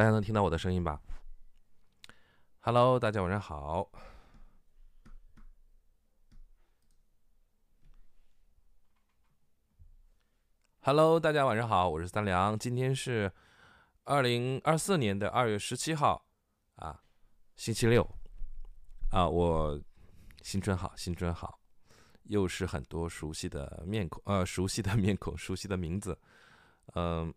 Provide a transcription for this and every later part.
大家能听到我的声音吧？Hello，大家晚上好。Hello，大家晚上好，我是三良。今天是二零二四年的二月十七号啊，星期六啊，我新春好，新春好，又是很多熟悉的面孔，呃，熟悉的面孔，熟悉的名字，嗯。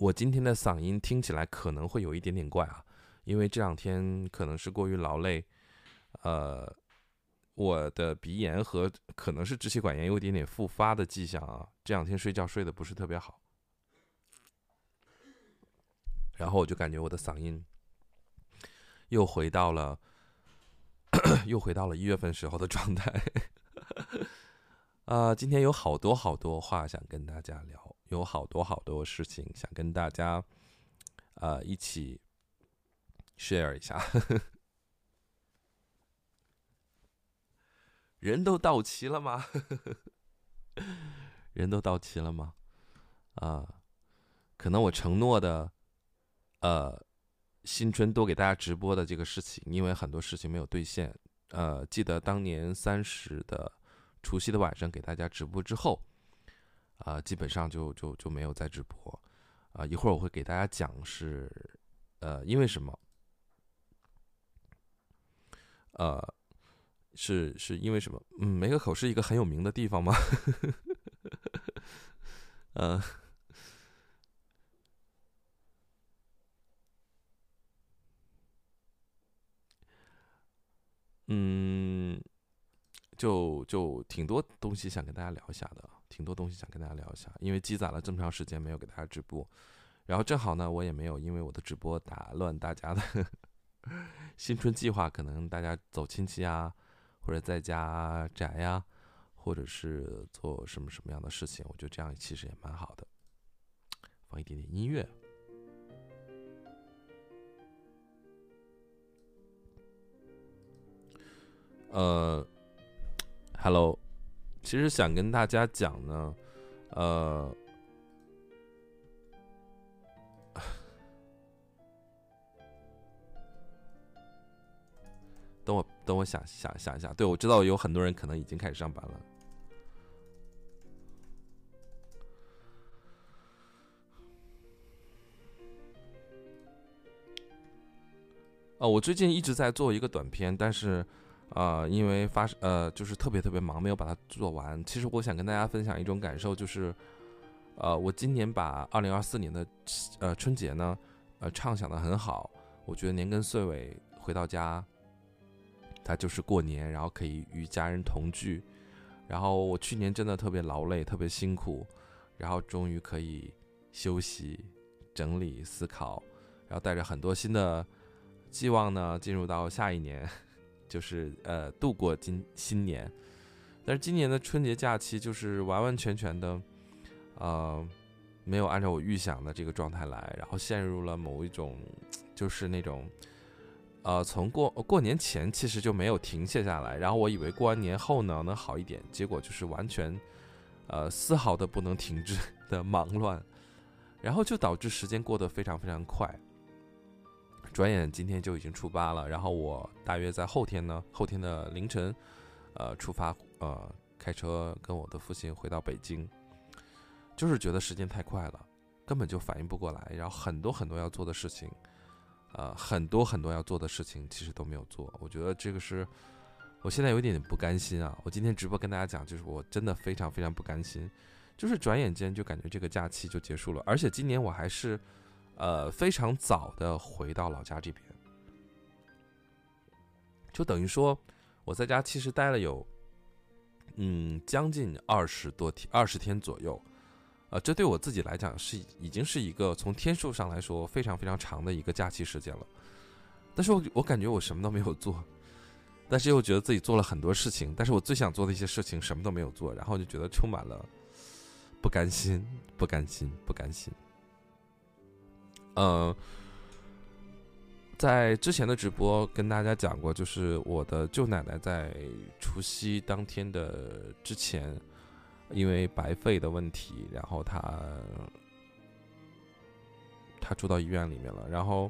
我今天的嗓音听起来可能会有一点点怪啊，因为这两天可能是过于劳累，呃，我的鼻炎和可能是支气管炎有一点点复发的迹象啊，这两天睡觉睡得不是特别好，然后我就感觉我的嗓音又回到了，又回到了一月份时候的状态。啊，今天有好多好多话想跟大家聊，有好多好多事情想跟大家，呃，一起 share 一下。人都到齐了吗？人都到齐了吗？啊，可能我承诺的，呃，新春多给大家直播的这个事情，因为很多事情没有兑现。呃，记得当年三十的。除夕的晚上给大家直播之后，啊，基本上就就就没有再直播，啊，一会儿我会给大家讲是，呃，因为什么？呃，是是因为什么？嗯，梅河口是一个很有名的地方吗？嗯，嗯。就就挺多东西想跟大家聊一下的，挺多东西想跟大家聊一下，因为积攒了这么长时间没有给大家直播，然后正好呢，我也没有因为我的直播打乱大家的 新春计划，可能大家走亲戚啊，或者在家宅呀，或者是做什么什么样的事情，我觉得这样其实也蛮好的，放一点点音乐，呃。Hello，其实想跟大家讲呢，呃，等我等我想想想一下，对我知道有很多人可能已经开始上班了。啊，我最近一直在做一个短片，但是。啊，因为发呃，就是特别特别忙，没有把它做完。其实我想跟大家分享一种感受，就是，呃，我今年把二零二四年的呃春节呢，呃畅想的很好。我觉得年根岁尾回到家，它就是过年，然后可以与家人同聚。然后我去年真的特别劳累，特别辛苦，然后终于可以休息、整理、思考，然后带着很多新的希望呢，进入到下一年。就是呃度过今新年，但是今年的春节假期就是完完全全的，呃，没有按照我预想的这个状态来，然后陷入了某一种，就是那种，呃，从过过年前其实就没有停歇下来，然后我以为过完年后呢能好一点，结果就是完全，呃，丝毫的不能停止 的忙乱，然后就导致时间过得非常非常快。转眼今天就已经初八了，然后我大约在后天呢，后天的凌晨，呃，出发，呃，开车跟我的父亲回到北京，就是觉得时间太快了，根本就反应不过来，然后很多很多要做的事情，呃，很多很多要做的事情其实都没有做，我觉得这个是我现在有点不甘心啊！我今天直播跟大家讲，就是我真的非常非常不甘心，就是转眼间就感觉这个假期就结束了，而且今年我还是。呃，非常早的回到老家这边，就等于说我在家其实待了有，嗯，将近二十多天，二十天左右。呃，这对我自己来讲是已经是一个从天数上来说非常非常长的一个假期时间了。但是我我感觉我什么都没有做，但是又觉得自己做了很多事情，但是我最想做的一些事情什么都没有做，然后就觉得充满了不甘心，不甘心，不甘心。呃，在之前的直播跟大家讲过，就是我的舅奶奶在除夕当天的之前，因为白肺的问题，然后她她他住到医院里面了，然后，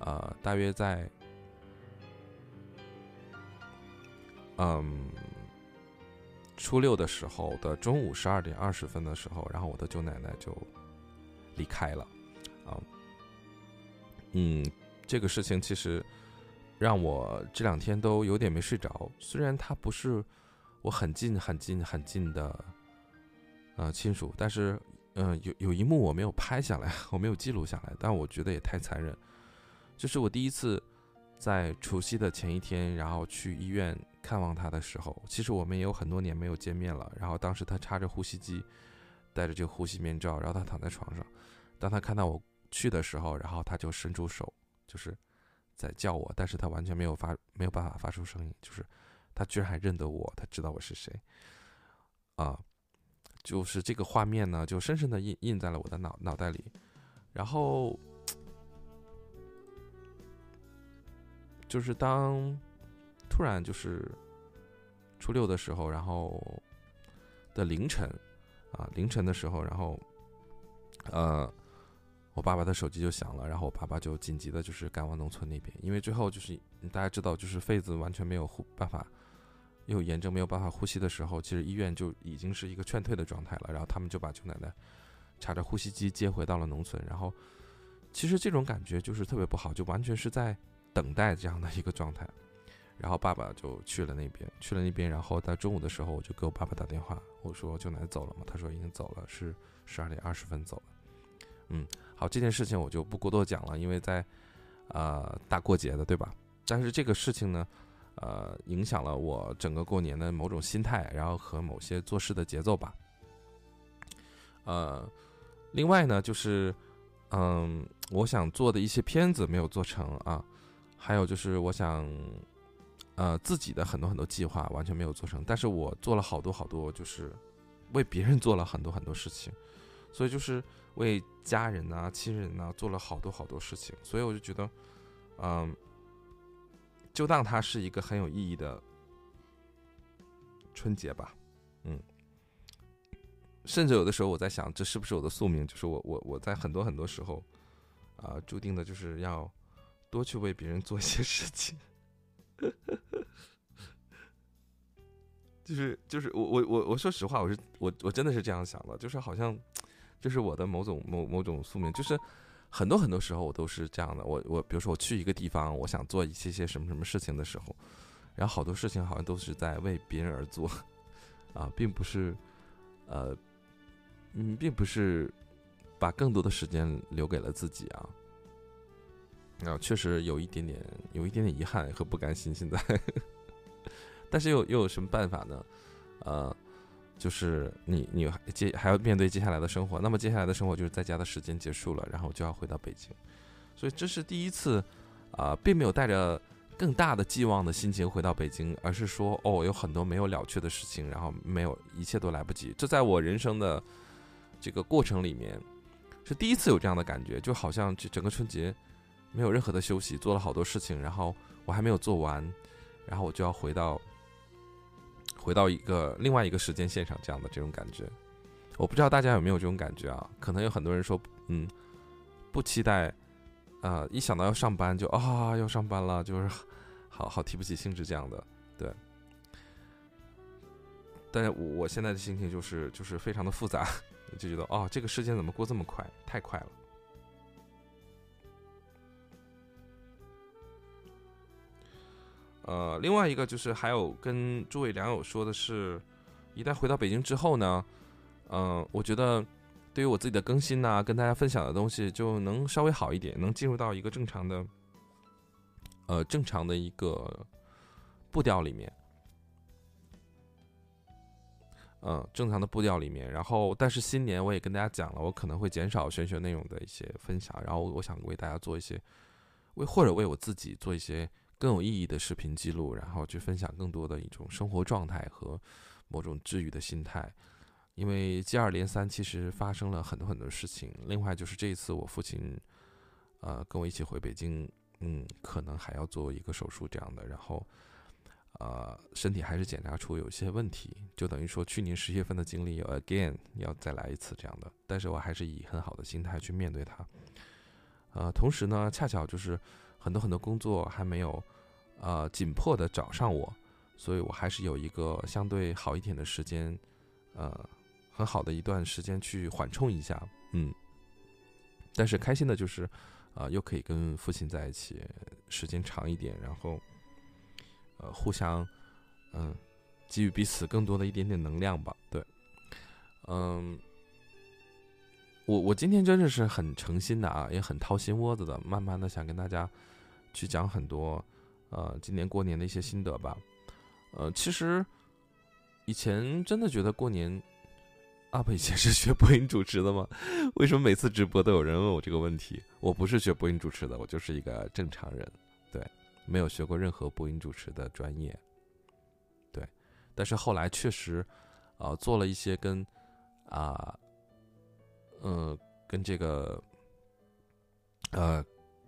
呃，大约在，嗯，初六的时候的中午十二点二十分的时候，然后我的舅奶奶就离开了，啊，嗯，这个事情其实让我这两天都有点没睡着，虽然他不是我很近很近很近的，呃，亲属，但是。嗯，有有一幕我没有拍下来，我没有记录下来，但我觉得也太残忍。就是我第一次在除夕的前一天，然后去医院看望他的时候，其实我们也有很多年没有见面了。然后当时他插着呼吸机，戴着这个呼吸面罩，然后他躺在床上。当他看到我去的时候，然后他就伸出手，就是在叫我，但是他完全没有发没有办法发出声音，就是他居然还认得我，他知道我是谁啊。就是这个画面呢，就深深的印印在了我的脑脑袋里，然后，就是当突然就是初六的时候，然后的凌晨啊，凌晨的时候，然后，呃，我爸爸的手机就响了，然后我爸爸就紧急的就是赶往农村那边，因为最后就是大家知道，就是肺子完全没有办法。有炎症没有办法呼吸的时候，其实医院就已经是一个劝退的状态了。然后他们就把舅奶奶插着呼吸机接回到了农村。然后，其实这种感觉就是特别不好，就完全是在等待这样的一个状态。然后爸爸就去了那边，去了那边。然后在中午的时候，我就给我爸爸打电话，我说舅奶奶走了吗？他说已经走了，是十二点二十分走了。嗯，好，这件事情我就不过多讲了，因为在呃大过节的，对吧？但是这个事情呢？呃，影响了我整个过年的某种心态，然后和某些做事的节奏吧。呃，另外呢，就是，嗯，我想做的一些片子没有做成啊，还有就是我想，呃，自己的很多很多计划完全没有做成，但是我做了好多好多，就是为别人做了很多很多事情，所以就是为家人呐、亲人呐做了好多好多事情，所以我就觉得，嗯。就当它是一个很有意义的春节吧，嗯，甚至有的时候我在想，这是不是我的宿命？就是我我我在很多很多时候，啊，注定的就是要多去为别人做一些事情，就是就是我我我我说实话，我是我我真的是这样想的，就是好像这是我的某种某某种宿命，就是。很多很多时候我都是这样的，我我比如说我去一个地方，我想做一些些什么什么事情的时候，然后好多事情好像都是在为别人而做，啊，并不是，呃，嗯，并不是把更多的时间留给了自己啊，啊，确实有一点点有一点点遗憾和不甘心现在，但是又又有什么办法呢？呃。就是你，你接还要面对接下来的生活。那么接下来的生活就是在家的时间结束了，然后就要回到北京。所以这是第一次，啊，并没有带着更大的寄望的心情回到北京，而是说，哦，有很多没有了却的事情，然后没有，一切都来不及。这在我人生的这个过程里面，是第一次有这样的感觉，就好像这整个春节没有任何的休息，做了好多事情，然后我还没有做完，然后我就要回到。回到一个另外一个时间线上，这样的这种感觉，我不知道大家有没有这种感觉啊？可能有很多人说，嗯，不期待，啊，一想到要上班就啊要上班了，就是好好提不起兴致这样的，对。但是我现在的心情就是就是非常的复杂，就觉得哦，这个时间怎么过这么快，太快了。呃，另外一个就是还有跟诸位良友说的是，一旦回到北京之后呢，嗯，我觉得对于我自己的更新呐，跟大家分享的东西就能稍微好一点，能进入到一个正常的，呃，正常的一个步调里面，嗯，正常的步调里面。然后，但是新年我也跟大家讲了，我可能会减少玄学内容的一些分享，然后我想为大家做一些，为或者为我自己做一些。更有意义的视频记录，然后去分享更多的一种生活状态和某种治愈的心态。因为接二连三，其实发生了很多很多事情。另外就是这一次，我父亲呃跟我一起回北京，嗯，可能还要做一个手术这样的。然后呃，身体还是检查出有一些问题，就等于说去年十月份的经历 again 要再来一次这样的。但是我还是以很好的心态去面对它。呃，同时呢，恰巧就是很多很多工作还没有呃紧迫的找上我，所以我还是有一个相对好一点的时间，呃，很好的一段时间去缓冲一下。嗯，但是开心的就是，啊，又可以跟父亲在一起时间长一点，然后。呃，互相，嗯，给予彼此更多的一点点能量吧。对，嗯，我我今天真的是很诚心的啊，也很掏心窝子的，慢慢的想跟大家去讲很多，呃，今年过年的一些心得吧。呃，其实以前真的觉得过年啊不以前是学播音主持的吗？为什么每次直播都有人问我这个问题？我不是学播音主持的，我就是一个正常人。对。没有学过任何播音主持的专业，对，但是后来确实，呃，做了一些跟，啊，嗯，跟这个，呃，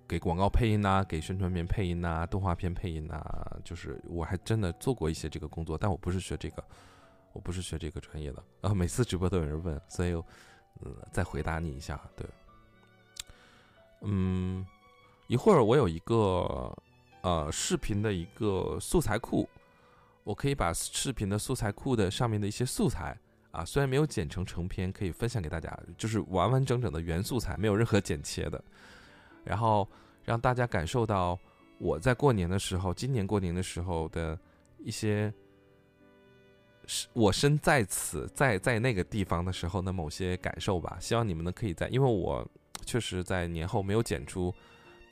给广告配音呐，给宣传片配音呐，动画片配音呐，就是我还真的做过一些这个工作，但我不是学这个，我不是学这个专业的 啊。每次直播都有人问，所以，嗯，再回答你一下，对，嗯，一会儿我有一个。呃，视频的一个素材库，我可以把视频的素材库的上面的一些素材啊，虽然没有剪成成片，可以分享给大家，就是完完整整的原素材，没有任何剪切的，然后让大家感受到我在过年的时候，今年过年的时候的一些，是我身在此，在在那个地方的时候的某些感受吧。希望你们呢可以在，因为我确实在年后没有剪出。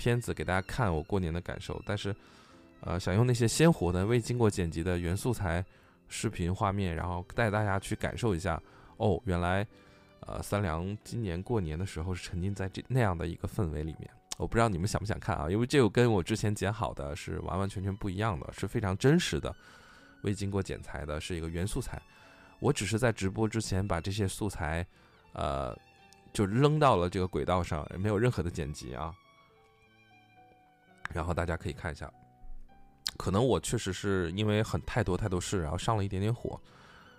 片子给大家看我过年的感受，但是，呃，想用那些鲜活的、未经过剪辑的原素材视频画面，然后带大家去感受一下。哦，原来，呃，三良今年过年的时候是沉浸在这那样的一个氛围里面。我不知道你们想不想看啊？因为这个跟我之前剪好的是完完全全不一样的，是非常真实的，未经过剪裁的，是一个原素材。我只是在直播之前把这些素材，呃，就扔到了这个轨道上，没有任何的剪辑啊。然后大家可以看一下，可能我确实是因为很太多太多事，然后上了一点点火，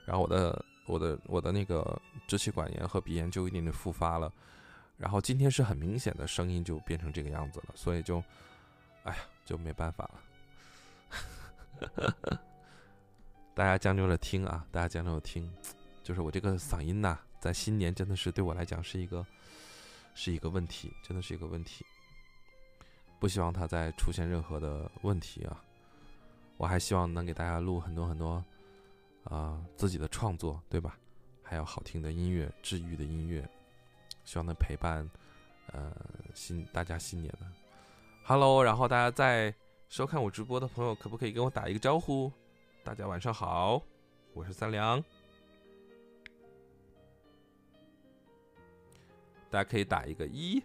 然后我的我的我的那个支气管炎和鼻炎就一点点复发了，然后今天是很明显的声音就变成这个样子了，所以就，哎呀就没办法了，大家将就着听啊，大家将就着听，就是我这个嗓音呐，在新年真的是对我来讲是一个是一个问题，真的是一个问题。不希望它再出现任何的问题啊！我还希望能给大家录很多很多，啊，自己的创作，对吧？还有好听的音乐、治愈的音乐，希望能陪伴，呃，新大家新年的。Hello，然后大家在收看我直播的朋友，可不可以跟我打一个招呼？大家晚上好，我是三良。大家可以打一个一，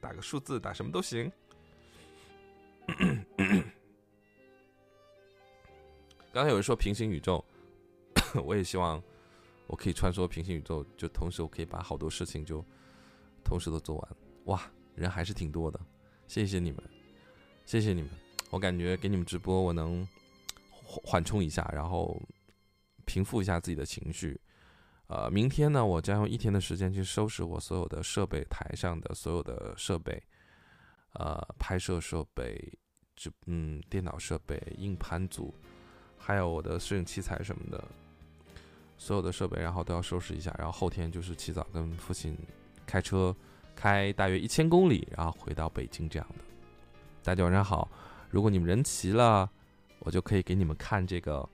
打个数字，打什么都行。刚才有人说平行宇宙，我也希望我可以穿梭平行宇宙，就同时我可以把好多事情就同时都做完。哇，人还是挺多的，谢谢你们，谢谢你们。我感觉给你们直播，我能缓缓冲一下，然后平复一下自己的情绪。呃，明天呢，我将用一天的时间去收拾我所有的设备台上的所有的设备。呃，拍摄设备，直嗯，电脑设备、硬盘组，还有我的摄影器材什么的，所有的设备，然后都要收拾一下。然后后天就是起早跟父亲开车开大约一千公里，然后回到北京这样的。大家晚上好，如果你们人齐了，我就可以给你们看这个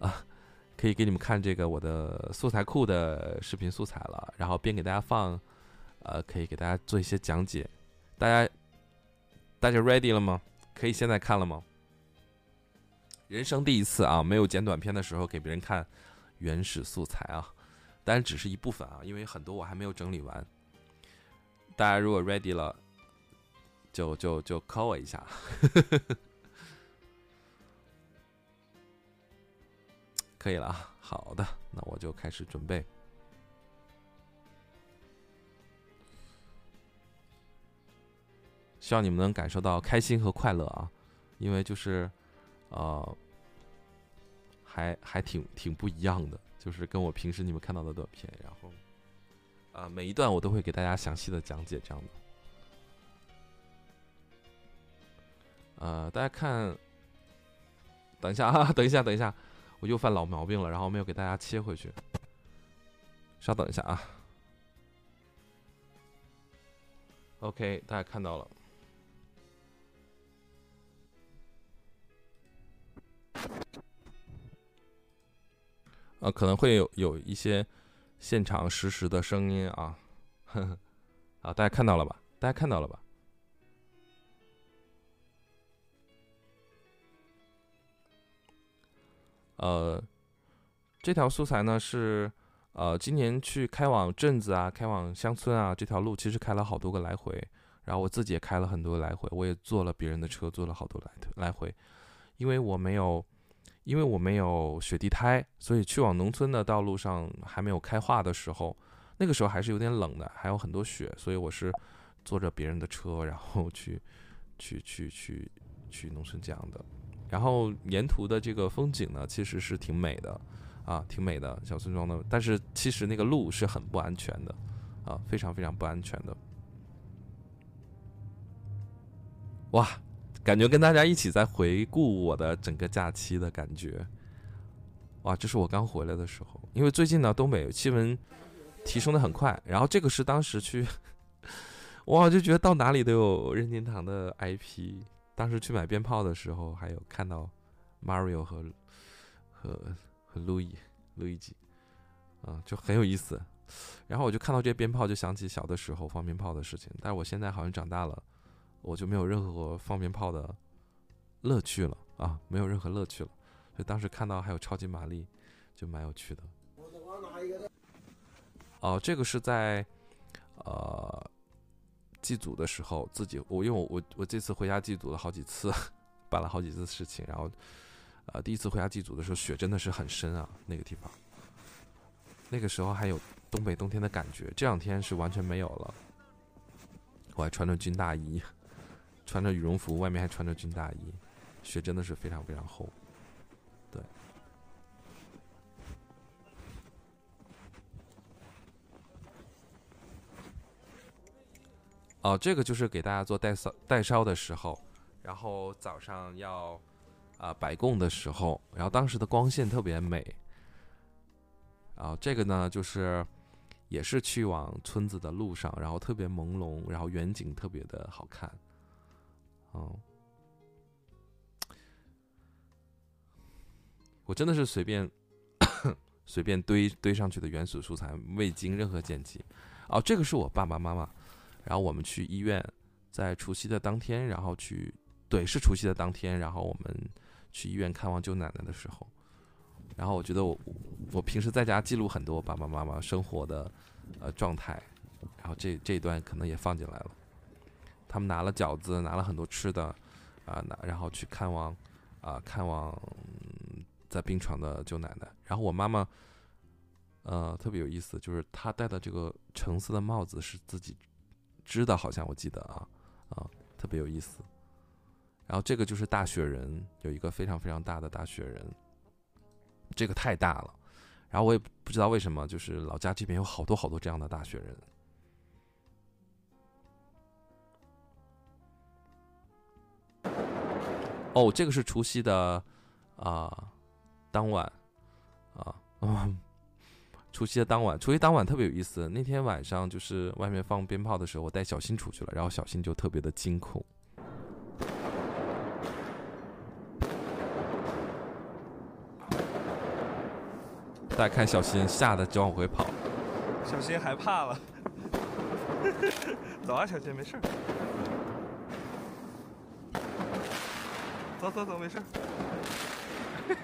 啊，可以给你们看这个我的素材库的视频素材了。然后边给大家放，呃，可以给大家做一些讲解，大家。大家 ready 了吗？可以现在看了吗？人生第一次啊，没有剪短片的时候给别人看原始素材啊，当然只是一部分啊，因为很多我还没有整理完。大家如果 ready 了，就就就 call 我一下。可以了啊，好的，那我就开始准备。希望你们能感受到开心和快乐啊，因为就是，呃，还还挺挺不一样的，就是跟我平时你们看到的短片，然后啊每一段我都会给大家详细的讲解这样的。呃，大家看，等一下啊，等一下，等一下，我又犯老毛病了，然后没有给大家切回去，稍等一下啊。OK，大家看到了。啊，可能会有有一些现场实时的声音啊，呵呵，啊，大家看到了吧？大家看到了吧？呃，这条素材呢是，呃，今年去开往镇子啊，开往乡村啊，这条路其实开了好多个来回，然后我自己也开了很多来回，我也坐了别人的车，坐了好多来来回，因为我没有，因为我没有雪地胎，所以去往农村的道路上还没有开化的时候，那个时候还是有点冷的，还有很多雪，所以我是坐着别人的车，然后去，去去去去农村这样的。然后沿途的这个风景呢，其实是挺美的，啊，挺美的小村庄的。但是其实那个路是很不安全的，啊，非常非常不安全的。哇，感觉跟大家一起在回顾我的整个假期的感觉。哇，这是我刚回来的时候，因为最近呢东北气温提升的很快，然后这个是当时去，哇，就觉得到哪里都有任天堂的 IP。当时去买鞭炮的时候，还有看到 Mario 和和和路易路易吉，啊，就很有意思。然后我就看到这些鞭炮，就想起小的时候放鞭炮的事情。但是我现在好像长大了，我就没有任何放鞭炮的乐趣了啊，没有任何乐趣了。所以当时看到还有超级玛丽，就蛮有趣的。哦，这个是在呃。祭祖的时候，自己我因为我我我这次回家祭祖了好几次，办了好几次事情，然后，呃，第一次回家祭祖的时候，雪真的是很深啊，那个地方，那个时候还有东北冬天的感觉，这两天是完全没有了。我还穿着军大衣，穿着羽绒服，外面还穿着军大衣，雪真的是非常非常厚。对哦，这个就是给大家做代烧代烧的时候，然后早上要啊摆供的时候，然后当时的光线特别美。啊，这个呢就是也是去往村子的路上，然后特别朦胧，然后远景特别的好看。哦，我真的是随便随便堆堆上去的原始素材，未经任何剪辑。哦，这个是我爸爸妈妈。然后我们去医院，在除夕的当天，然后去，对，是除夕的当天，然后我们去医院看望舅奶奶的时候，然后我觉得我我平时在家记录很多爸爸妈妈生活的呃状态，然后这这一段可能也放进来了。他们拿了饺子，拿了很多吃的，啊，拿然后去看望啊看望在病床的舅奶奶。然后我妈妈，呃，特别有意思，就是她戴的这个橙色的帽子是自己。织的，好像我记得啊，啊，特别有意思。然后这个就是大雪人，有一个非常非常大的大雪人，这个太大了。然后我也不知道为什么，就是老家这边有好多好多这样的大雪人。哦，这个是除夕的啊，当晚啊，除夕的当晚，除夕当晚特别有意思。那天晚上就是外面放鞭炮的时候，我带小新出去了，然后小新就特别的惊恐。大家看，小新吓得就往回跑。小新害怕了。走啊，小新，没事。走走走，没事。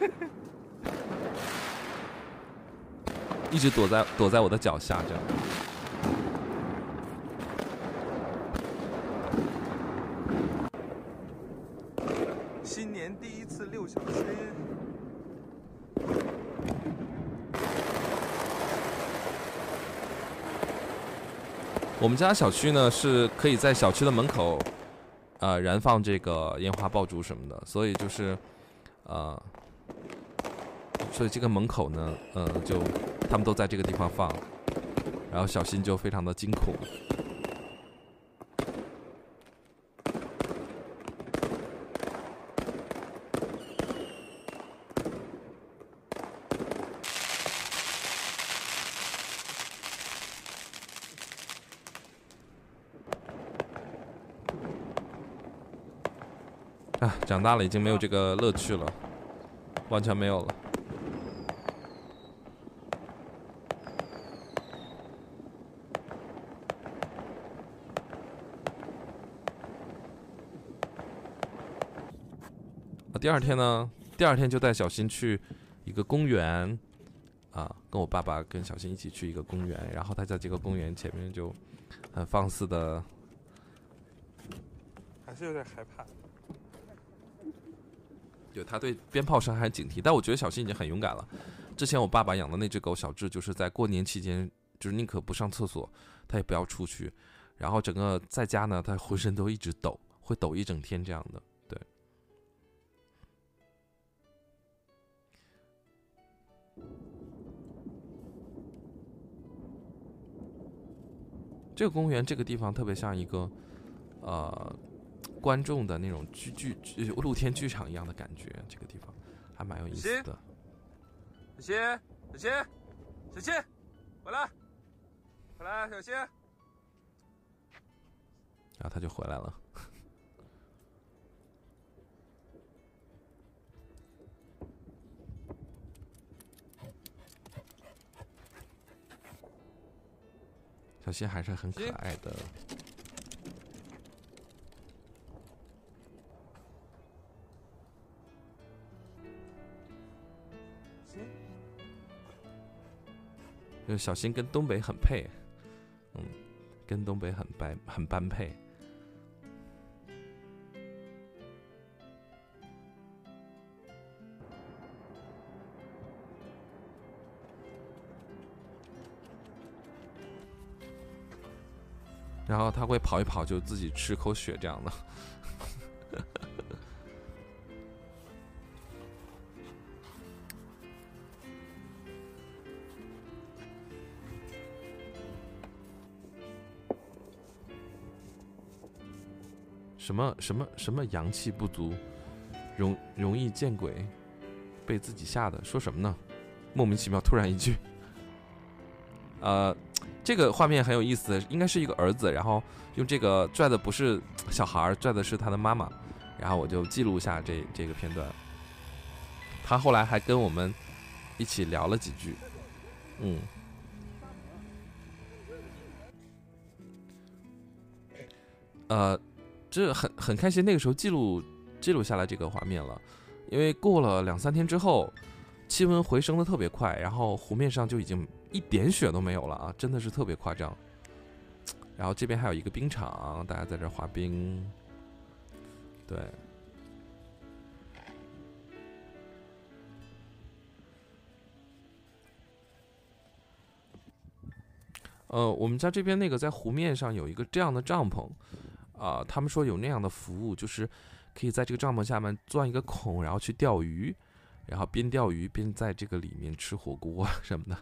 一直躲在躲在我的脚下，这样。新年第一次六小时。我们家小区呢是可以在小区的门口，呃，燃放这个烟花爆竹什么的，所以就是，呃。所以这个门口呢，呃，就他们都在这个地方放，然后小新就非常的惊恐。啊，长大了已经没有这个乐趣了，完全没有了。第二天呢，第二天就带小新去一个公园，啊，跟我爸爸跟小新一起去一个公园，然后他在这个公园前面就很放肆的，还是有点害怕。对他对鞭炮声还很警惕，但我觉得小新已经很勇敢了。之前我爸爸养的那只狗小智，就是在过年期间，就是宁可不上厕所，他也不要出去，然后整个在家呢，他浑身都一直抖，会抖一整天这样的。对，这个公园这个地方特别像一个，呃。观众的那种剧剧剧露天剧场一样的感觉，这个地方还蛮有意思的。小新，小新，小新，回来，回来，小新。然后他就回来了。小新还是很可爱的。就小新跟东北很配，嗯，跟东北很般很般配。然后他会跑一跑，就自己吃口血这样的。什么什么什么阳气不足，容容易见鬼，被自己吓的，说什么呢？莫名其妙，突然一句，呃，这个画面很有意思，应该是一个儿子，然后用这个拽的不是小孩儿拽的是他的妈妈，然后我就记录下这这个片段。他后来还跟我们一起聊了几句，嗯，呃。这很很开心，那个时候记录记录下来这个画面了，因为过了两三天之后，气温回升的特别快，然后湖面上就已经一点雪都没有了啊，真的是特别夸张。然后这边还有一个冰场，大家在这滑冰。对，呃，我们家这边那个在湖面上有一个这样的帐篷。啊，他们说有那样的服务，就是可以在这个帐篷下面钻一个孔，然后去钓鱼，然后边钓鱼边在这个里面吃火锅什么的。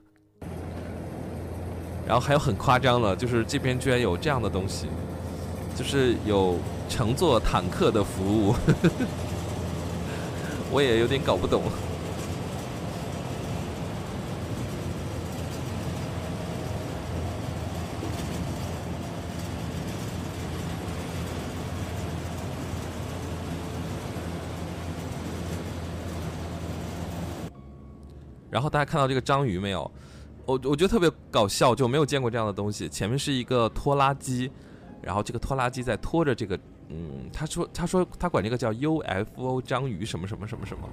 然后还有很夸张的，就是这边居然有这样的东西，就是有乘坐坦克的服务，我也有点搞不懂。然后大家看到这个章鱼没有？我我觉得特别搞笑，就没有见过这样的东西。前面是一个拖拉机，然后这个拖拉机在拖着这个，嗯，他说他说他管这个叫 UFO 章鱼什么什么什么什么。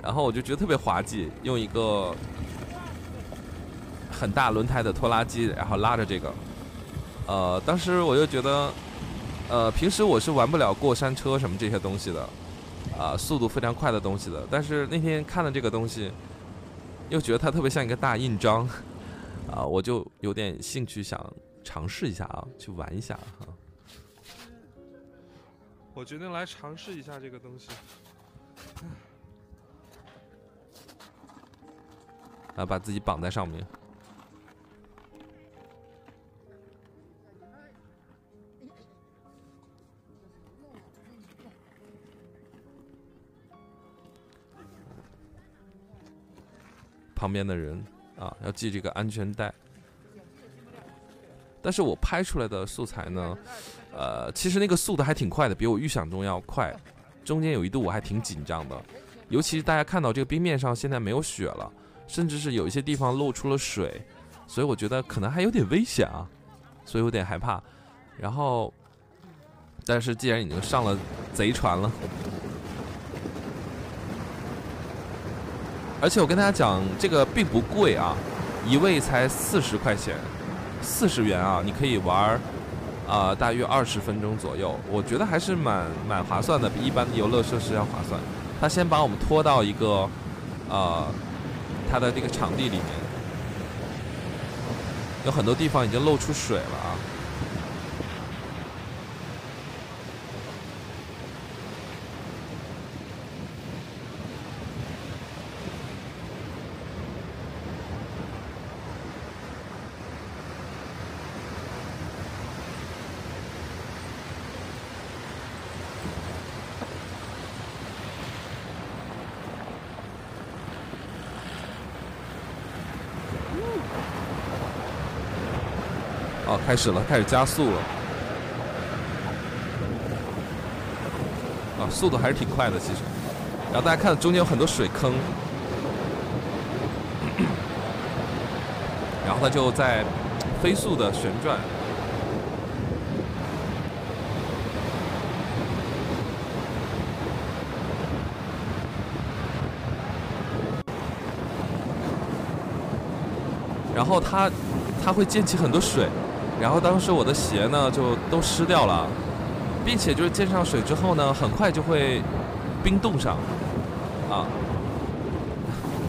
然后我就觉得特别滑稽，用一个很大轮胎的拖拉机，然后拉着这个。呃，当时我就觉得，呃，平时我是玩不了过山车什么这些东西的，啊，速度非常快的东西的。但是那天看了这个东西。又觉得它特别像一个大印章，啊，我就有点兴趣想尝试一下啊，去玩一下哈。我决定来尝试一下这个东西。啊，把自己绑在上面。旁边的人啊，要系这个安全带。但是我拍出来的素材呢，呃，其实那个速度还挺快的，比我预想中要快。中间有一度我还挺紧张的，尤其是大家看到这个冰面上现在没有雪了，甚至是有一些地方露出了水，所以我觉得可能还有点危险啊，所以有点害怕。然后，但是既然已经上了贼船了。而且我跟大家讲，这个并不贵啊，一位才四十块钱，四十元啊，你可以玩啊，大约二十分钟左右，我觉得还是蛮蛮划算的，比一般的游乐设施要划算。他先把我们拖到一个呃，他的这个场地里面，有很多地方已经露出水了。哦，开始了，开始加速了。啊，速度还是挺快的，其实。然后大家看，中间有很多水坑，然后它就在飞速的旋转。然后它，它会溅起很多水。然后当时我的鞋呢就都湿掉了，并且就是溅上水之后呢，很快就会冰冻上，啊，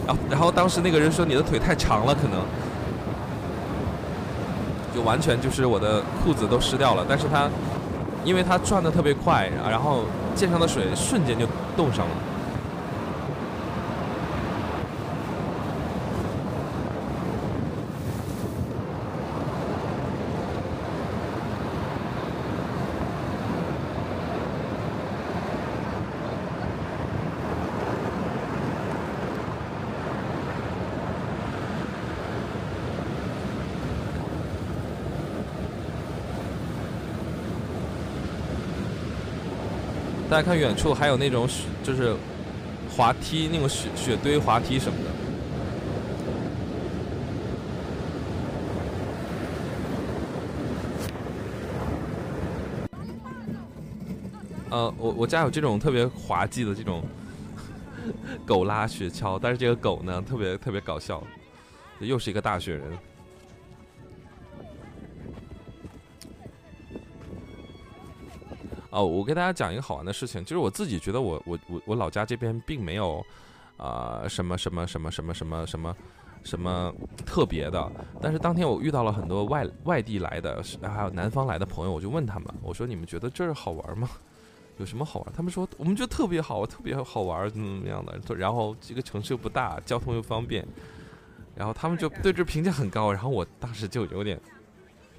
然后然后当时那个人说你的腿太长了，可能。就完全就是我的裤子都湿掉了，但是它因为它转的特别快，然后溅上的水瞬间就冻上了。看远处还有那种雪，就是滑梯那种雪雪堆滑梯什么的。呃，我我家有这种特别滑稽的这种 狗拉雪橇，但是这个狗呢特别特别搞笑，又是一个大雪人。哦，我给大家讲一个好玩的事情，就是我自己觉得我我我我老家这边并没有，啊什么什么什么什么什么什么什么特别的，但是当天我遇到了很多外外地来的，还有南方来的朋友，我就问他们，我说你们觉得这儿好玩吗？有什么好玩？他们说我们觉得特别好，特别好玩，怎么怎么样的。然后这个城市又不大，交通又方便，然后他们就对这评价很高，然后我当时就有点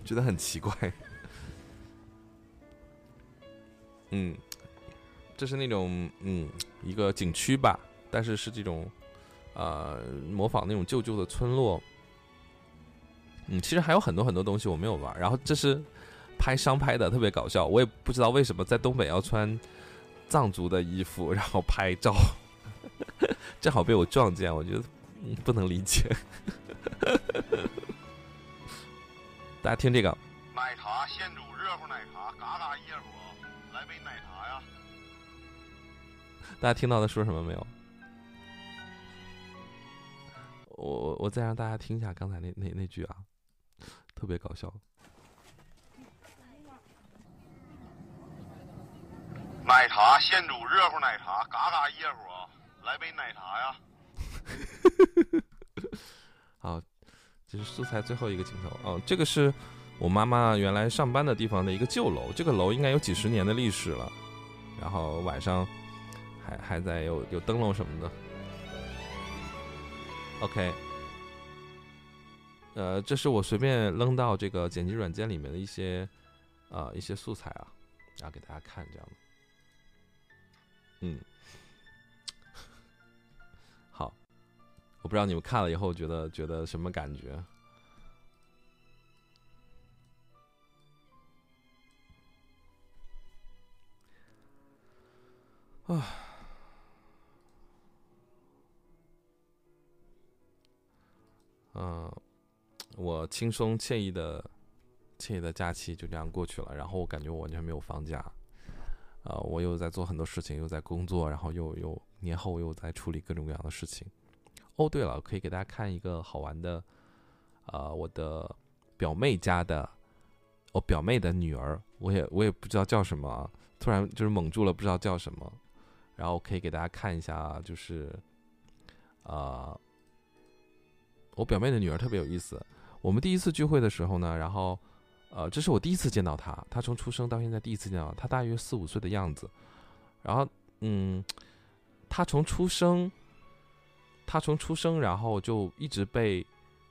觉得很奇怪。嗯，这是那种嗯一个景区吧，但是是这种，呃，模仿那种旧旧的村落。嗯，其实还有很多很多东西我没有玩。然后这是拍商拍的，特别搞笑。我也不知道为什么在东北要穿藏族的衣服，然后拍照，正好被我撞见，我觉得不能理解。大家听这个，奶茶现煮热乎奶茶，嘎嘎热乎。大家听到他说什么没有？我我我再让大家听一下刚才那那那句啊，特别搞笑。奶茶现煮热乎奶茶，嘎嘎热乎啊！来杯奶茶呀！好，这是素材最后一个镜头哦，这个是。我妈妈原来上班的地方的一个旧楼，这个楼应该有几十年的历史了。然后晚上还还在有有灯笼什么的。OK，呃，这是我随便扔到这个剪辑软件里面的一些啊一些素材啊，然后给大家看这样的。嗯，好，我不知道你们看了以后觉得觉得什么感觉。啊，嗯，我轻松惬意的、惬意的假期就这样过去了。然后我感觉我完全没有放假，啊，我又在做很多事情，又在工作，然后又又年后又在处理各种各样的事情。哦，对了，可以给大家看一个好玩的，啊，我的表妹家的，我表妹的女儿，我也我也不知道叫什么，突然就是蒙住了，不知道叫什么。然后可以给大家看一下，就是，啊，我表妹的女儿特别有意思。我们第一次聚会的时候呢，然后，呃，这是我第一次见到她，她从出生到现在第一次见到她，大约四五岁的样子。然后，嗯，她从出生，她从出生，然后就一直被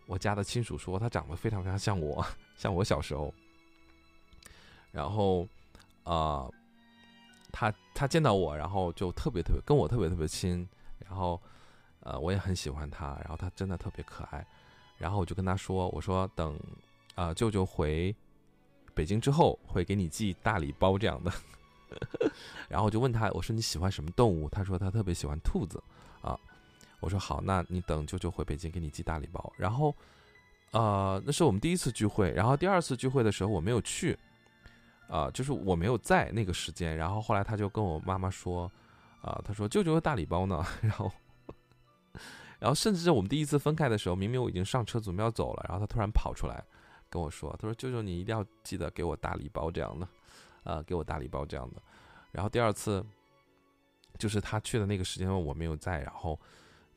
我家的亲属说她长得非常非常像我，像我小时候。然后，啊。他他见到我，然后就特别特别跟我特别特别亲，然后，呃，我也很喜欢他，然后他真的特别可爱，然后我就跟他说，我说等，啊，舅舅回北京之后会给你寄大礼包这样的，然后我就问他，我说你喜欢什么动物？他说他特别喜欢兔子，啊，我说好，那你等舅舅回北京给你寄大礼包，然后，呃，那是我们第一次聚会，然后第二次聚会的时候我没有去。啊，就是我没有在那个时间，然后后来他就跟我妈妈说，啊，他说舅舅的大礼包呢，然后，然后甚至我们第一次分开的时候，明明我已经上车准备要走了，然后他突然跑出来跟我说，他说舅舅你一定要记得给我大礼包这样的，啊，给我大礼包这样的，然后第二次，就是他去的那个时间我没有在，然后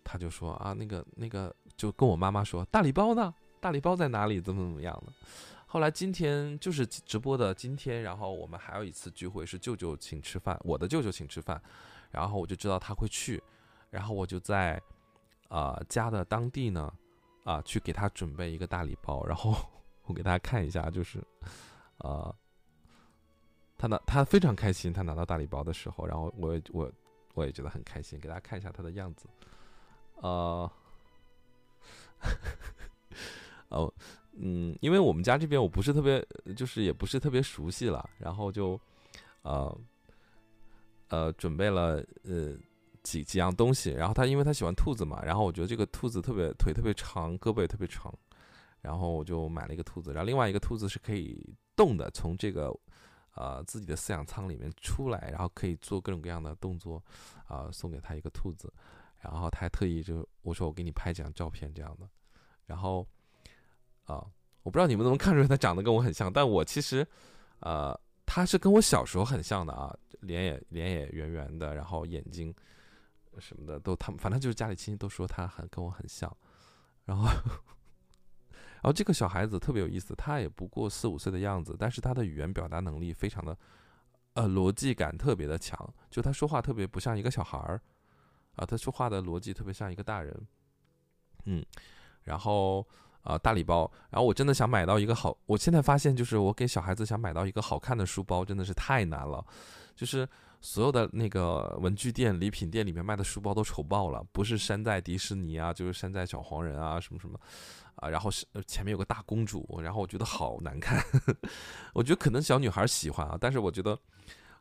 他就说啊，那个那个就跟我妈妈说大礼包呢，大礼包在哪里？怎么怎么样的？后来今天就是直播的今天，然后我们还有一次聚会，是舅舅请吃饭，我的舅舅请吃饭，然后我就知道他会去，然后我就在，呃家的当地呢，啊去给他准备一个大礼包，然后我给大家看一下，就是，呃，他拿他非常开心，他拿到大礼包的时候，然后我我我也觉得很开心，给大家看一下他的样子，呃，哦。嗯，因为我们家这边我不是特别，就是也不是特别熟悉了，然后就，呃，呃，准备了呃几几样东西，然后他因为他喜欢兔子嘛，然后我觉得这个兔子特别腿特别长，胳膊也特别长，然后我就买了一个兔子，然后另外一个兔子是可以动的，从这个呃自己的饲养仓里面出来，然后可以做各种各样的动作，啊，送给他一个兔子，然后他还特意就我说我给你拍几张照片这样的，然后。啊，我不知道你们能不能看出来，他长得跟我很像，但我其实，呃，他是跟我小时候很像的啊，脸也脸也圆圆的，然后眼睛什么的都，他们反正就是家里亲戚都说他很跟我很像，然后，然后这个小孩子特别有意思，他也不过四五岁的样子，但是他的语言表达能力非常的，呃，逻辑感特别的强，就他说话特别不像一个小孩儿，啊，他说话的逻辑特别像一个大人，嗯，然后。啊，大礼包！然后我真的想买到一个好，我现在发现就是我给小孩子想买到一个好看的书包真的是太难了，就是所有的那个文具店、礼品店里面卖的书包都丑爆了，不是山寨迪士尼啊，就是山寨小黄人啊，什么什么，啊，然后是前面有个大公主，然后我觉得好难看，我觉得可能小女孩喜欢啊，但是我觉得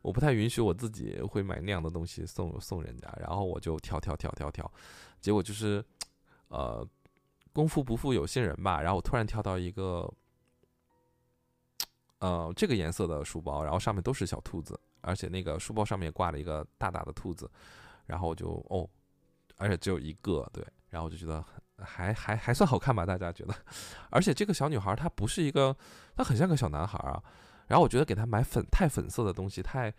我不太允许我自己会买那样的东西送送人家，然后我就挑挑挑挑挑，结果就是，呃。功夫不负有心人吧，然后我突然跳到一个，呃，这个颜色的书包，然后上面都是小兔子，而且那个书包上面挂了一个大大的兔子，然后我就哦，而且只有一个，对，然后我就觉得还还还算好看吧，大家觉得，而且这个小女孩她不是一个，她很像个小男孩啊，然后我觉得给她买粉太粉色的东西，太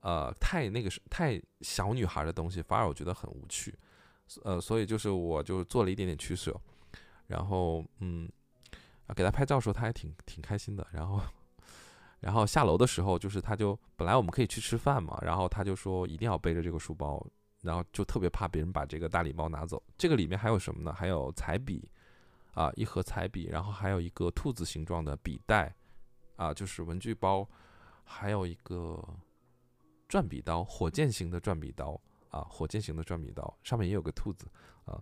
呃太那个是太小女孩的东西，反而我觉得很无趣，呃，所以就是我就做了一点点取舍。然后，嗯，给他拍照的时候，他还挺挺开心的。然后，然后下楼的时候，就是他就本来我们可以去吃饭嘛，然后他就说一定要背着这个书包，然后就特别怕别人把这个大礼包拿走。这个里面还有什么呢？还有彩笔，啊，一盒彩笔，然后还有一个兔子形状的笔袋，啊，就是文具包，还有一个转笔刀，火箭型的转笔刀啊，火箭型的转笔刀，上面也有个兔子啊，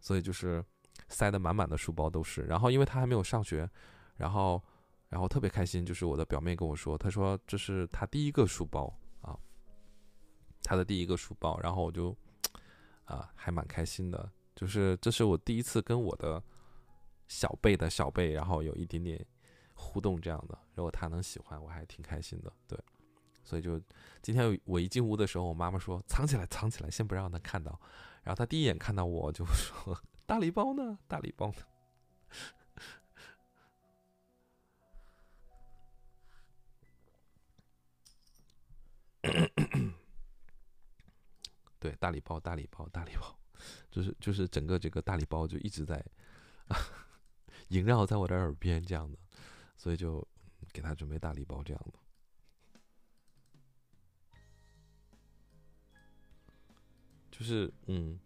所以就是塞得满满的书包都是。然后因为他还没有上学，然后然后特别开心，就是我的表妹跟我说，她说这是她第一个书包啊，她的第一个书包，然后我就啊还蛮开心的，就是这是我第一次跟我的。小辈的小辈，然后有一点点互动这样的，如果他能喜欢，我还挺开心的。对，所以就今天我一进屋的时候，我妈妈说藏起来，藏起来，先不让他看到。然后他第一眼看到我就说：“ 大礼包呢？大礼包呢？”对，大礼包，大礼包，大礼包，就是就是整个这个大礼包就一直在。萦绕在我的耳边，这样的，所以就给他准备大礼包，这样的。就是嗯，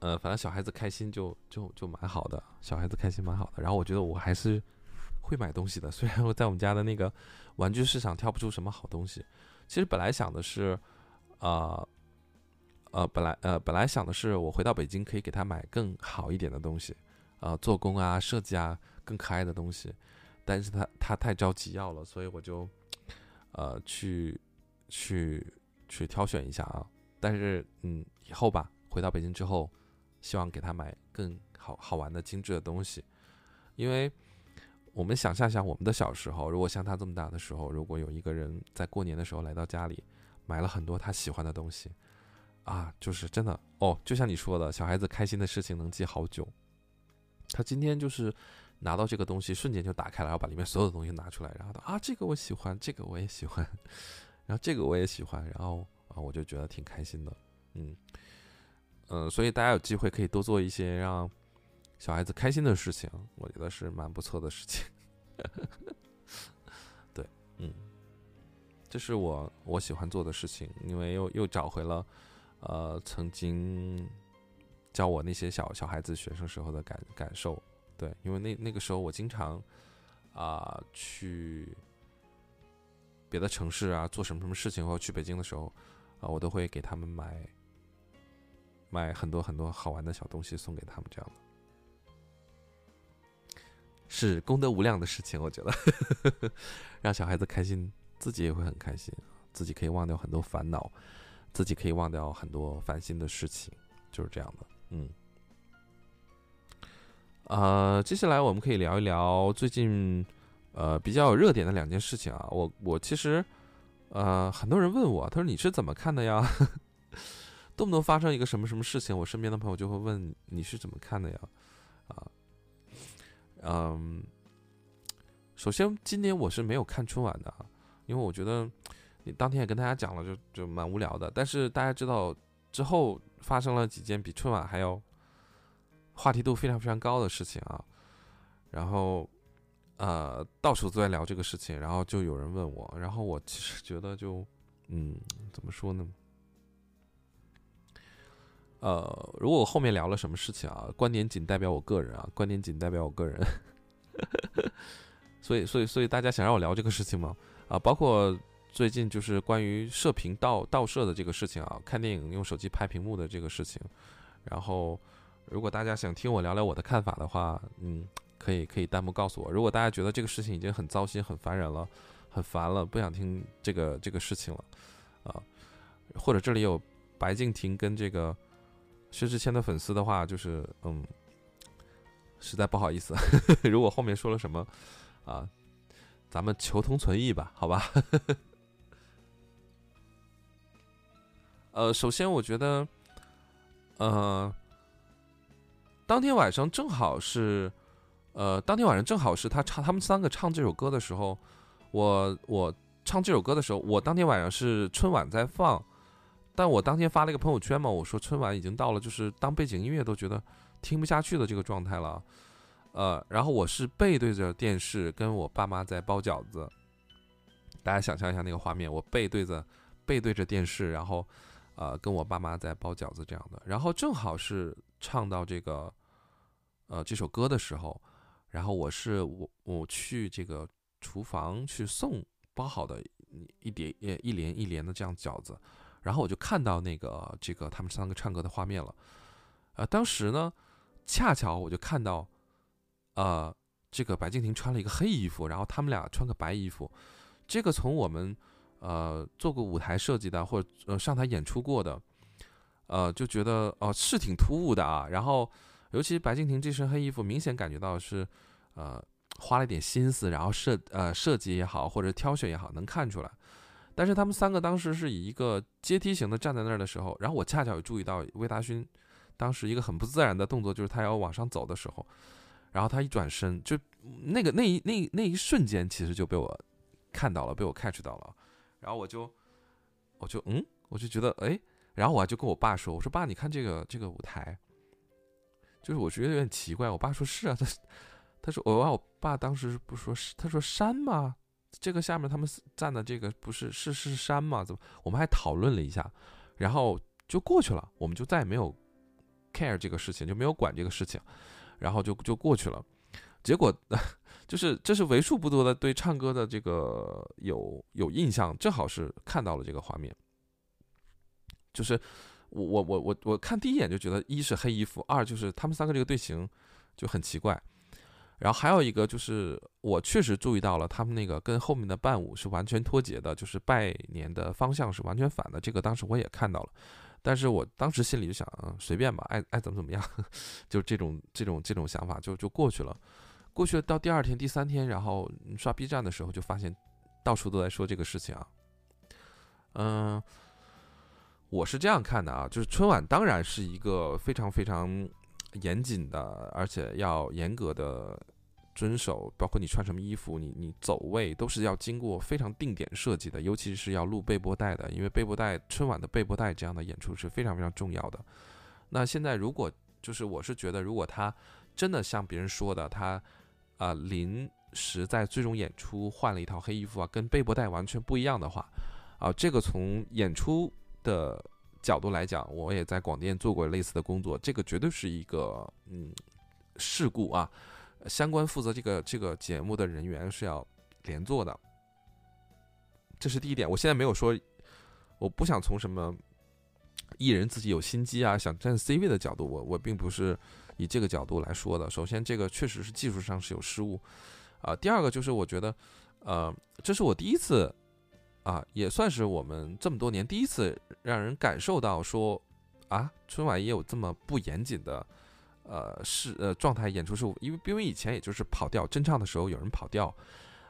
呃，反正小孩子开心就就就蛮好的，小孩子开心蛮好的。然后我觉得我还是会买东西的，虽然我在我们家的那个玩具市场挑不出什么好东西。其实本来想的是，啊，呃，本来呃本来想的是我回到北京可以给他买更好一点的东西。啊，做工啊，设计啊，更可爱的东西，但是他他太着急要了，所以我就，呃，去去去挑选一下啊。但是嗯，以后吧，回到北京之后，希望给他买更好好玩的精致的东西，因为我们想象一下我们的小时候，如果像他这么大的时候，如果有一个人在过年的时候来到家里，买了很多他喜欢的东西，啊，就是真的哦，就像你说的，小孩子开心的事情能记好久。他今天就是拿到这个东西，瞬间就打开了，然后把里面所有的东西拿出来，然后他啊，这个我喜欢，这个我也喜欢，然后这个我也喜欢，然后啊，我就觉得挺开心的，嗯嗯，所以大家有机会可以多做一些让小孩子开心的事情，我觉得是蛮不错的事情。这是我我喜欢做的事情，因为又又找回了呃曾经。教我那些小小孩子、学生时候的感感受，对，因为那那个时候我经常啊去别的城市啊做什么什么事情，或者去北京的时候啊，我都会给他们买买很多很多好玩的小东西送给他们，这样的，是功德无量的事情。我觉得 让小孩子开心，自己也会很开心，自己可以忘掉很多烦恼，自己可以忘掉很多烦心的事情，就是这样的。嗯，呃，接下来我们可以聊一聊最近呃比较有热点的两件事情啊。我我其实呃很多人问我，他说你是怎么看的呀？动不动发生一个什么什么事情，我身边的朋友就会问你是怎么看的呀？啊，嗯，首先今年我是没有看春晚的啊，因为我觉得你当天也跟大家讲了，就就蛮无聊的。但是大家知道之后。发生了几件比春晚还要话题度非常非常高的事情啊，然后呃到处都在聊这个事情，然后就有人问我，然后我其实觉得就嗯怎么说呢？呃，如果我后面聊了什么事情啊，观点仅代表我个人啊，观点仅代表我个人，所以所以所以大家想让我聊这个事情吗？啊，包括。最近就是关于射频盗盗摄的这个事情啊，看电影用手机拍屏幕的这个事情。然后，如果大家想听我聊聊我的看法的话，嗯，可以可以弹幕告诉我。如果大家觉得这个事情已经很糟心、很烦人了，很烦了，不想听这个这个事情了，啊，或者这里有白敬亭跟这个薛之谦的粉丝的话，就是嗯，实在不好意思，如果后面说了什么啊，咱们求同存异吧，好吧。呃，首先我觉得，呃，当天晚上正好是，呃，当天晚上正好是他唱他们三个唱这首歌的时候，我我唱这首歌的时候，我当天晚上是春晚在放，但我当天发了一个朋友圈嘛，我说春晚已经到了，就是当背景音乐都觉得听不下去的这个状态了，呃，然后我是背对着电视跟我爸妈在包饺子，大家想象一下那个画面，我背对着背对着电视，然后。呃，跟我爸妈在包饺子这样的，然后正好是唱到这个，呃这首歌的时候，然后我是我我去这个厨房去送包好的一碟呃一连一连的这样饺子，然后我就看到那个这个他们三个唱歌的画面了，呃，当时呢，恰巧我就看到，呃，这个白敬亭穿了一个黑衣服，然后他们俩穿个白衣服，这个从我们呃做过舞台设计的或者呃上台演出过的。呃，就觉得哦是挺突兀的啊，然后尤其白敬亭这身黑衣服，明显感觉到是，呃，花了点心思，然后设呃设计也好，或者挑选也好，能看出来。但是他们三个当时是以一个阶梯型的站在那儿的时候，然后我恰巧也注意到魏大勋当时一个很不自然的动作，就是他要往上走的时候，然后他一转身，就那个那一那那一瞬间，其实就被我看到了，被我 catch 到了，然后我就我就嗯，我就觉得哎。然后我就跟我爸说：“我说爸，你看这个这个舞台，就是我觉得有点奇怪。”我爸说：“是啊，他他说我我爸当时不说是他说山吗？这个下面他们站的这个不是是是山吗？怎么？我们还讨论了一下，然后就过去了，我们就再也没有 care 这个事情，就没有管这个事情，然后就就过去了。结果就是这是为数不多的对唱歌的这个有有印象，正好是看到了这个画面。”就是我我我我我看第一眼就觉得一是黑衣服，二就是他们三个这个队形就很奇怪，然后还有一个就是我确实注意到了他们那个跟后面的伴舞是完全脱节的，就是拜年的方向是完全反的。这个当时我也看到了，但是我当时心里就想，嗯，随便吧，爱爱怎么怎么样，就这种这种这种想法就就过去了。过去了到第二天第三天，然后刷 B 站的时候就发现到处都在说这个事情啊，嗯。我是这样看的啊，就是春晚当然是一个非常非常严谨的，而且要严格的遵守，包括你穿什么衣服，你你走位都是要经过非常定点设计的，尤其是要录背播带的，因为背播带春晚的背播带这样的演出是非常非常重要的。那现在如果就是我是觉得，如果他真的像别人说的，他啊临时在最终演出换了一套黑衣服啊，跟背播带完全不一样的话，啊，这个从演出。的角度来讲，我也在广电做过类似的工作，这个绝对是一个嗯事故啊，相关负责这个这个节目的人员是要连坐的，这是第一点。我现在没有说，我不想从什么艺人自己有心机啊，想占 C 位的角度，我我并不是以这个角度来说的。首先，这个确实是技术上是有失误啊。第二个就是我觉得，呃，这是我第一次。啊，也算是我们这么多年第一次让人感受到说，啊，春晚也有这么不严谨的，呃，是呃状态演出是，因为因为以前也就是跑调，真唱的时候有人跑调，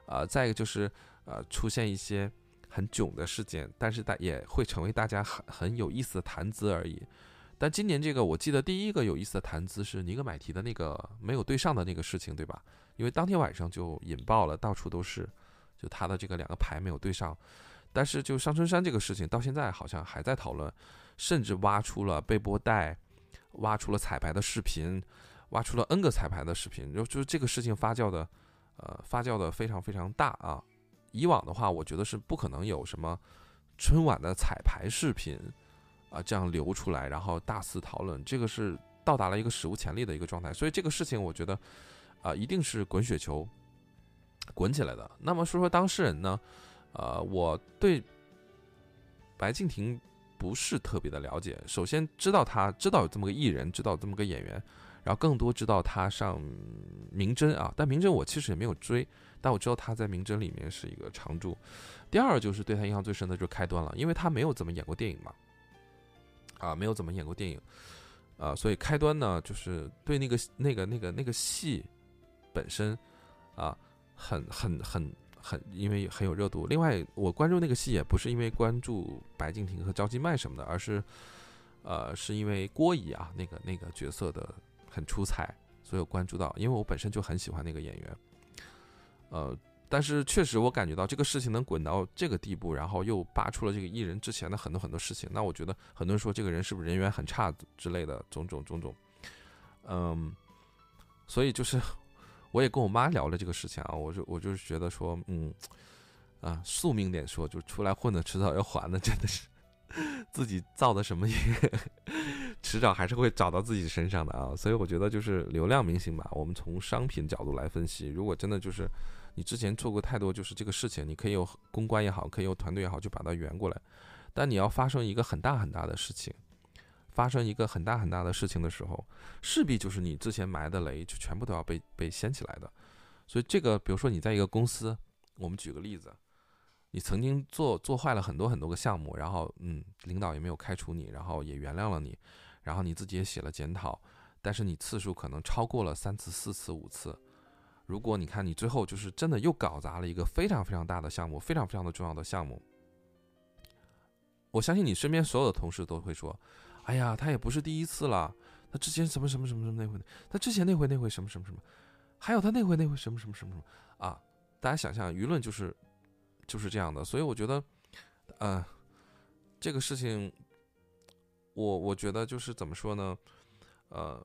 啊，再一个就是呃出现一些很囧的事件，但是大也会成为大家很很有意思的谈资而已。但今年这个我记得第一个有意思的谈资是尼格买提的那个没有对上的那个事情，对吧？因为当天晚上就引爆了，到处都是。就他的这个两个牌没有对上，但是就上春山这个事情到现在好像还在讨论，甚至挖出了背波带，挖出了彩排的视频，挖出了 N 个彩排的视频，就就是这个事情发酵的，呃，发酵的非常非常大啊。以往的话，我觉得是不可能有什么春晚的彩排视频啊这样流出来，然后大肆讨论，这个是到达了一个史无前例的一个状态。所以这个事情，我觉得啊，一定是滚雪球。滚起来的。那么说说当事人呢？呃，我对白敬亭不是特别的了解。首先知道他知道有这么个艺人，知道这么个演员，然后更多知道他上名侦啊。但名侦我其实也没有追，但我知道他在名侦里面是一个常驻。第二就是对他印象最深的就是开端了，因为他没有怎么演过电影嘛，啊，没有怎么演过电影，啊，所以开端呢就是对那个那个那个那个戏本身啊。很很很很，因为很有热度。另外，我关注那个戏也不是因为关注白敬亭和赵今麦什么的，而是，呃，是因为郭姨啊那个那个角色的很出彩，所以我关注到。因为我本身就很喜欢那个演员，呃，但是确实我感觉到这个事情能滚到这个地步，然后又扒出了这个艺人之前的很多很多事情，那我觉得很多人说这个人是不是人缘很差之类的种种种种，嗯，所以就是。我也跟我妈聊了这个事情啊，我就我就是觉得说，嗯，啊，宿命点说，就出来混的迟早要还的，真的是 自己造的什么业，迟早还是会找到自己身上的啊。所以我觉得就是流量明星吧，我们从商品角度来分析，如果真的就是你之前做过太多就是这个事情，你可以有公关也好，可以有团队也好，就把它圆过来。但你要发生一个很大很大的事情，发生一个很大很大的事情的时候，势必就是你之前埋的雷就全部都要被被掀起来的。所以这个，比如说你在一个公司，我们举个例子，你曾经做做坏了很多很多个项目，然后嗯，领导也没有开除你，然后也原谅了你，然后你自己也写了检讨，但是你次数可能超过了三次、四次、五次。如果你看你最后就是真的又搞砸了一个非常非常大的项目，非常非常的重要的项目。我相信你身边所有的同事都会说：“哎呀，他也不是第一次了，他之前什么什么什么什么那回，他之前那回那回什么什么什么，还有他那回那回什么什么什么什么啊！”大家想象，舆论就是就是这样的，所以我觉得，呃，这个事情，我我觉得就是怎么说呢？呃，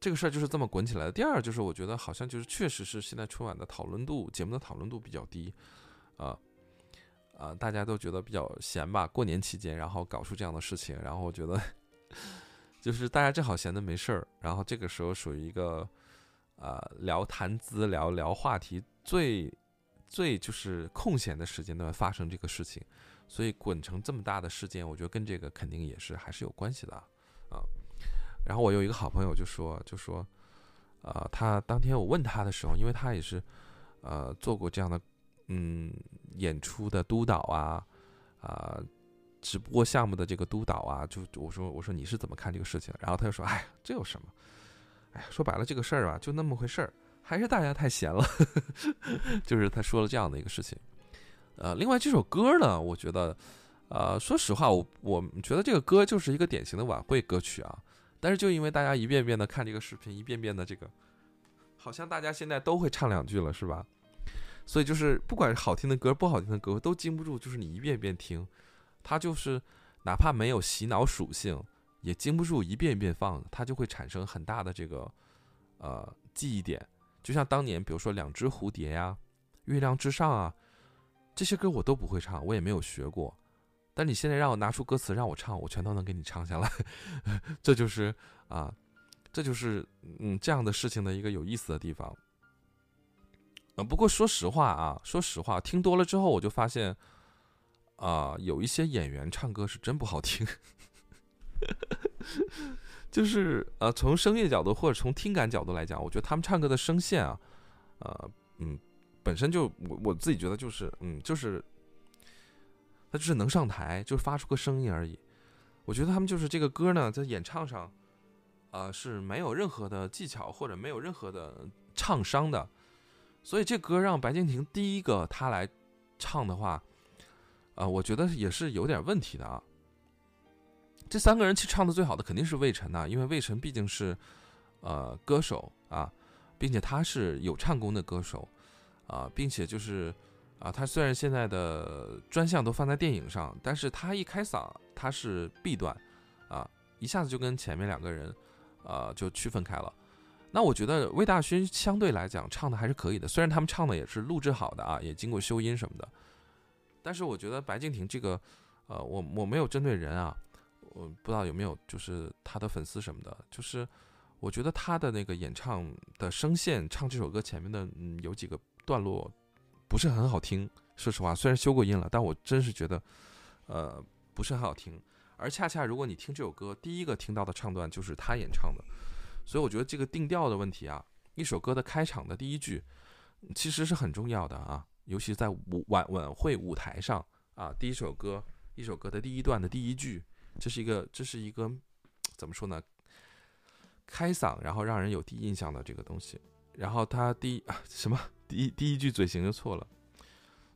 这个事儿就是这么滚起来的。第二就是我觉得好像就是确实是现在春晚的讨论度，节目的讨论度比较低，啊。啊，大家都觉得比较闲吧？过年期间，然后搞出这样的事情，然后我觉得，就是大家正好闲的没事儿，然后这个时候属于一个，呃，聊谈资、聊聊话题最最就是空闲的时间段发生这个事情，所以滚成这么大的事件，我觉得跟这个肯定也是还是有关系的啊。然后我有一个好朋友就说，就说，呃，他当天我问他的时候，因为他也是，呃，做过这样的。嗯，演出的督导啊，啊，直播项目的这个督导啊，就我说我说你是怎么看这个事情？然后他就说，哎，这有什么？哎，说白了这个事儿吧，就那么回事儿，还是大家太闲了。就是他说了这样的一个事情。呃，另外这首歌呢，我觉得，呃，说实话，我我觉得这个歌就是一个典型的晚会歌曲啊。但是就因为大家一遍遍的看这个视频，一遍遍的这个，好像大家现在都会唱两句了，是吧？所以就是，不管是好听的歌，不好听的歌，都经不住，就是你一遍一遍听，它就是哪怕没有洗脑属性，也经不住一遍一遍放，它就会产生很大的这个呃记忆点。就像当年，比如说《两只蝴蝶》呀，《月亮之上》啊，这些歌我都不会唱，我也没有学过。但你现在让我拿出歌词让我唱，我全都能给你唱下来。这就是啊，这就是嗯这样的事情的一个有意思的地方。啊，不过说实话啊，说实话，听多了之后，我就发现，啊，有一些演员唱歌是真不好听，就是呃，从声乐角度或者从听感角度来讲，我觉得他们唱歌的声线啊，呃，嗯，本身就我我自己觉得就是，嗯，就是，他就是能上台，就发出个声音而已。我觉得他们就是这个歌呢，在演唱上，啊，是没有任何的技巧或者没有任何的唱商的。所以这歌让白敬亭第一个他来唱的话，啊，我觉得也是有点问题的啊。这三个人其实唱的最好的肯定是魏晨呐，因为魏晨毕竟是呃歌手啊，并且他是有唱功的歌手啊，并且就是啊，他虽然现在的专项都放在电影上，但是他一开嗓他是 B 段啊，一下子就跟前面两个人啊就区分开了。那我觉得魏大勋相对来讲唱的还是可以的，虽然他们唱的也是录制好的啊，也经过修音什么的，但是我觉得白敬亭这个，呃，我我没有针对人啊，我不知道有没有就是他的粉丝什么的，就是我觉得他的那个演唱的声线，唱这首歌前面的嗯有几个段落不是很好听，说实话，虽然修过音了，但我真是觉得，呃，不是很好听，而恰恰如果你听这首歌，第一个听到的唱段就是他演唱的。所以我觉得这个定调的问题啊，一首歌的开场的第一句，其实是很重要的啊，尤其在舞晚晚会舞台上啊，第一首歌一首歌的第一段的第一句，这是一个这是一个怎么说呢？开嗓，然后让人有第一印象的这个东西。然后他第一啊什么第一第一句嘴型就错了，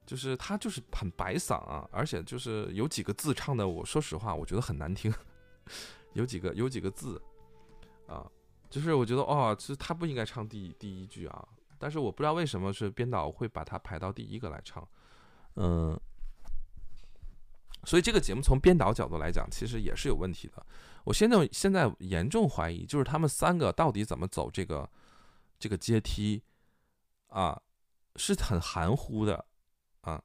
就是他就是很白嗓啊，而且就是有几个字唱的，我说实话我觉得很难听，有几个有几个字啊。就是我觉得哦，其实他不应该唱第第一句啊，但是我不知道为什么是编导会把他排到第一个来唱，嗯，所以这个节目从编导角度来讲，其实也是有问题的。我现在现在严重怀疑，就是他们三个到底怎么走这个这个阶梯啊，是很含糊的啊。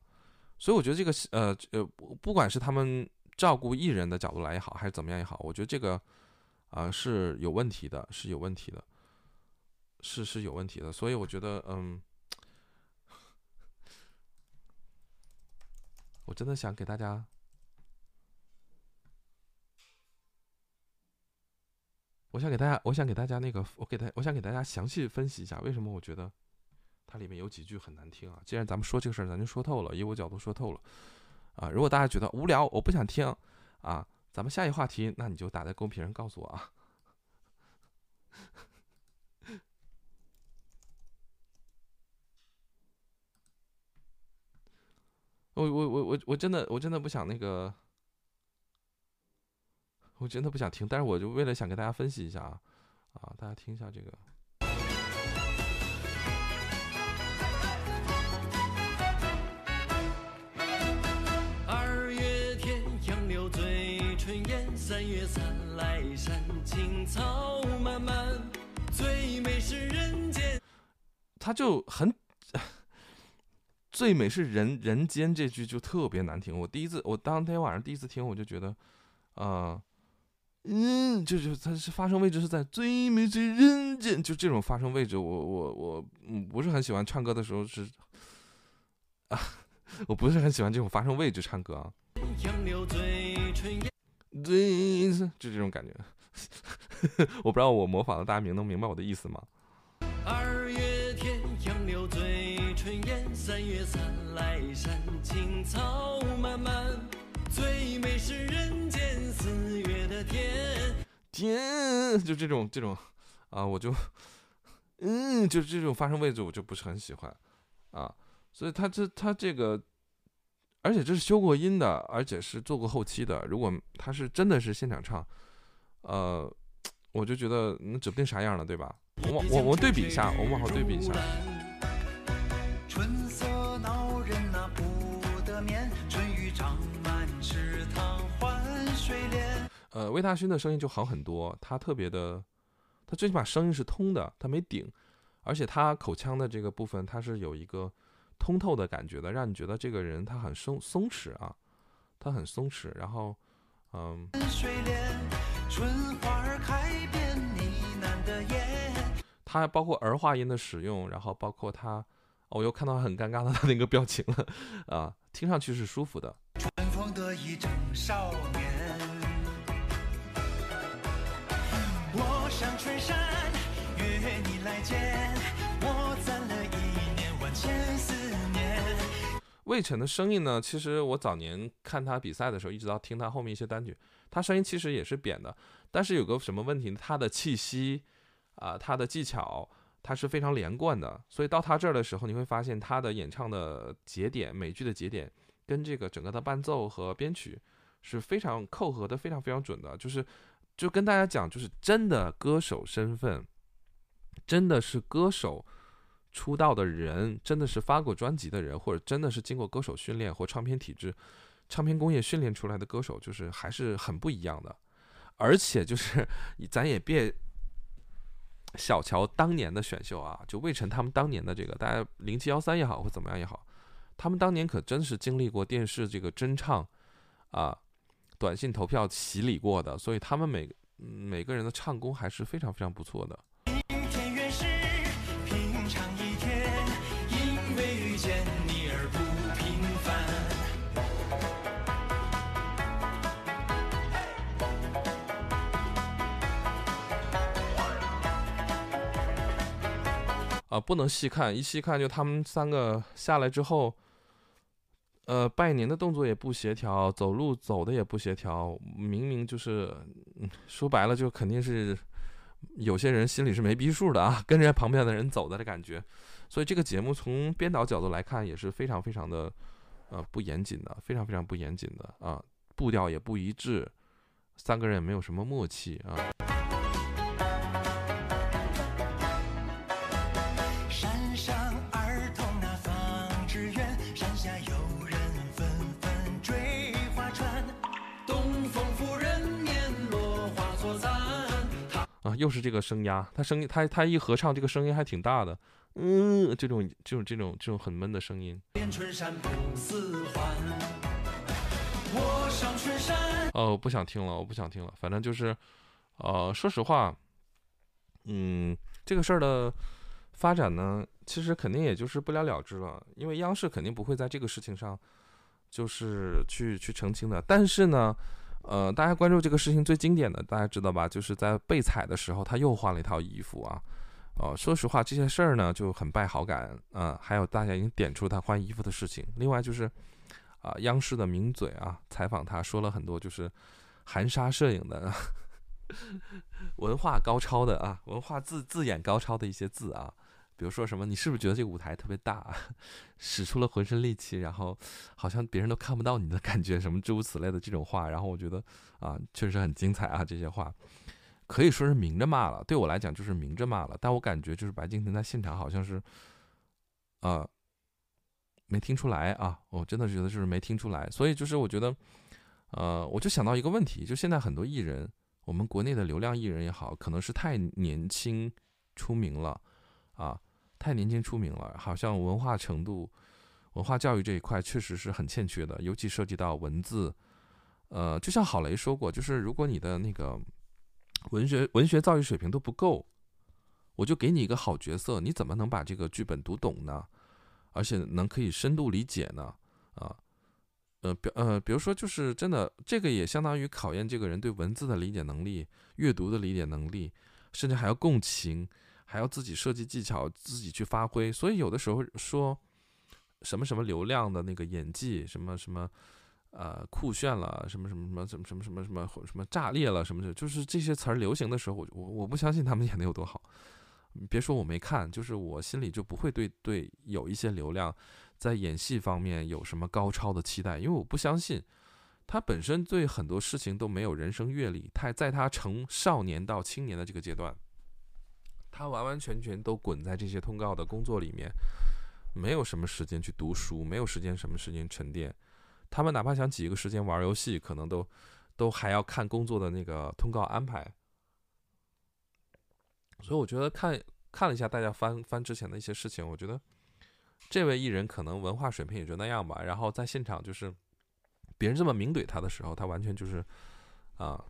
所以我觉得这个呃呃，不管是他们照顾艺人的角度来也好，还是怎么样也好，我觉得这个啊、是有问题的，是有问题的，是是有问题的。所以我觉得，嗯，我真的想给大家。我想给大家，我想给大家那个，我给大，我想给大家详细分析一下，为什么我觉得它里面有几句很难听啊。既然咱们说这个事儿，咱就说透了，以我角度说透了啊。如果大家觉得无聊，我不想听啊，咱们下一话题，那你就打在公屏上告诉我啊。我我我我我真的我真的不想那个，我真的不想听，但是我就为了想给大家分析一下啊啊，大家听一下这个。三来山，青草漫漫。最美是人间。他就很最美是人人间这句就特别难听。我第一次，我当天晚上第一次听，我就觉得，啊、嗯，就就它是发声位置是在最美是人间，就这种发声位置，我我我嗯不是很喜欢唱歌的时候是啊，我不是很喜欢这种发声位置唱歌啊，杨柳醉春烟。就这种感觉。我不知道我模仿的大家明能明白我的意思吗？二月天，杨柳醉春烟；三月三来山，青草漫漫。最美是人间四月的天。天，就这种这种啊，我就嗯，就这种发声位置我就不是很喜欢啊，所以他这他这个，而且这是修过音的，而且是做过后期的。如果他是真的是现场唱，呃，我就觉得那指不定啥样了，对吧？我往我我对比一下，我们往后对比一下。春色恼人那不得眠，春雨长满池塘换水莲。呃，魏大勋的声音就好很多，他特别的，他最起码声音是通的，他没顶，而且他口腔的这个部分，他是有一个通透的感觉的，让你觉得这个人他很松松弛啊，他很松弛，然后，嗯，水莲，春花儿开遍呢喃的烟。他包括儿化音的使用，然后包括他，我又看到很尴尬的那个表情了，啊，听上去是舒服的，春风得意正少年。我上春山，约你来见，魏晨的声音呢，其实我早年看他比赛的时候，一直到听他后面一些单曲，他声音其实也是扁的，但是有个什么问题呢？他的气息啊、他的技巧，他是非常连贯的，所以到他这儿的时候，你会发现他的演唱的节点，每句的节点，跟这个整个的伴奏和编曲是非常扣合的，非常非常准的，就是就跟大家讲，就是真的歌手身份，真的是歌手。出道的人，真的是发过专辑的人，或者真的是经过歌手训练或唱片体制、唱片工业训练出来的歌手，就是还是很不一样的。而且就是 咱也别小瞧当年的选秀啊，就魏晨他们当年的这个，大家零七幺三也好或怎么样也好，他们当年可真是经历过电视这个真唱啊、短信投票洗礼过的，所以他们每每个人的唱功还是非常非常不错的。啊，不能细看，一细看就他们三个下来之后，呃，拜年的动作也不协调，走路走的也不协调，明明就是，说白了就肯定是有些人心里是没逼数的啊，跟着旁边的人走的的感觉，所以这个节目从编导角度来看也是非常非常的，呃，不严谨的，非常非常不严谨的啊，步调也不一致，三个人也没有什么默契啊。又是这个声压，他声音，他他一合唱，这个声音还挺大的，嗯，这种这种这种这种很闷的声音。我上春山。哦，我不想听了，我不想听了。反正就是，呃，说实话，嗯，这个事儿的发展呢，其实肯定也就是不了了之了，因为央视肯定不会在这个事情上就是去去澄清的。但是呢，呃，大家关注这个事情最经典的，大家知道吧？就是在被踩的时候，他又换了一套衣服啊。哦，说实话，这些事儿呢就很败好感啊。还有大家已经点出他换衣服的事情。另外就是，啊，央视的名嘴啊采访他说了很多就是含沙射影的 文化高超的啊，文化字字眼高超的一些字啊。比如说什么，你是不是觉得这个舞台特别大，使出了浑身力气，然后好像别人都看不到你的感觉，什么诸如此类的这种话。然后我觉得啊，确实很精彩啊，这些话。可以说是明着骂了，对我来讲就是明着骂了。但我感觉就是白敬亭在现场好像是，呃，没听出来啊。我真的觉得就是没听出来。所以就是我觉得，呃，我就想到一个问题，就现在很多艺人，我们国内的流量艺人也好，可能是太年轻出名了啊，太年轻出名了，好像文化程度、文化教育这一块确实是很欠缺的，尤其涉及到文字。呃，就像郝雷说过，就是如果你的那个。文学文学造诣水平都不够，我就给你一个好角色，你怎么能把这个剧本读懂呢？而且能可以深度理解呢？啊，呃，比呃，比如说，就是真的，这个也相当于考验这个人对文字的理解能力、阅读的理解能力，甚至还要共情，还要自己设计技巧，自己去发挥。所以有的时候说什么什么流量的那个演技，什么什么。呃，酷炫了，什么什么什么，怎么什么什么什么什么炸裂了，什么的，就是这些词儿流行的时候，我我不相信他们演的有多好。别说我没看，就是我心里就不会对对有一些流量在演戏方面有什么高超的期待，因为我不相信他本身对很多事情都没有人生阅历。他在他从少年到青年的这个阶段，他完完全全都滚在这些通告的工作里面，没有什么时间去读书，没有时间什么时间沉淀。他们哪怕想挤一个时间玩游戏，可能都都还要看工作的那个通告安排。所以我觉得看看了一下大家翻翻之前的一些事情，我觉得这位艺人可能文化水平也就那样吧。然后在现场就是别人这么明怼他的时候，他完全就是啊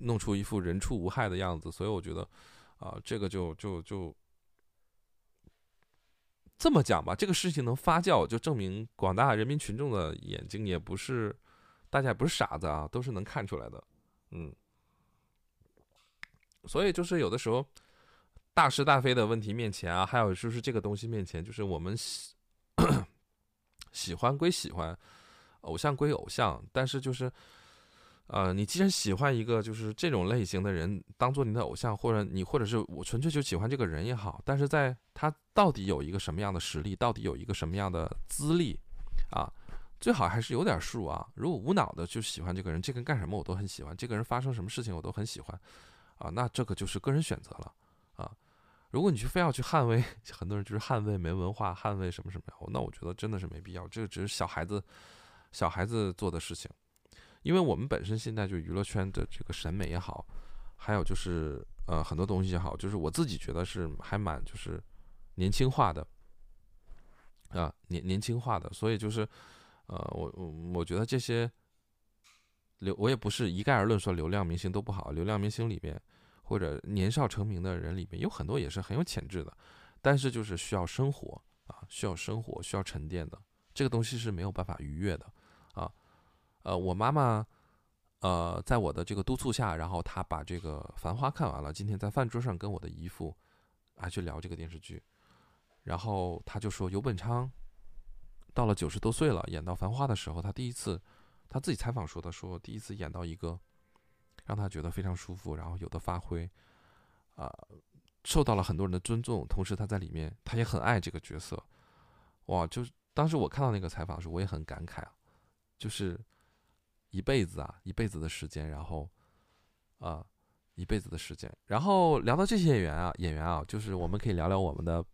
弄出一副人畜无害的样子。所以我觉得啊这个就就就。这么讲吧，这个事情能发酵，就证明广大人民群众的眼睛也不是，大家也不是傻子啊，都是能看出来的，嗯。所以就是有的时候，大是大非的问题面前啊，还有就是这个东西面前，就是我们喜 喜欢归喜欢，偶像归偶像，但是就是。呃，你既然喜欢一个就是这种类型的人当做你的偶像，或者你或者是我纯粹就喜欢这个人也好，但是在他到底有一个什么样的实力，到底有一个什么样的资历，啊，最好还是有点数啊。如果无脑的就喜欢这个人，这个人干什么我都很喜欢，这个人发生什么事情我都很喜欢，啊，那这个就是个人选择了啊。如果你去非要去捍卫，很多人就是捍卫没文化，捍卫什么什么，那我觉得真的是没必要，这个只是小孩子小孩子做的事情。因为我们本身现在就娱乐圈的这个审美也好，还有就是呃很多东西也好，就是我自己觉得是还蛮就是年轻化的啊年年轻化的，所以就是呃我我我觉得这些流我也不是一概而论说流量明星都不好，流量明星里面或者年少成名的人里面有很多也是很有潜质的，但是就是需要生活啊需要生活需要沉淀的这个东西是没有办法逾越的啊。呃，我妈妈，呃，在我的这个督促下，然后她把这个《繁花》看完了。今天在饭桌上跟我的姨父还去聊这个电视剧，然后他就说，尤本昌到了九十多岁了，演到《繁花》的时候，他第一次，他自己采访说的，说第一次演到一个让他觉得非常舒服，然后有的发挥，啊，受到了很多人的尊重，同时他在里面，他也很爱这个角色，哇，就是当时我看到那个采访的时候，我也很感慨啊，就是。一辈子啊，一辈子的时间，然后，啊，一辈子的时间，然后聊到这些演员啊，演员啊，就是我们可以聊聊我们的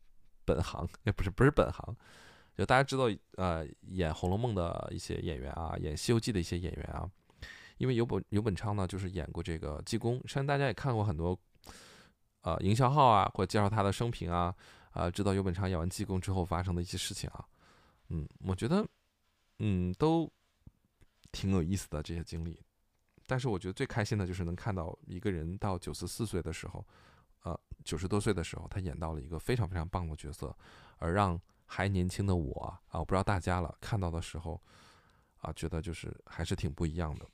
本行，也不是不是本行，就大家知道，呃，演《红楼梦》的一些演员啊，演《西游记》的一些演员啊，因为尤本尤本昌呢，就是演过这个济公，相信大家也看过很多，呃，营销号啊，或者介绍他的生平啊，啊，知道尤本昌演完济公之后发生的一些事情啊，嗯，我觉得，嗯，都。挺有意思的这些经历。但是我觉得最开心的就是能看到一个人到九十四岁的时候，呃，九十多岁的时候，他演到了一个非常非常棒的角色，而让还年轻的我啊，我不知道大家了看到的时候，啊，觉得就是还是挺不一样的。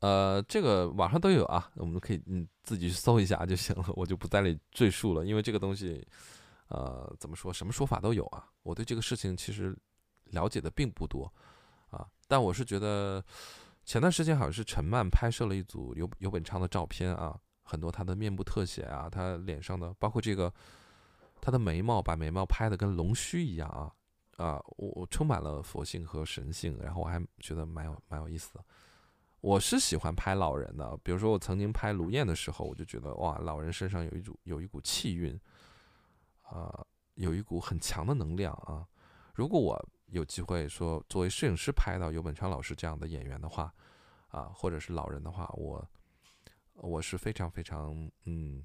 呃，这个网上都有啊，我们可以嗯自己去搜一下就行了，我就不在里赘述了，因为这个东西，呃，怎么说，什么说法都有啊。我对这个事情其实了解的并不多。啊，但我是觉得，前段时间好像是陈漫拍摄了一组有有本昌的照片啊，很多他的面部特写啊，他脸上的，包括这个他的眉毛，把眉毛拍的跟龙须一样啊啊，我我充满了佛性和神性，然后我还觉得蛮有蛮有意思的。我是喜欢拍老人的，比如说我曾经拍卢燕的时候，我就觉得哇，老人身上有一股有一股气韵，啊，有一股很强的能量啊，如果我。有机会说作为摄影师拍到尤本昌老师这样的演员的话，啊，或者是老人的话，我我是非常非常嗯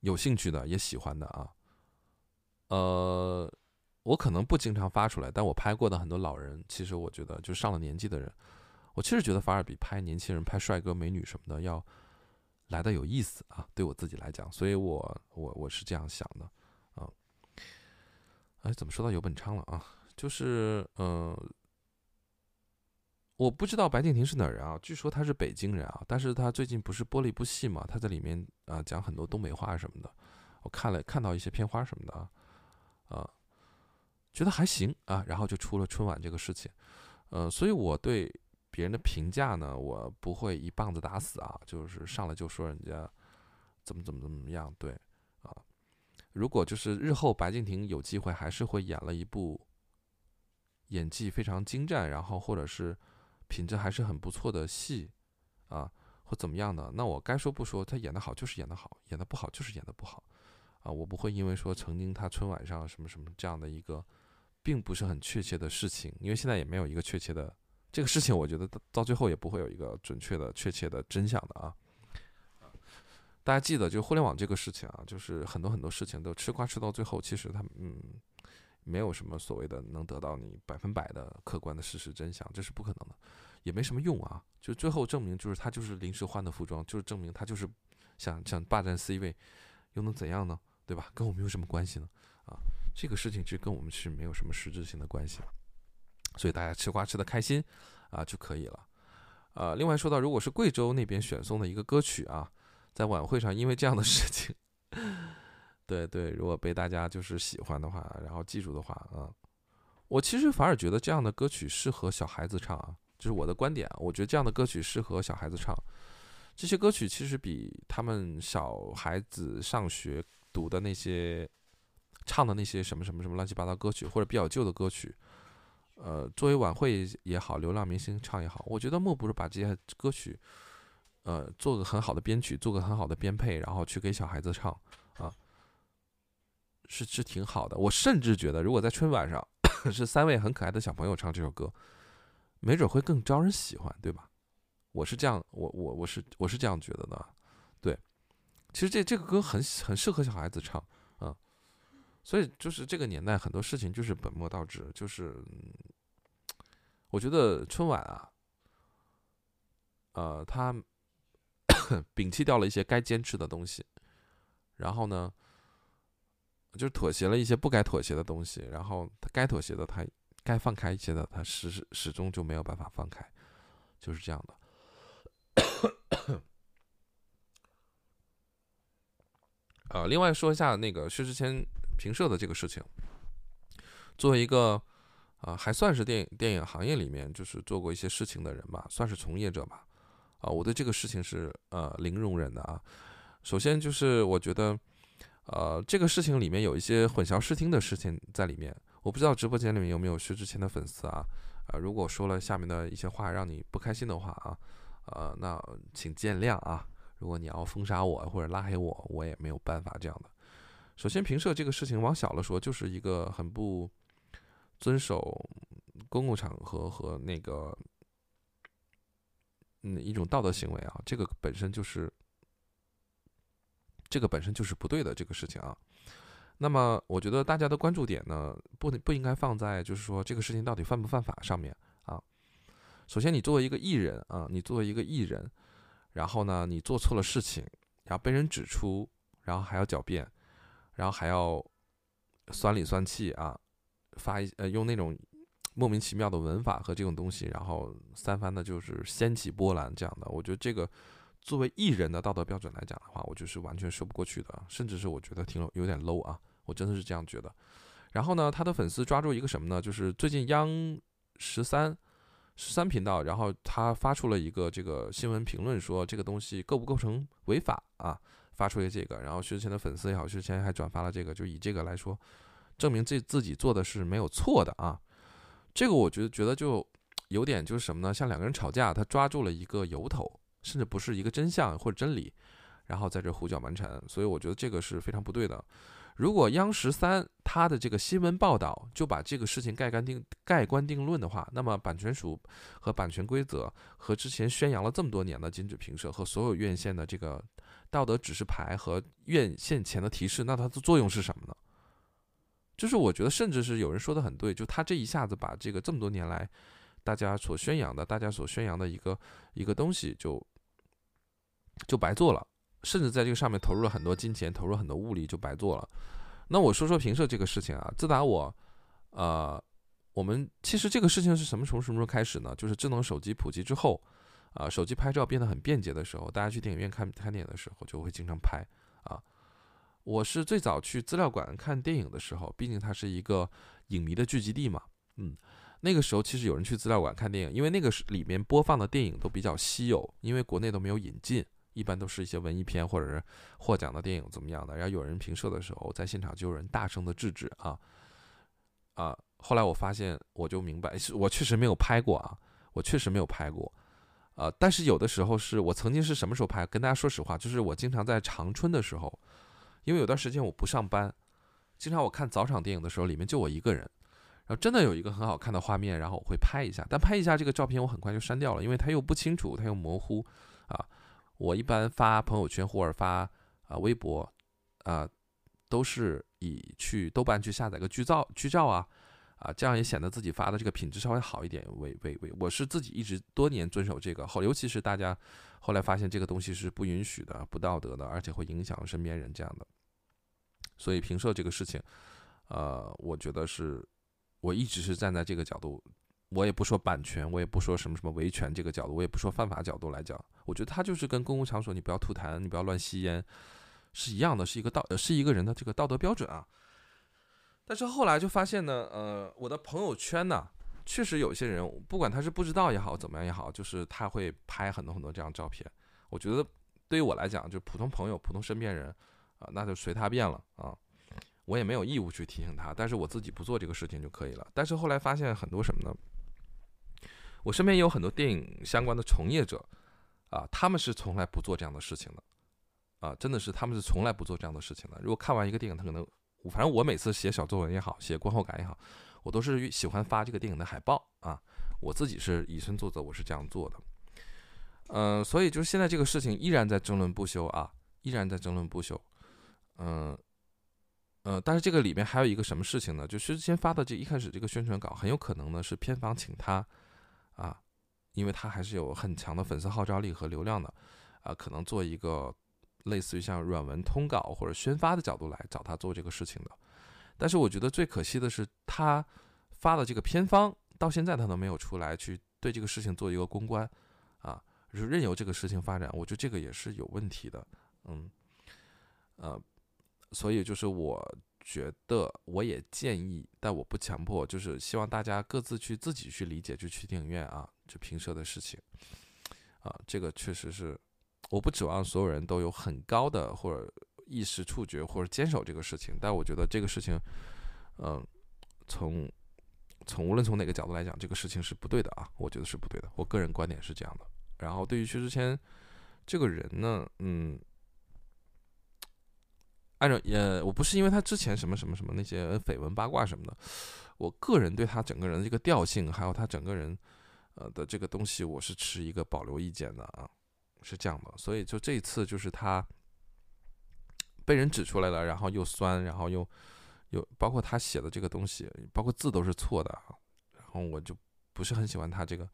有兴趣的，也喜欢的啊。呃，我可能不经常发出来，但我拍过的很多老人，其实我觉得就上了年纪的人，我其实觉得反而比拍年轻人、拍帅哥美女什么的要来的有意思啊，对我自己来讲，所以我我我是这样想的。哎，怎么说到尤本昌了啊？就是，嗯，我不知道白敬亭是哪人啊？据说他是北京人啊，但是他最近不是播了一部戏嘛？他在里面啊讲很多东北话什么的，我看了看到一些片花什么的啊，啊，觉得还行啊，然后就出了春晚这个事情，呃，所以我对别人的评价呢，我不会一棒子打死啊，就是上来就说人家怎么怎么怎么样，对。如果就是日后白敬亭有机会还是会演了一部演技非常精湛，然后或者是品质还是很不错的戏，啊，或怎么样的，那我该说不说，他演的好就是演的好，演的不好就是演的不好，啊，我不会因为说曾经他春晚上什么什么这样的一个并不是很确切的事情，因为现在也没有一个确切的这个事情，我觉得到到最后也不会有一个准确的确切的真相的啊。大家记得，就互联网这个事情啊，就是很多很多事情都吃瓜吃到最后，其实他嗯，没有什么所谓的能得到你百分百的客观的事实真相，这是不可能的，也没什么用啊。就最后证明，就是他就是临时换的服装，就是证明他就是想想霸占 C 位，又能怎样呢？对吧？跟我们有什么关系呢？啊，这个事情其实跟我们是没有什么实质性的关系，所以大家吃瓜吃的开心啊就可以了。呃，另外说到，如果是贵州那边选送的一个歌曲啊。在晚会上，因为这样的事情，对对，如果被大家就是喜欢的话，然后记住的话，啊，我其实反而觉得这样的歌曲适合小孩子唱啊，就是我的观点，我觉得这样的歌曲适合小孩子唱。这些歌曲其实比他们小孩子上学读的那些唱的那些什么什么什么乱七八糟歌曲，或者比较旧的歌曲，呃，作为晚会也好，流量明星唱也好，我觉得莫不是把这些歌曲。呃，做个很好的编曲，做个很好的编配，然后去给小孩子唱，啊，是是挺好的。我甚至觉得，如果在春晚上 是三位很可爱的小朋友唱这首歌，没准会更招人喜欢，对吧？我是这样，我我我是我是这样觉得的。对，其实这这个歌很很适合小孩子唱，啊，所以就是这个年代很多事情就是本末倒置，就是我觉得春晚啊，呃，他。摒弃掉了一些该坚持的东西，然后呢，就妥协了一些不该妥协的东西，然后他该妥协的，他该放开一些的，他始始终就没有办法放开，就是这样的。呃，另外说一下那个薛之谦评社的这个事情，作为一个啊还算是电影电影行业里面就是做过一些事情的人吧，算是从业者吧。啊，我对这个事情是呃零容忍的啊。首先就是我觉得，呃，这个事情里面有一些混淆视听的事情在里面。我不知道直播间里面有没有薛之谦的粉丝啊？啊，如果说了下面的一些话让你不开心的话啊，呃，那请见谅啊。如果你要封杀我或者拉黑我，我也没有办法这样的。首先，评社这个事情往小了说，就是一个很不遵守公共场合和那个。嗯，一种道德行为啊，这个本身就是，这个本身就是不对的这个事情啊。那么我觉得大家的关注点呢，不不应该放在就是说这个事情到底犯不犯法上面啊。首先，你作为一个艺人啊，你作为一个艺人，然后呢，你做错了事情，然后被人指出，然后还要狡辩，然后还要酸里酸气啊，发一呃用那种莫名其妙的文法和这种东西，然后三番的就是掀起波澜这样的。我觉得这个作为艺人的道德标准来讲的话，我就是完全说不过去的，甚至是我觉得挺有点 low 啊，我真的是这样觉得。然后呢，他的粉丝抓住一个什么呢？就是最近央十三。十三频道，然后他发出了一个这个新闻评论，说这个东西构不构成违法啊？发出了这个，然后薛之谦的粉丝也好，薛之谦还转发了这个，就以这个来说，证明这自己做的是没有错的啊。这个我觉得觉得就有点就是什么呢？像两个人吵架，他抓住了一个由头，甚至不是一个真相或者真理，然后在这胡搅蛮缠，所以我觉得这个是非常不对的。如果央视三他的这个新闻报道就把这个事情盖棺定盖棺定论的话，那么版权署和版权规则和之前宣扬了这么多年的禁止评社和所有院线的这个道德指示牌和院线前的提示，那它的作用是什么呢？就是我觉得，甚至是有人说的很对，就他这一下子把这个这么多年来大家所宣扬的、大家所宣扬的一个一个东西就就白做了。甚至在这个上面投入了很多金钱，投入很多物力，就白做了。那我说说评社这个事情啊，自打我，呃，我们其实这个事情是什么从什么时候开始呢？就是智能手机普及之后，啊，手机拍照变得很便捷的时候，大家去电影院看看电影的时候就会经常拍啊。我是最早去资料馆看电影的时候，毕竟它是一个影迷的聚集地嘛，嗯，那个时候其实有人去资料馆看电影，因为那个是里面播放的电影都比较稀有，因为国内都没有引进。一般都是一些文艺片或者是获奖的电影怎么样的？然后有人评社的时候，在现场就有人大声的制止啊啊！后来我发现，我就明白，我确实没有拍过啊，我确实没有拍过啊。但是有的时候是我曾经是什么时候拍？跟大家说实话，就是我经常在长春的时候，因为有段时间我不上班，经常我看早场电影的时候，里面就我一个人，然后真的有一个很好看的画面，然后我会拍一下，但拍一下这个照片我很快就删掉了，因为它又不清楚，它又模糊啊。我一般发朋友圈或者发啊微博，啊，都是以去豆瓣去下载个剧照剧照啊，啊，这样也显得自己发的这个品质稍微好一点为为为。我是自己一直多年遵守这个后，尤其是大家后来发现这个东西是不允许的、不道德的，而且会影响身边人这样的。所以评社这个事情，呃，我觉得是我一直是站在这个角度。我也不说版权，我也不说什么什么维权这个角度，我也不说犯法角度来讲，我觉得他就是跟公共场所你不要吐痰，你不要乱吸烟，是一样的，是一个道，是一个人的这个道德标准啊。但是后来就发现呢，呃，我的朋友圈呢，确实有些人，不管他是不知道也好，怎么样也好，就是他会拍很多很多这样照片。我觉得对于我来讲，就普通朋友、普通身边人啊，那就随他便了啊。我也没有义务去提醒他，但是我自己不做这个事情就可以了。但是后来发现很多什么呢？我身边也有很多电影相关的从业者，啊，他们是从来不做这样的事情的，啊，真的是他们是从来不做这样的事情的。如果看完一个电影，他可能，反正我每次写小作文也好，写观后感也好，我都是喜欢发这个电影的海报啊。我自己是以身作则，我是这样做的。嗯，所以就是现在这个事情依然在争论不休啊，依然在争论不休。嗯，呃，但是这个里面还有一个什么事情呢？就是之前发的这一开始这个宣传稿，很有可能呢是片方请他。啊，因为他还是有很强的粉丝号召力和流量的，啊，可能做一个类似于像软文通稿或者宣发的角度来找他做这个事情的。但是我觉得最可惜的是，他发的这个偏方到现在他都没有出来去对这个事情做一个公关，啊，任由这个事情发展，我觉得这个也是有问题的，嗯，呃，所以就是我。觉得我也建议，但我不强迫，就是希望大家各自去自己去理解，就去电影院啊，就评社的事情，啊，这个确实是，我不指望所有人都有很高的或者意识触觉或者坚守这个事情，但我觉得这个事情，嗯，从从无论从哪个角度来讲，这个事情是不对的啊，我觉得是不对的，我个人观点是这样的。然后对于薛之谦这个人呢，嗯。按照呃，我不是因为他之前什么什么什么那些绯闻八卦什么的，我个人对他整个人的这个调性，还有他整个人呃的这个东西，我是持一个保留意见的啊，是这样的。所以就这一次就是他被人指出来了，然后又酸，然后又又包括他写的这个东西，包括字都是错的，然后我就不是很喜欢他这个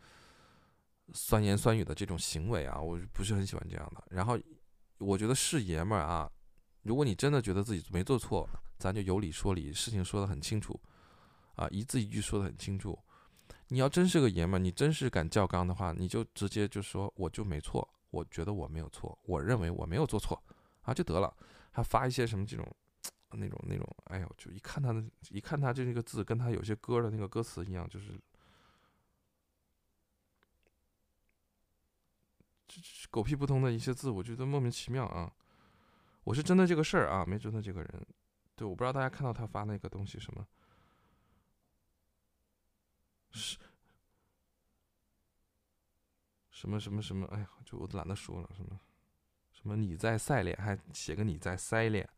酸言酸语的这种行为啊，我不是很喜欢这样的。然后我觉得是爷们儿啊，如果你真的觉得自己没做错，咱就有理说理，事情说得很清楚啊，一字一句说得很清楚。你要真是个爷们儿，你真是敢叫刚的话，你就直接就说我就没错，我觉得我没有错，我认为我没有做错啊就得了。还发一些什么这种那种那种，哎呦，就一看他的，一看他这个字，跟他有些歌的那个歌词一样，就是这狗屁不通的一些字，我觉得莫名其妙啊。我是针对这个事儿啊，没针对这个人。对，我不知道大家看到他发那个东西什么。是，什么什么什么？哎呀，就我懒得说了，什么什么你在赛脸，还写个你在塞脸。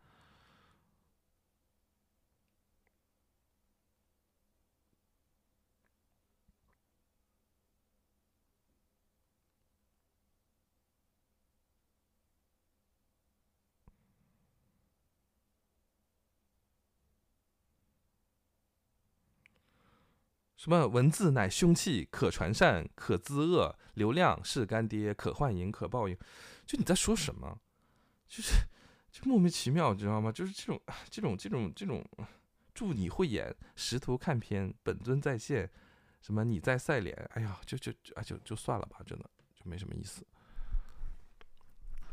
什么文字乃凶器，可传善，可滋恶；流量是干爹，可幻影，可报应。就你在说什么？就是就莫名其妙，知道吗？就是这种这种这种这种，祝你慧眼识图看片，本尊在线。什么你在赛脸？哎呀，就就就啊就就算了吧，真的就没什么意思。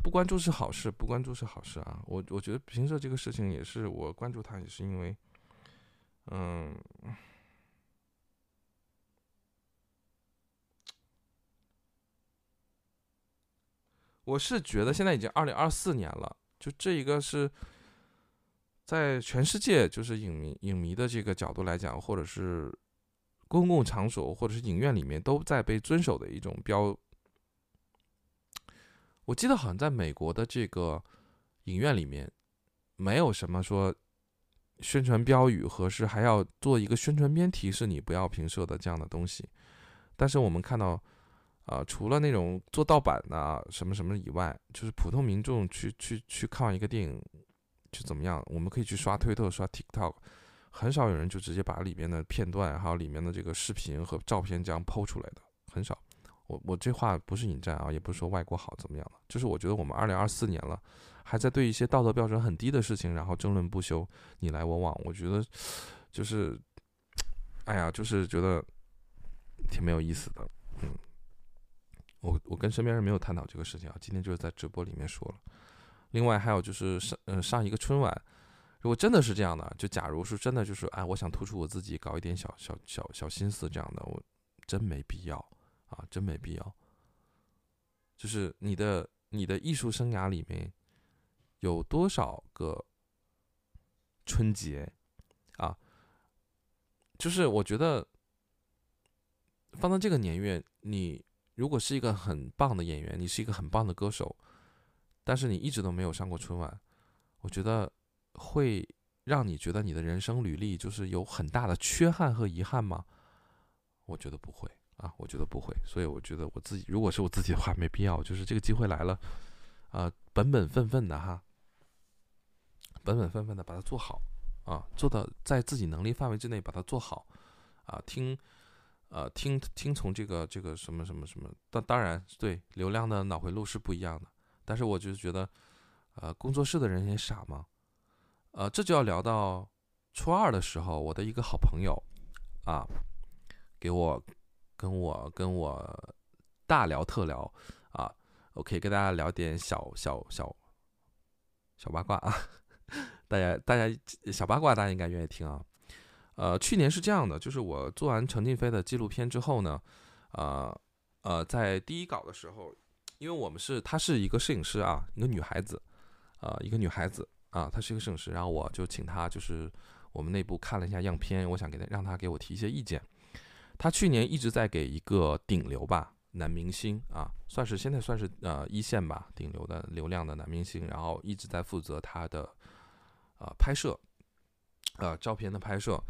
不关注是好事，不关注是好事啊。我我觉得平社这个事情也是我关注他，也是因为，嗯。我是觉得现在已经二零二四年了，就这一个是在全世界，就是影迷影迷的这个角度来讲，或者是公共场所或者是影院里面都在被遵守的一种标。我记得好像在美国的这个影院里面，没有什么说宣传标语和是还要做一个宣传片提示你不要评射的这样的东西，但是我们看到。啊，除了那种做盗版的什么什么以外，就是普通民众去去去看一个电影，就怎么样？我们可以去刷推特、刷 TikTok，很少有人就直接把里面的片段还有里面的这个视频和照片这样抛出来的，很少。我我这话不是引战啊，也不是说外国好怎么样的，就是我觉得我们二零二四年了，还在对一些道德标准很低的事情然后争论不休，你来我往，我觉得就是，哎呀，就是觉得挺没有意思的，嗯。我我跟身边人没有探讨这个事情啊，今天就是在直播里面说了。另外还有就是上嗯上一个春晚，如果真的是这样的，就假如是真的就是哎，我想突出我自己，搞一点小小小小心思这样的，我真没必要啊，真没必要。就是你的你的艺术生涯里面有多少个春节啊？就是我觉得放到这个年月你。如果是一个很棒的演员，你是一个很棒的歌手，但是你一直都没有上过春晚，我觉得会让你觉得你的人生履历就是有很大的缺憾和遗憾吗？我觉得不会啊，我觉得不会。所以我觉得我自己，如果是我自己的话，没必要。就是这个机会来了，啊，本本分分的哈，本本分分的把它做好啊，做到在自己能力范围之内把它做好啊，听。呃，听听从这个这个什么什么什么，当当然对流量的脑回路是不一样的，但是我就是觉得，呃，工作室的人也傻吗？呃，这就要聊到初二的时候，我的一个好朋友啊，给我跟我跟我大聊特聊啊，我可以跟大家聊点小小小小八卦啊，大家大家小八卦大家应该愿意听啊。呃，去年是这样的，就是我做完陈静飞的纪录片之后呢，呃呃，在第一稿的时候，因为我们是她是一个摄影师啊，一个女孩子，呃，一个女孩子啊，她是一个摄影师，然后我就请她，就是我们内部看了一下样片，我想给她让她给我提一些意见。她去年一直在给一个顶流吧男明星啊，算是现在算是呃一线吧，顶流的流量的男明星，然后一直在负责他的呃拍摄，呃照片的拍摄。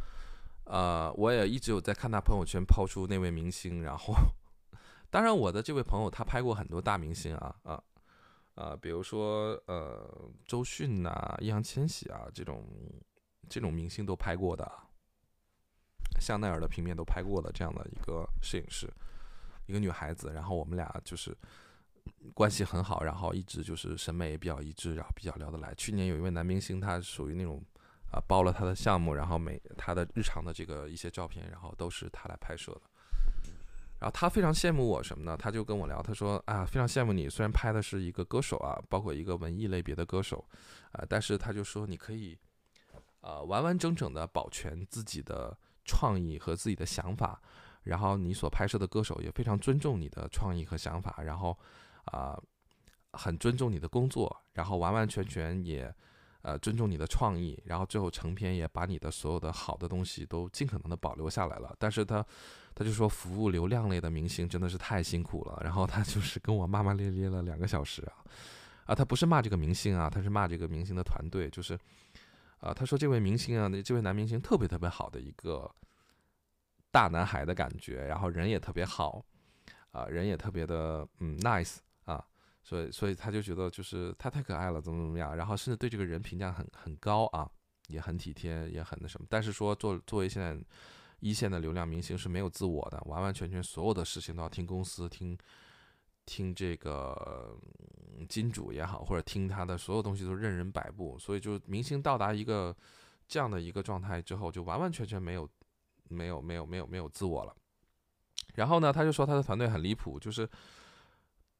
呃，我也一直有在看他朋友圈抛出那位明星，然后，当然我的这位朋友他拍过很多大明星啊啊，啊、比如说呃周迅呐、易烊千玺啊这种这种明星都拍过的，香奈儿的平面都拍过的这样的一个摄影师，一个女孩子，然后我们俩就是关系很好，然后一直就是审美也比较一致，然后比较聊得来。去年有一位男明星，他属于那种啊、包了他的项目，然后每他的日常的这个一些照片，然后都是他来拍摄的。然后他非常羡慕我什么呢？他就跟我聊，他说啊，非常羡慕你，虽然拍的是一个歌手啊，包括一个文艺类别的歌手，啊、但是他就说你可以，呃，完完整整的保全自己的创意和自己的想法，然后你所拍摄的歌手也非常尊重你的创意和想法，然后啊、很尊重你的工作，然后完完全全也呃尊重你的创意，然后最后成片也把你的所有的好的东西都尽可能的保留下来了。但是他他就说服务流量类的明星真的是太辛苦了，然后他就是跟我骂骂咧咧了两个小时啊啊，他不是骂这个明星啊，他是骂这个明星的团队，就是啊，他说这位明星啊，那这位男明星特别特别好的一个大男孩的感觉，然后人也特别好啊，人也特别的嗯 nice，所以所以他就觉得就是他太可爱了，怎么怎么样，然后甚至对这个人评价很很高啊，也很体贴，也很那什么。但是说作作为现在一线的流量明星是没有自我的，完完全全所有的事情都要听公司听。听这个金主也好，或者听他的所有东西都任人摆布，所以就明星到达一个这样的一个状态之后，就完完全全没有没有没有没有没有自我了。然后呢，他就说他的团队很离谱，就是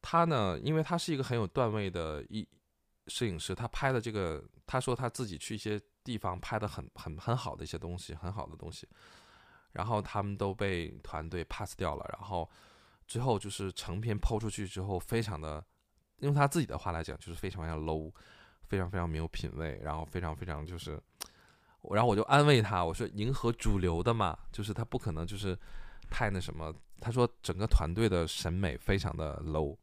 他呢，因为他是一个很有段位的一摄影师，他拍的这个，他说他自己去一些地方拍的很很很好的一些东西，很好的东西，然后他们都被团队 pass 掉了，然后最后就是成片抛出去之后，非常的用他自己的话来讲，就是非常非常 low，非常非常没有品位，然后非常非常就是，然后我就安慰他，我说迎合主流的嘛，就是他不可能就是太那什么。他说整个团队的审美非常的 low，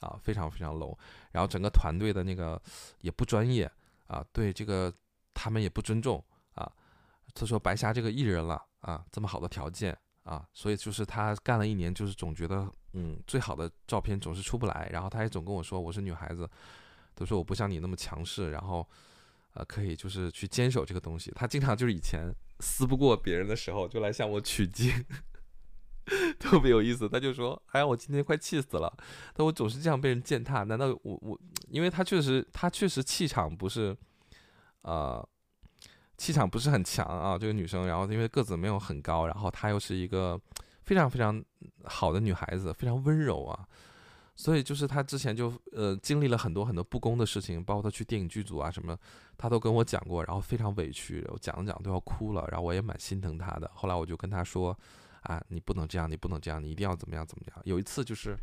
啊，非常非常 low，然后整个团队的那个也不专业啊，对这个他们也不尊重啊。他说白瞎这个艺人了啊，这么好的条件啊，所以就是他干了一年，就是总觉得嗯，最好的照片总是出不来。然后他也总跟我说，我是女孩子，都说我不像你那么强势，然后呃，可以就是去坚守这个东西。他经常就是以前撕不过别人的时候，就来向我取经。特别有意思，他就说：“哎呀，我今天快气死了！但我总是这样被人践踏，难道我我？因为他确实，他确实气场不是，呃，气场不是很强啊，这个女生。然后因为个子没有很高，然后她又是一个非常非常好的女孩子，非常温柔啊。所以就是她之前就呃经历了很多很多不公的事情，包括她去电影剧组啊什么，她都跟我讲过，然后非常委屈，我讲着讲都要哭了。然后我也蛮心疼她的。后来我就跟她说。”啊，你不能这样，你不能这样，你一定要怎么样怎么样。有一次就是，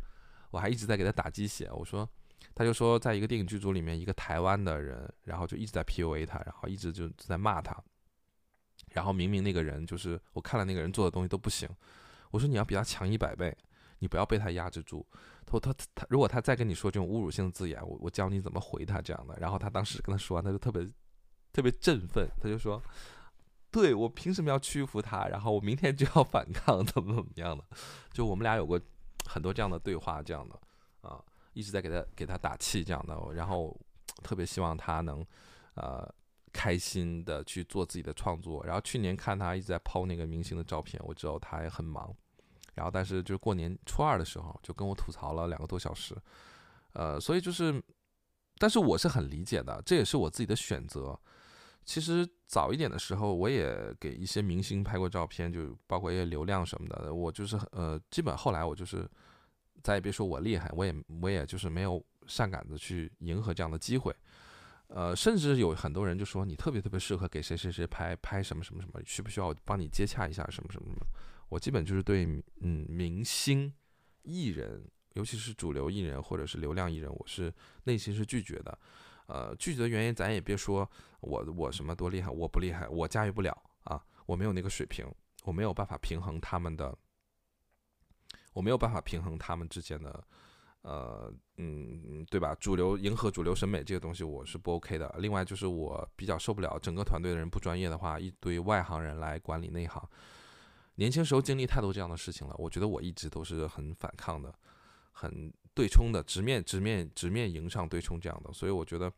我还一直在给他打鸡血，我说，他就说在一个电影剧组里面，一个台湾的人，然后就一直在 PUA 他，然后一直就在骂他，然后明明那个人就是我看了那个人做的东西都不行，我说你要比他强一百倍，你不要被他压制住。他说他他如果他再跟你说这种侮辱性的字眼，我我教你怎么回他这样的。然后他当时跟他说完，他就特别特别振奋，他就说。对我凭什么要屈服他？然后我明天就要反抗，怎么怎么样的？就我们俩有过很多这样的对话，这样的啊，一直在给他给他打气，这样的。然后特别希望他能呃开心的去做自己的创作。然后去年看他一直在抛那个明星的照片，我知道他也很忙。然后但是就是过年初二的时候，就跟我吐槽了两个多小时。呃，所以就是，但是我是很理解的，这也是我自己的选择。其实早一点的时候，我也给一些明星拍过照片，就包括一些流量什么的。我就是呃，基本后来我就是，再也别说我厉害，我也我也就是没有上杆子去迎合这样的机会。呃，甚至有很多人就说你特别特别适合给谁谁谁拍拍什么什么什么，需不需要我帮你接洽一下什么什么什么？我基本就是对嗯明星艺人，尤其是主流艺人或者是流量艺人，我是内心是拒绝的。呃，拒绝的原因咱也别说我我什么多厉害，我不厉害，我驾驭不了啊，我没有那个水平，我没有办法平衡他们的，我没有办法平衡他们之间的，呃，嗯，对吧？主流迎合主流审美这个东西我是不 OK 的。另外就是我比较受不了整个团队的人不专业的话，一堆外行人来管理内行。年轻时候经历太多这样的事情了，我觉得我一直都是很反抗的。很对冲的，直面直面直面迎上对冲这样的，所以我觉得，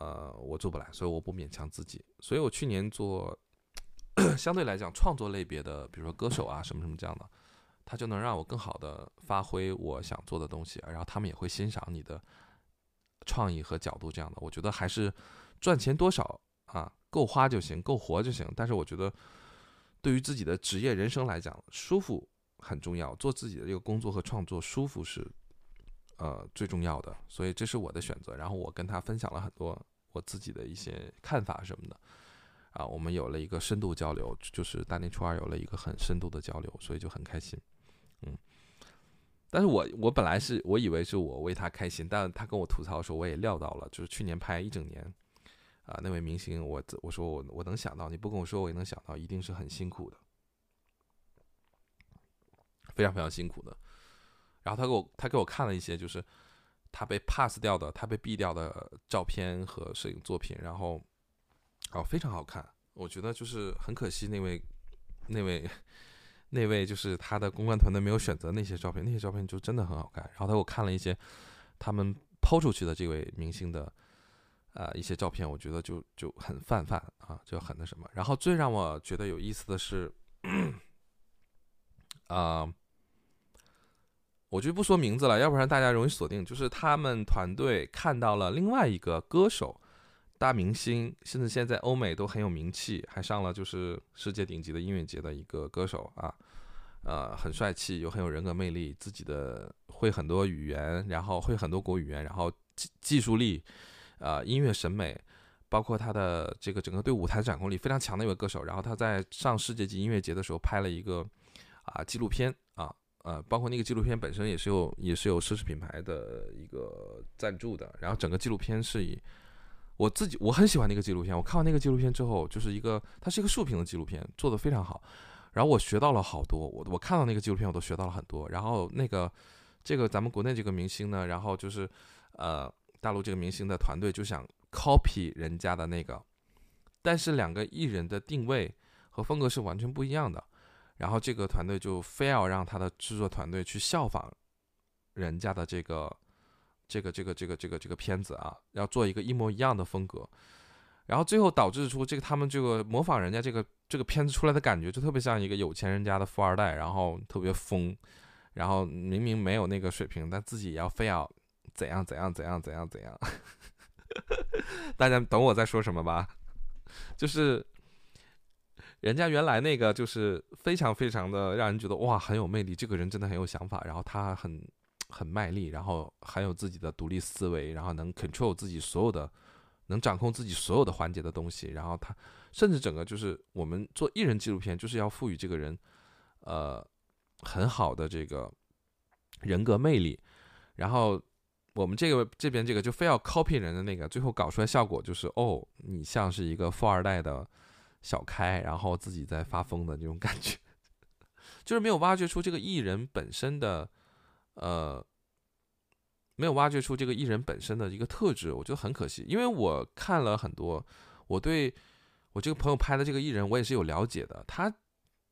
呃，我做不来，所以我不勉强自己。所以我去年做 相对来讲创作类别的，比如说歌手啊什么什么这样的，他就能让我更好的发挥我想做的东西，然后他们也会欣赏你的创意和角度这样的。我觉得还是赚钱多少啊，够花就行，够活就行。但是我觉得对于自己的职业人生来讲，舒服很重要，做自己的这个工作和创作舒服是呃最重要的。所以这是我的选择。然后我跟他分享了很多我自己的一些看法什么的。啊，我们有了一个深度交流，就是大年初二有了一个很深度的交流，所以就很开心，嗯。但是我我本来是我以为是我为他开心，但他跟我吐槽的时候，我也料到了，就是去年拍一整年，啊，那位明星，我我说我我能想到，你不跟我说，我也能想到，一定是很辛苦的，非常非常辛苦的。然后他给我他给我看了一些，就是他被 pass 掉的，他被毙掉的照片和摄影作品，然后。哦，非常好看，我觉得就是很可惜，那位，那位，那位就是他的公关团队没有选择那些照片，那些照片就真的很好看。然后他给我看了一些他们抛出去的这位明星的，呃，一些照片，我觉得就就很泛泛啊，就很那什么。然后最让我觉得有意思的是，啊，我就不说名字了，要不然大家容易锁定。就是他们团队看到了另外一个歌手。大明星，甚至现在欧美都很有名气，还上了就是世界顶级的音乐节的一个歌手啊，呃，很帅气又很有人格魅力，自己的会很多语言，然后会很多国语言，然后技技术力，呃，音乐审美，包括他的这个整个对舞台掌控力非常强的一位歌手。然后他在上世界级音乐节的时候拍了一个啊纪录片，呃，包括那个纪录片本身也是有也是有奢侈品牌的一个赞助的，然后整个纪录片是以。我自己我很喜欢那个纪录片，我看完那个纪录片之后，就是一个它是一个竖屏的纪录片，做的非常好。然后我学到了好多，我我看到那个纪录片我都学到了很多。然后那个这个咱们国内这个明星呢，然后就是呃大陆这个明星的团队就想 copy 人家的那个，但是两个艺人的定位和风格是完全不一样的。然后这个团队就非要让他的制作团队去效仿人家的这个。这个这个这个这个这个片子啊，要做一个一模一样的风格，然后最后导致出这个他们这个模仿人家这个这个片子出来的感觉，就特别像一个有钱人家的富二代，然后特别疯，然后明明没有那个水平，但自己要非要怎样怎样怎样怎样怎样。大家懂我在说什么吧？就是人家原来那个就是非常非常的让人觉得哇很有魅力，这个人真的很有想法，然后他很。很卖力，然后还有自己的独立思维，然后能 control 自己所有的，能掌控自己所有的环节的东西。然后他甚至整个就是我们做艺人纪录片，就是要赋予这个人，呃，很好的这个人格魅力。然后我们这个这边这个就非要 copy 人的那个，最后搞出来效果就是哦，你像是一个富二代的小开，然后自己在发疯的那种感觉，就是没有挖掘出这个艺人本身的。呃，没有挖掘出这个艺人本身的一个特质，我觉得很可惜。因为我看了很多，我对我这个朋友拍的这个艺人，我也是有了解的。他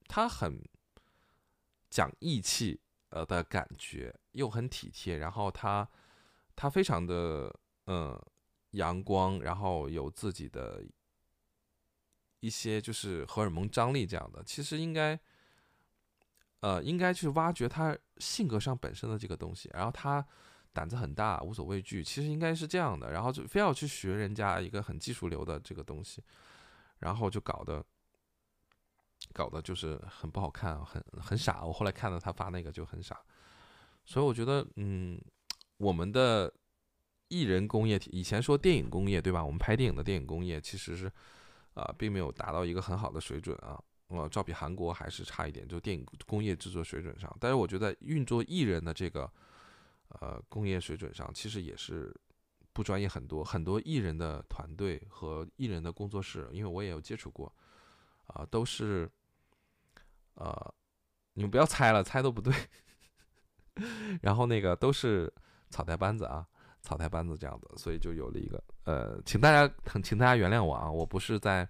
他很讲义气，呃的感觉，又很体贴。然后他他非常的嗯阳光，然后有自己的一些就是荷尔蒙张力这样的。其实应该。呃，应该去挖掘他性格上本身的这个东西，然后他胆子很大，无所畏惧，其实应该是这样的，然后就非要去学人家一个很技术流的这个东西，然后就搞得搞得就是很不好看，很很傻。我后来看到他发那个就很傻，所以我觉得，嗯，我们的艺人工业，以前说电影工业对吧？我们拍电影的电影工业其实是啊，并没有达到一个很好的水准啊。呃，照比韩国还是差一点，就电影工业制作水准上。但是我觉得运作艺人的这个，呃，工业水准上，其实也是不专业很多。很多艺人的团队和艺人的工作室，因为我也有接触过，啊，都是，呃，你们不要猜了，猜都不对。然后那个都是草台班子啊，草台班子这样的，所以就有了一个，呃，请大家，请大家原谅我啊，我不是在。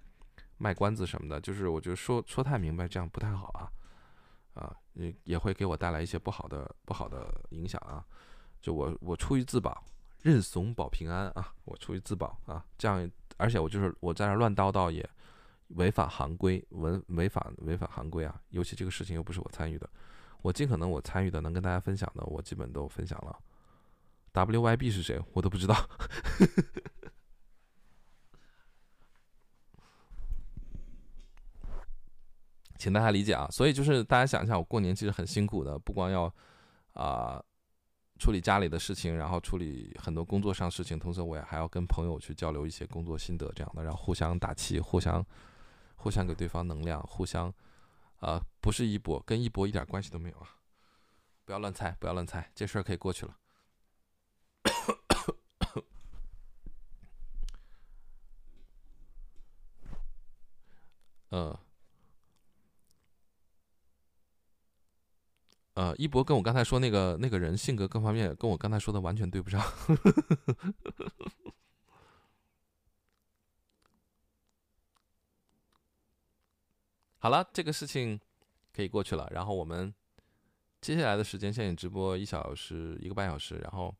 卖关子什么的，就是我觉得说说太明白这样不太好啊，啊，也也会给我带来一些不好的不好的影响啊。就我我出于自保，认怂保平安啊，我出于自保啊，这样，而且我就是我在那乱叨叨也违反行规，违违反违反行规啊，尤其这个事情又不是我参与的，我尽可能我参与的能跟大家分享的，我基本都分享了。WYB 是谁？我都不知道。请大家理解啊，所以就是大家想一下，我过年其实很辛苦的，不光要啊、处理家里的事情，然后处理很多工作上事情，同时我也还要跟朋友去交流一些工作心得这样的，然后互相打气，互相互相给对方能量，互相啊、不是一博，跟一博一点关系都没有啊！不要乱猜，不要乱猜，这事儿可以过去了。呃，呃，一博跟我刚才说那个那个人性格各方面跟我刚才说的完全对不上。好了，这个事情可以过去了。然后我们接下来的时间，现在直播一小时一个半小时，然后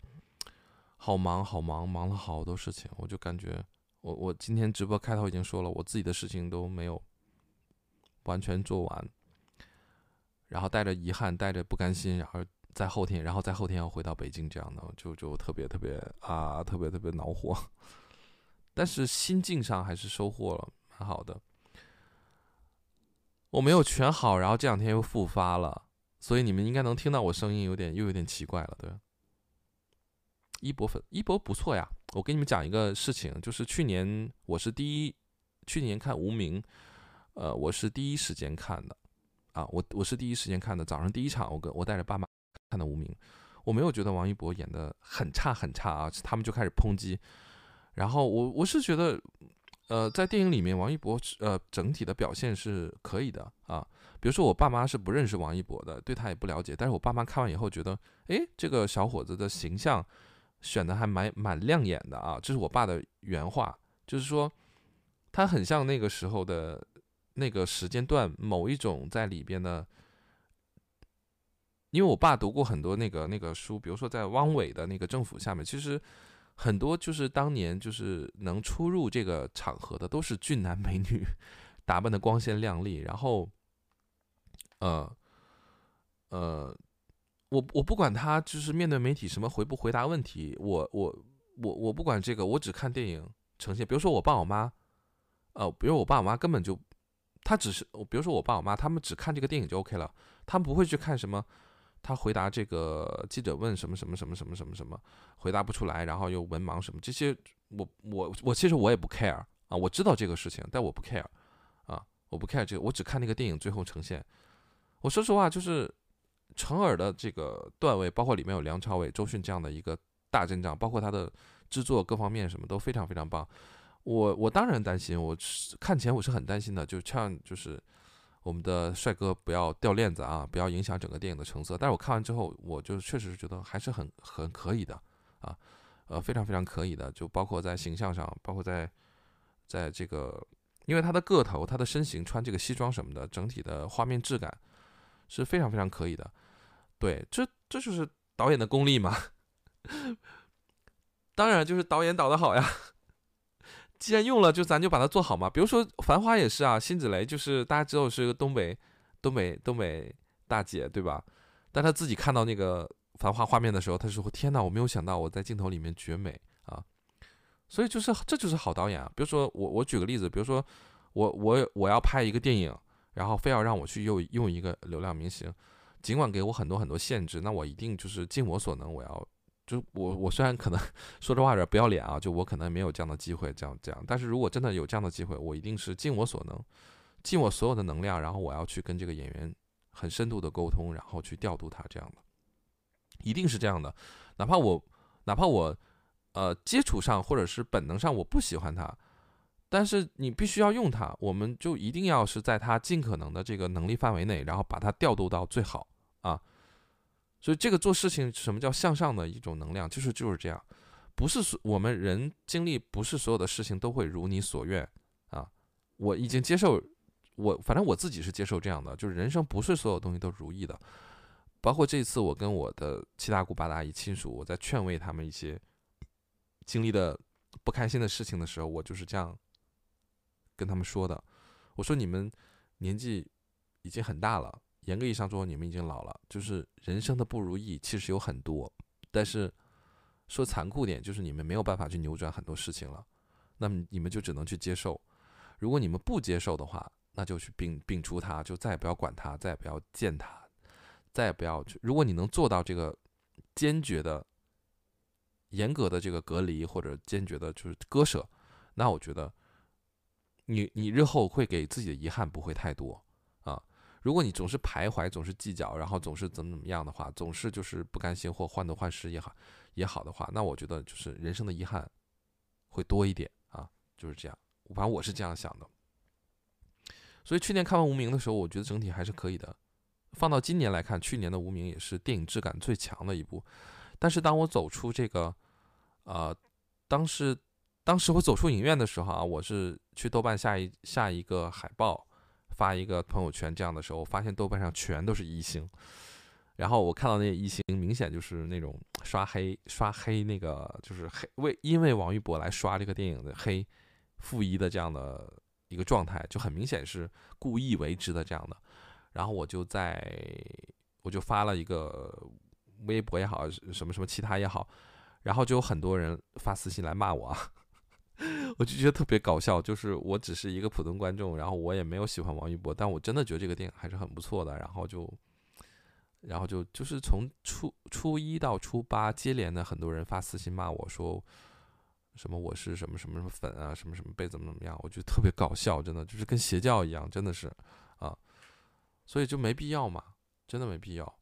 好忙好忙，忙了好多事情。我就感觉我我今天直播开头已经说了，我自己的事情都没有完全做完，然后带着遗憾，带着不甘心，然后在后天，然后在后天要回到北京，这样的就就特别特别啊，特别特别恼火。但是心境上还是收获了，蛮好的。我没有全好，然后这两天又复发了，所以你们应该能听到我声音有点又有点奇怪了，对。一博粉一博不错呀，我跟你们讲一个事情，就是去年我是第一，去年看无名，呃，我是第一时间看的，啊，我我是第一时间看的，早上第一场我跟我带着爸妈看的无名，我没有觉得王一博演的很差很差啊，他们就开始抨击，然后我我是觉得。呃，在电影里面，王一博呃整体的表现是可以的啊。比如说，我爸妈是不认识王一博的，对他也不了解。但是我爸妈看完以后觉得，诶，这个小伙子的形象选的还蛮蛮亮眼的啊。这是我爸的原话，就是说他很像那个时候的那个时间段某一种在里边的。因为我爸读过很多那个那个书，比如说在汪伪的那个政府下面，其实。很多就是当年就是能出入这个场合的，都是俊男美女，打扮的光鲜亮丽。然后，呃，呃，我我不管他就是面对媒体什么回不回答问题，我我我我不管这个，我只看电影呈现。比如说我爸我妈，呃，比如我爸我妈根本就，他只是，比如说我爸我妈，他们只看这个电影就 OK 了，他们不会去看什么。他回答这个记者问什么什么什么什么什么什么，回答不出来，然后又文盲什么这些，我我我其实我也不 care 啊，我知道这个事情，但我不 care 啊，我不 care 这个，我只看那个电影最后呈现。我说实话，就是成尔的这个段位，包括里面有梁朝伟、周迅这样的一个大阵仗，包括他的制作各方面什么都非常非常棒。我我当然担心，我看前我是很担心的，就像就是。我们的帅哥不要掉链子啊，不要影响整个电影的成色。但是我看完之后，我就确实是觉得还是很很可以的啊，呃，非常非常可以的。就包括在形象上，包括在在这个，因为他的个头、他的身形、穿这个西装什么的，整体的画面质感是非常非常可以的。对，这这就是导演的功力嘛。当然就是导演导的好呀。既然用了，就咱就把它做好嘛。比如说《繁花》也是啊，辛芷蕾就是大家知道是一个东北、东北、东北大姐，对吧？但她自己看到那个《繁花》画面的时候，她说：“天哪，我没有想到我在镜头里面绝美啊！”所以就是这就是好导演啊。比如说我我举个例子，比如说我我我要拍一个电影，然后非要让我去用用一个流量明星，尽管给我很多很多限制，那我一定就是尽我所能，我要。就我我虽然可能 说这话有点不要脸啊，就我可能没有这样的机会，这样这样。但是如果真的有这样的机会，我一定是尽我所能，尽我所有的能量，然后我要去跟这个演员很深度的沟通，然后去调度他，这样的，一定是这样的。哪怕我哪怕我呃接触上或者是本能上我不喜欢他，但是你必须要用他，我们就一定要是在他尽可能的这个能力范围内，然后把他调度到最好啊。所以这个做事情，什么叫向上的一种能量？就是就是这样，不是所我们人经历，不是所有的事情都会如你所愿啊。我已经接受我反正我自己是接受这样的，就是人生不是所有东西都如意的，包括这次我跟我的七大姑八大姨亲属，我在劝慰他们一些经历的不开心的事情的时候，我就是这样跟他们说的。我说你们年纪已经很大了，严格意义上说你们已经老了，就是人生的不如意其实有很多，但是说残酷点，就是你们没有办法去扭转很多事情了，那么你们就只能去接受。如果你们不接受的话，那就去摒摒除它，就再也不要管它，再也不要见它，再也不要去。如果你能做到这个坚决的、严格的这个隔离，或者坚决的就是割舍，那我觉得你你日后会给自己的遗憾不会太多。如果你总是徘徊，总是计较，然后总是怎么怎么样的话，总是就是不甘心或患得患失也好也好的话，那我觉得就是人生的遗憾会多一点啊，就是这样。反正我是这样想的。所以去年看完《无名》的时候，我觉得整体还是可以的。放到今年来看，去年的《无名》也是电影质感最强的一部。但是当我走出这个，呃，当时当时我走出影院的时候啊，我是去豆瓣下一下一个海报，发一个朋友圈这样的时候，发现豆瓣上全都是一星。然后我看到那些一星，明显就是那种刷黑刷黑那个，就是黑为因为王一博来刷这个电影的黑负一的这样的。一个状态就很明显是故意为之的这样的，然后我就在我就发了一个微博也好，什么什么其他也好，然后就有很多人发私信来骂我，我就觉得特别搞笑。就是我只是一个普通观众，然后我也没有喜欢王一博，但我真的觉得这个电影还是很不错的。然后就，然后就就是从初初一到初八接连的很多人发私信骂我说。什么我是什么什么什么粉啊，什么什么被怎么怎么样，我觉得特别搞笑，真的就是跟邪教一样，真的是啊，所以就没必要嘛，真的没必要。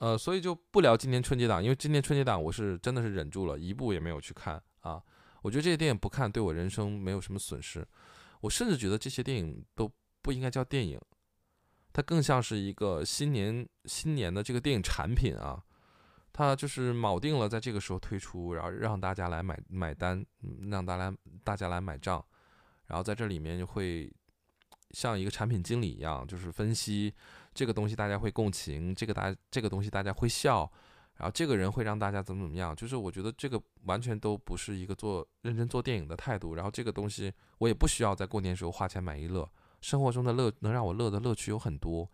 呃，所以就不聊今年春节档，因为今年春节档我是真的是忍住了，一部也没有去看啊。我觉得这些电影不看对我人生没有什么损失，我甚至觉得这些电影都不应该叫电影。它更像是一个新年新年的这个电影产品啊，它就是铆定了在这个时候推出，然后让大家来买买单，让大家大家来买账，然后在这里面就会像一个产品经理一样，就是分析这个东西大家会共情，这个大这个东西大家会笑，然后这个人会让大家怎么怎么样，就是我觉得这个完全都不是一个做认真做电影的态度，然后这个东西我也不需要在过年时候花钱买一乐。生活中的乐能让我乐的乐趣有很多，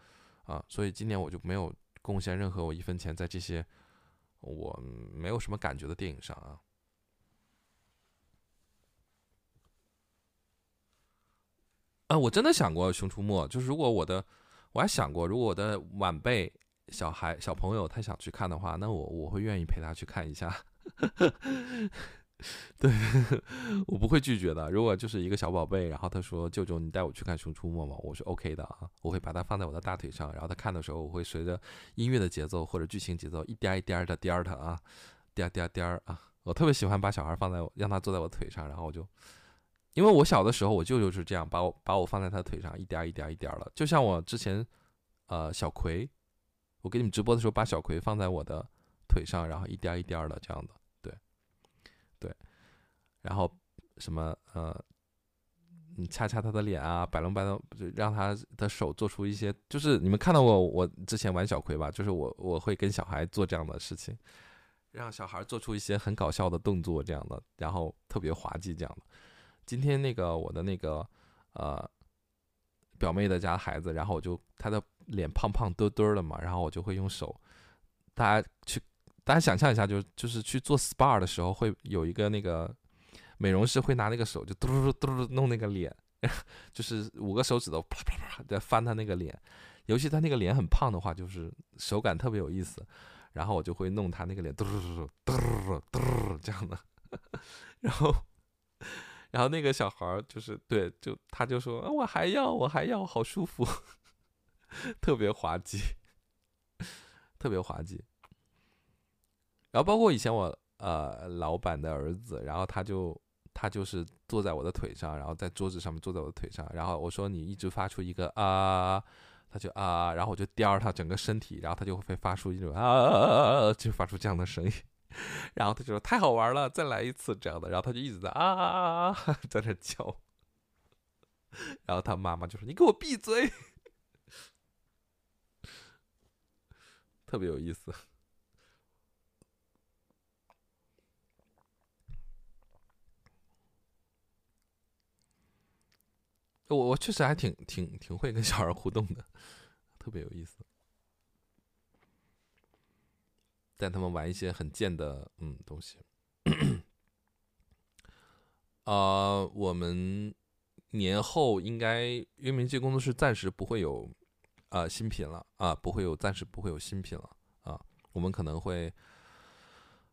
啊，所以今年我就没有贡献任何我一分钱在这些我没有什么感觉的电影上啊。啊，我真的想过《熊出没》，就是如果我的，我还想过，如果我的晚辈、小孩、小朋友他想去看的话，那我我会愿意陪他去看一下。对，我不会拒绝的。如果就是一个小宝贝，然后他说：“舅舅，你带我去看《熊出没》吗？”我是 OK 的啊，我会把它放在我的大腿上，然后他看的时候，我会随着音乐的节奏或者剧情节奏一颠一颠的颠他啊，颠颠颠儿啊。我特别喜欢把小孩放在我，让他坐在我腿上，然后我就，因为我小的时候，我舅舅是这样把我把我放在他腿上一颠一颠一颠的，就像我之前，呃，小葵，我给你们直播的时候，把小葵放在我的腿上，然后一颠一颠的这样的。对，然后什么呃，你掐掐他的脸啊，摆弄摆弄，就让他的手做出一些，就是你们看到过我之前玩小葵吧？就是我我会跟小孩做这样的事情，让小孩做出一些很搞笑的动作，这样的，然后特别滑稽这样的。今天那个我的那个呃表妹的家孩子，然后我就他的脸胖胖墩墩的嘛，然后我就会用手，大家去。大家想象一下，就就是去做 SPA 的时候，会有一个那个美容师会拿那个手就嘟嘟嘟嘟弄那个脸，就是五个手指头啪啪啪在翻他那个脸，尤其他那个脸很胖的话，就是手感特别有意思。然后我就会弄他那个脸嘟嘟嘟嘟嘟这样的，然后然后那个小孩就是对，就他就说我还要我还要，好舒服，特别滑稽，特别滑稽。然后包括以前我呃老板的儿子，然后他就他就是坐在我的腿上，然后在桌子上面坐在我的腿上，然后我说你一直发出一个啊，他就啊，然后我就颠他整个身体，然后他就会发出一种啊，就发出这样的声音，然后他就说太好玩了，再来一次这样的，然后他就一直在啊啊啊啊 在那叫，然后他妈妈就说你给我闭嘴，特别有意思。我我确实还挺挺挺会跟小孩互动的，特别有意思。带他们玩一些很贱的嗯东西。啊、我们年后应该月明记工作室暂时不会有啊、新品了啊、不会有暂时不会有新品了啊、我们可能会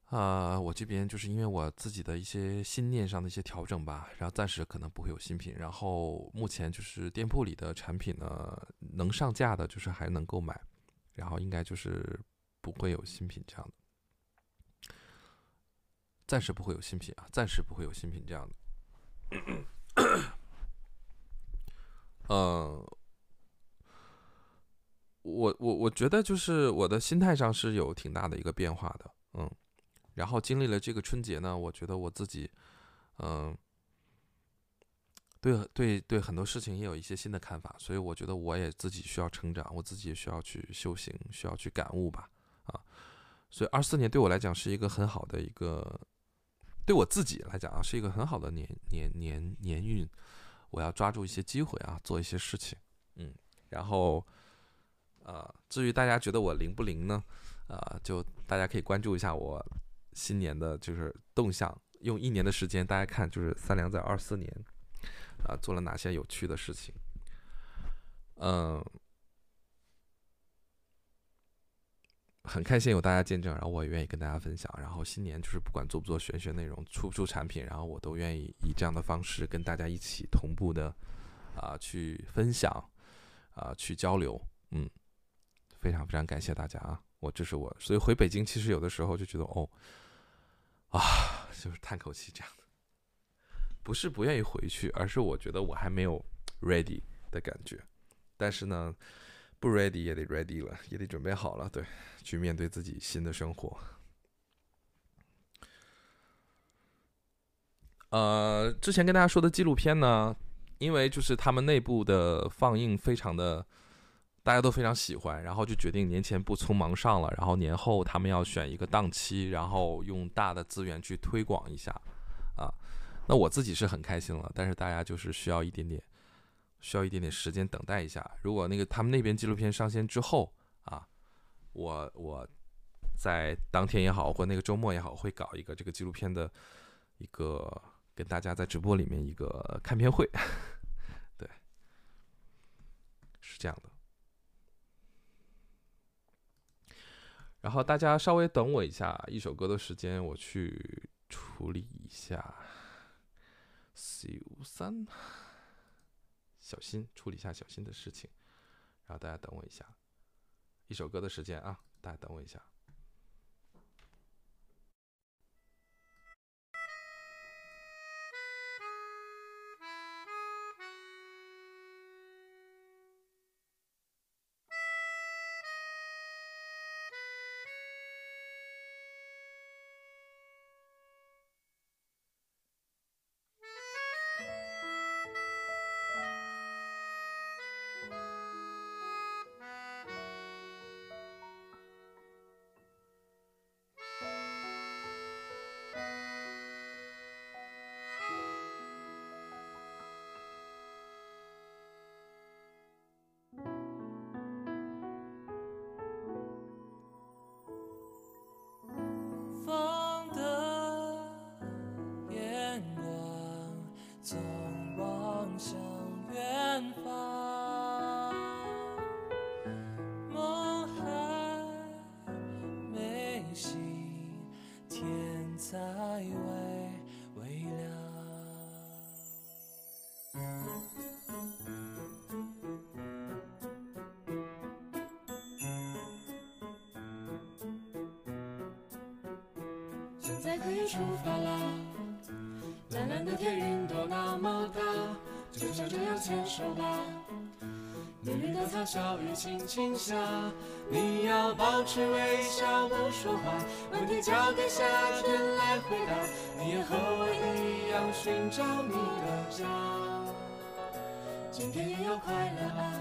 啊、我这边就是因为我自己的一些心念上的一些调整吧，然后暂时可能不会有新品。然后目前就是店铺里的产品呢，能上架的就是还能购买，然后应该就是不会有新品这样的，暂时不会有新品啊，暂时不会有新品这样的。嗯，我我我觉得就是我的心态上是有挺大的一个变化的，嗯。然后经历了这个春节呢，我觉得我自己，嗯，对对对，很多事情也有一些新的看法，所以我觉得我也自己需要成长，我自己也需要去修行，需要去感悟吧，所以二四年对我来讲是一个很好的一个，对我自己来讲啊，是一个很好的年年年年运，我要抓住一些机会啊，做一些事情，嗯，然后，啊，至于大家觉得我灵不灵呢？啊，就大家可以关注一下我。新年的就是动向，用一年的时间，大家看就是三良在二四年啊做了哪些有趣的事情。嗯，很开心有大家见证，然后我也愿意跟大家分享。然后新年就是不管做不做玄学内容，出不出产品，然后我都愿意以这样的方式跟大家一起同步的啊去分享啊去交流。嗯，非常非常感谢大家啊！我这是我，所以回北京其实有的时候就觉得哦。啊，就是叹口气这样的，不是不愿意回去，而是我觉得我还没有 ready 的感觉。但是呢，不 ready 也得 ready 了，也得准备好了，对，去面对自己新的生活。呃，之前跟大家说的纪录片呢，因为就是他们内部的放映非常的。大家都非常喜欢，然后就决定年前不匆忙上了，然后年后他们要选一个档期，然后用大的资源去推广一下，啊，那我自己是很开心了，但是大家就是需要一点点，需要一点点时间等待一下。如果那个他们那边纪录片上线之后啊，我我在当天也好，或那个周末也好，会搞一个这个纪录片的一个跟大家在直播里面一个看片会，对，是这样的。然后大家稍微等我一下，一首歌的时间，我去处理一下。C 五三，小心处理一下小心的事情，然后大家等我一下，一首歌的时间啊，大家等我一下。现在可以出发啦！蓝蓝的天，云朵那么大，就像这样牵手吧。绿绿的草小雨轻轻下，你要保持微笑不说话，问题交给夏天来回答。你也和我一样寻找你的家，今天也要快乐啊！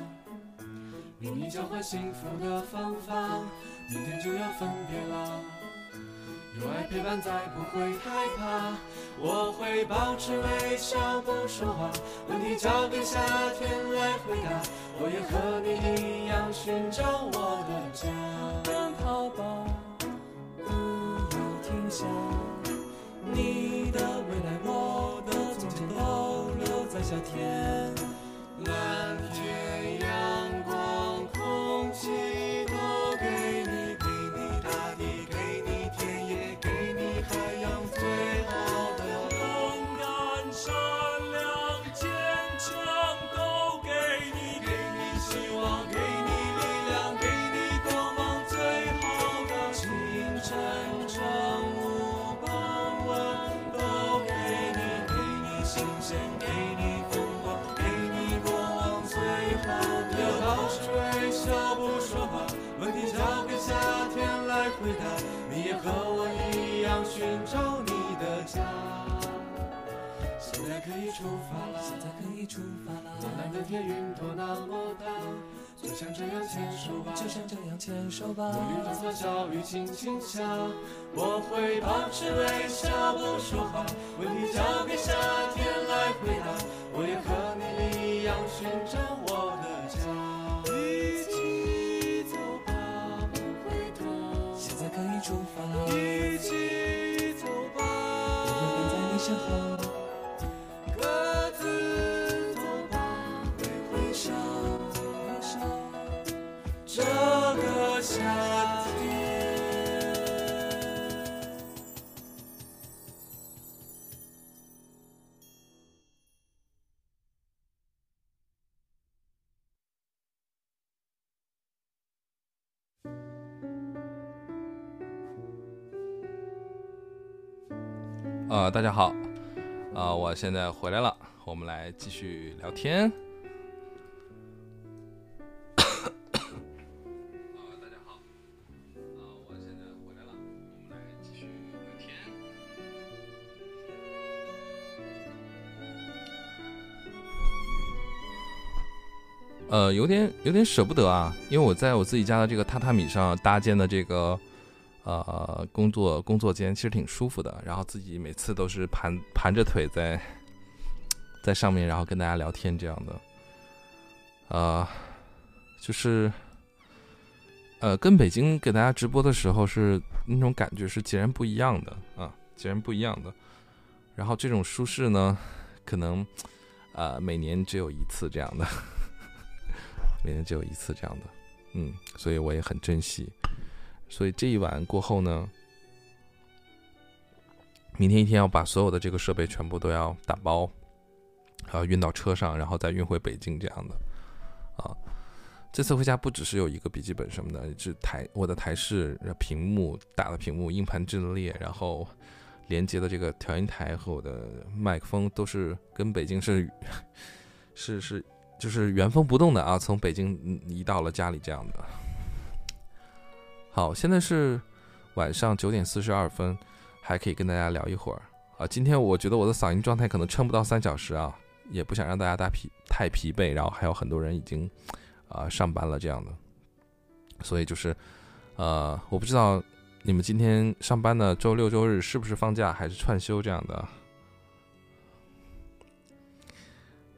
秘密交换幸福的方法，明天就要分别了。陪伴，再不会害怕。我会保持微笑，不说话。问题交给夏天来回答。我也和你一样寻找我的家。奔跑吧，不要停下。你的未来，我的从前，都留在夏天。在可以出发了，现在可以出发了。蓝蓝的天，云朵那么大，就像这样牵手吧，就像这样牵手吧。绿绿的草，小雨轻轻下，我会保持微笑，不说话。问题交给夏天来回答，我也和你一样寻找我的家。一起走吧，不回头。现在可以出发了，一起走吧，我会跟在你身后。呃，大家好，啊、我现在回来了，我们来继续聊天。啊、大家好，啊、我现在回来了，我们来继续聊天。呃，有点有点舍不得啊，因为我在我自己家的这个榻榻米上搭建的这个呃工作工作间，其实挺舒服的。然后自己每次都是盘 盘着腿在在上面，然后跟大家聊天这样的。呃，就是呃跟北京给大家直播的时候是那种感觉是截然不一样的啊，截然不一样的。然后这种舒适呢，可能呃每年只有一次这样的。每年只有一次这样的，嗯，所以我也很珍惜。所以这一晚过后呢，明天一天要把所有的这个设备全部都要打包，然后运到车上，然后再运回北京这样的。啊，这次回家不只是有一个笔记本什么的，是台我的台式屏幕大的屏幕，硬盘阵列，然后连接的这个调音台和我的麦克风都是跟北京是是是。就是原封不动的啊，从北京移到了家里这样的。好，现在是晚上九点四十二分，还可以跟大家聊一会儿啊。今天我觉得我的嗓音状态可能撑不到三小时啊，也不想让大家太疲太疲惫，然后还有很多人已经啊上班了这样的，所以就是呃，我不知道你们今天上班的周六周日是不是放假，还是串休这样的。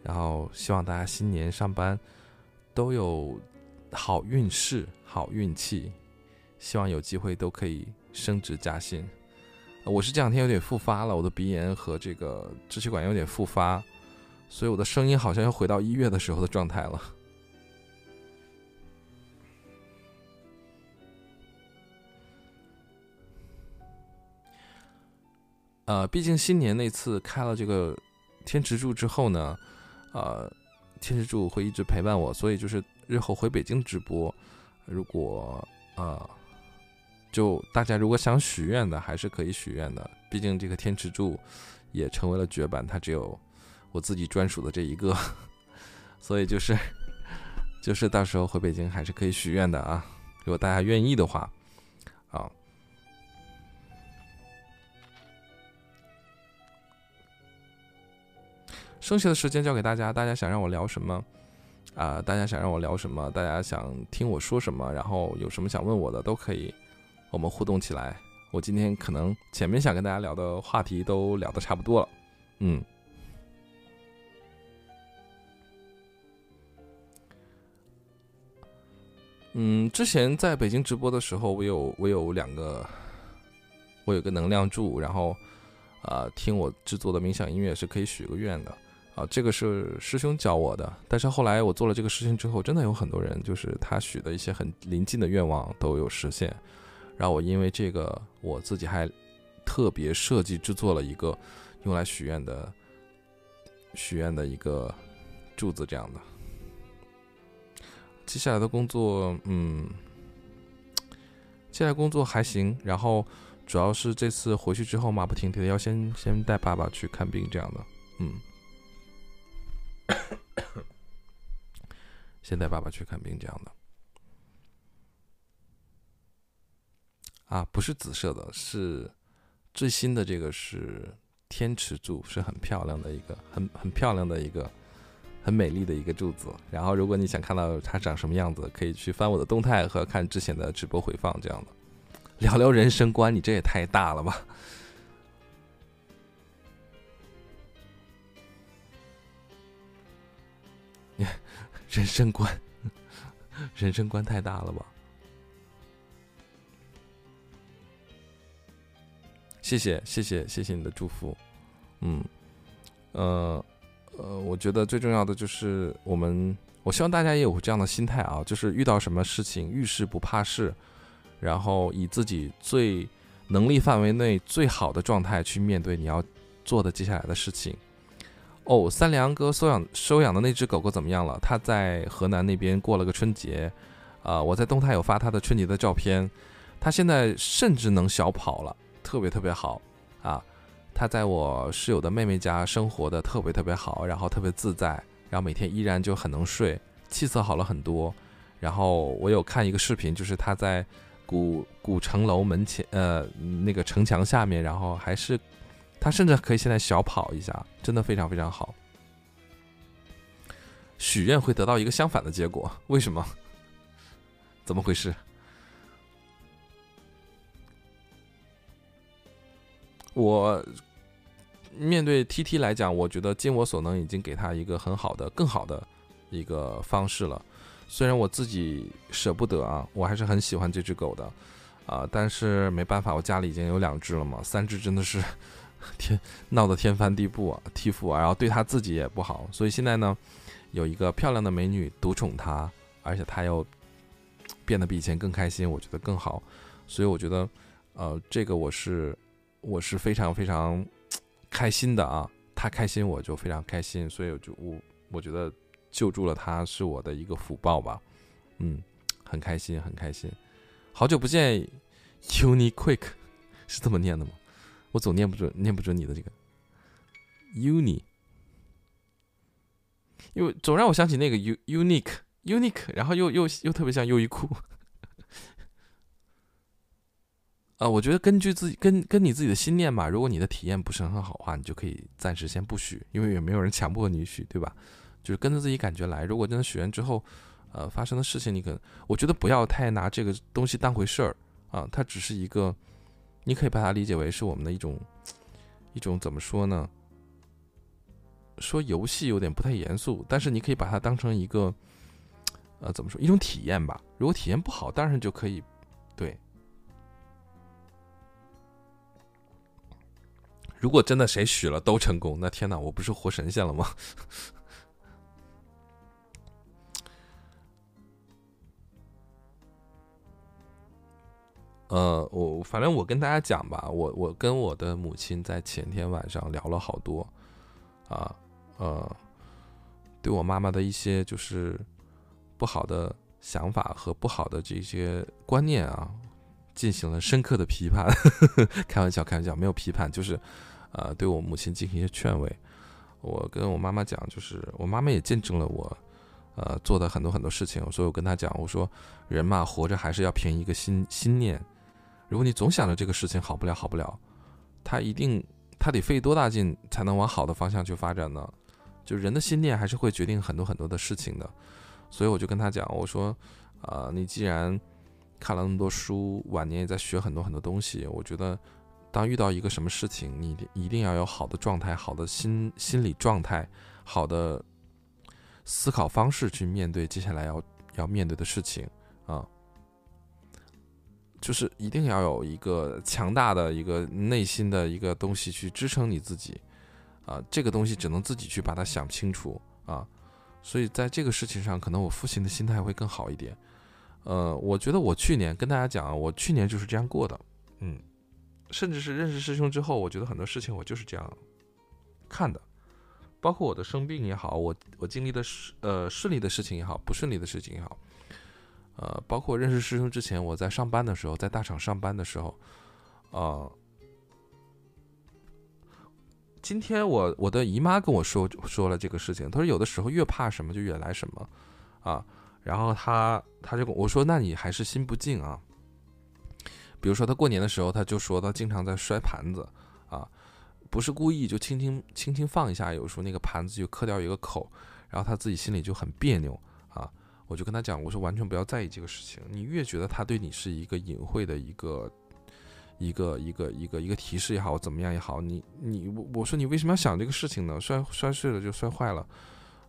然后希望大家新年上班都有好运势、好运气，希望有机会都可以升职加薪。我是这两天有点复发了，我的鼻炎和这个支气管有点复发，所以我的声音好像又回到一月的时候的状态了。呃，毕竟新年那次开了这个天池柱之后呢。呃，天池柱会一直陪伴我，所以就是日后回北京直播，如果呃，就大家如果想许愿的，还是可以许愿的。毕竟这个天池柱也成为了绝版，它只有我自己专属的这一个，所以就是就是到时候回北京还是可以许愿的啊，如果大家愿意的话，啊。剩下的时间交给大家，大家想让我聊什么啊？大家想让我聊什么？大家想听我说什么？然后有什么想问我的都可以，我们互动起来。我今天可能前面想跟大家聊的话题都聊的差不多了，嗯。嗯，之前在北京直播的时候，我有我有两个，我有个能量柱，然后啊，听我制作的冥想音乐是可以许个愿的啊，这个是师兄教我的。但是后来我做了这个事情之后，真的有很多人就是他许的一些很临近的愿望都有实现。然后我因为这个，我自己还特别设计制作了一个用来许愿的许愿的一个柱子，这样的。接下来的工作，嗯，接下来工作还行。然后主要是这次回去之后，马不停蹄的要先先带爸爸去看病，这样的，嗯，先带爸爸去看病，这样的。啊，不是紫色的，是最新的这个是天池柱，是很漂亮的一个，很很漂亮的一个。很美丽的一个柱子，然后如果你想看到它长什么样子，可以去翻我的动态和看之前的直播回放，这样的。聊聊人生观，你这也太大了吧！人生观，人生观太大了吧！谢谢谢谢谢谢你的祝福，嗯，呃。呃，我觉得最重要的就是我们，我希望大家也有这样的心态啊，就是遇到什么事情遇事不怕事，然后以自己最能力范围内最好的状态去面对你要做的接下来的事情。哦，三良哥收养收养的那只狗狗怎么样了？他在河南那边过了个春节，啊，我在动态有发他的春节的照片，他现在甚至能小跑了，特别特别好啊。他在我室友的妹妹家生活的特别特别好，然后特别自在，然后每天依然就很能睡，气色好了很多。然后我有看一个视频，就是他在古古城楼门前，呃，那个城墙下面，然后还是他甚至可以现在小跑一下，真的非常非常好。许愿会得到一个相反的结果，为什么？怎么回事？我面对 T T 来讲，我觉得尽我所能，已经给他一个很好的、更好的一个方式了。虽然我自己舍不得啊，我还是很喜欢这只狗的啊，但是没办法，我家里已经有两只了嘛，三只真的是 天闹得天翻地覆啊，替父啊，然后对他自己也不好，所以现在呢，有一个漂亮的美女独宠他，而且他又变得比以前更开心，我觉得更好，所以我觉得，呃，这个我是。我是非常非常开心的啊，他开心我就非常开心，所以我就我我觉得救助了他是我的一个福报吧，嗯，很开心很开心，好久不见，Uniquick 是这么念的吗？我总念不准念不准你的这个 Uni，因为总让我想起那个 U Unique Unique，然后又又又特别像优衣库。啊，我觉得根据自己跟跟你自己的心念吧，如果你的体验不是很好的话，你就可以暂时先不许，因为也没有人强迫你许，对吧？就是跟着自己感觉来。如果真的许愿之后，呃，发生的事情，你可我觉得不要太拿这个东西当回事儿啊，它只是一个，你可以把它理解为是我们的一种一种怎么说呢？说游戏有点不太严肃，但是你可以把它当成一个，呃，怎么说？一种体验吧。如果体验不好，当然就可以对。如果真的谁许了都成功，那天哪，我不是活神仙了吗？呃，我反正我跟大家讲吧，我我跟我的母亲在前天晚上聊了好多，啊呃，对我妈妈的一些就是不好的想法和不好的这些观念啊，进行了深刻的批判。呵 呵开玩笑，开玩笑，没有批判，就是。呃，对我母亲进行一些劝慰。我跟我妈妈讲，就是我妈妈也见证了我，呃做的很多很多事情，所以我跟她讲，我说人嘛，活着还是要凭一个心心念。如果你总想着这个事情好不了，好不了，他一定他得费多大劲才能往好的方向去发展呢？就人的心念还是会决定很多很多的事情的。所以我就跟她讲，我说，啊，你既然看了那么多书，晚年也在学很多很多东西，我觉得，当遇到一个什么事情，你一定要有好的状态、好的心心理状态、好的思考方式去面对接下来要要面对的事情啊，就是一定要有一个强大的一个内心的一个东西去支撑你自己啊，这个东西只能自己去把它想清楚啊。所以在这个事情上，可能我父亲的心态会更好一点。呃，我觉得我去年跟大家讲，我去年就是这样过的，嗯，甚至是认识师兄之后，我觉得很多事情我就是这样看的，包括我的生病也好，我我经历的顺呃顺利的事情也好，不顺利的事情也好，呃，包括认识师兄之前，我在上班的时候，在大厂上班的时候，啊。今天我我的姨妈跟我说说了这个事情，她说有的时候越怕什么就越来什么，啊，然后她她就跟我说，那你还是心不静啊。比如说他过年的时候，他就说他经常在摔盘子，啊，不是故意，就轻轻轻轻放一下，有时候那个盘子就磕掉一个口，然后他自己心里就很别扭啊。我就跟他讲，我说完全不要在意这个事情，你越觉得他对你是一个隐晦的一个。一个一个一个一个提示也好，怎么样也好，你你我我说你为什么要想这个事情呢？摔摔碎了就摔坏了，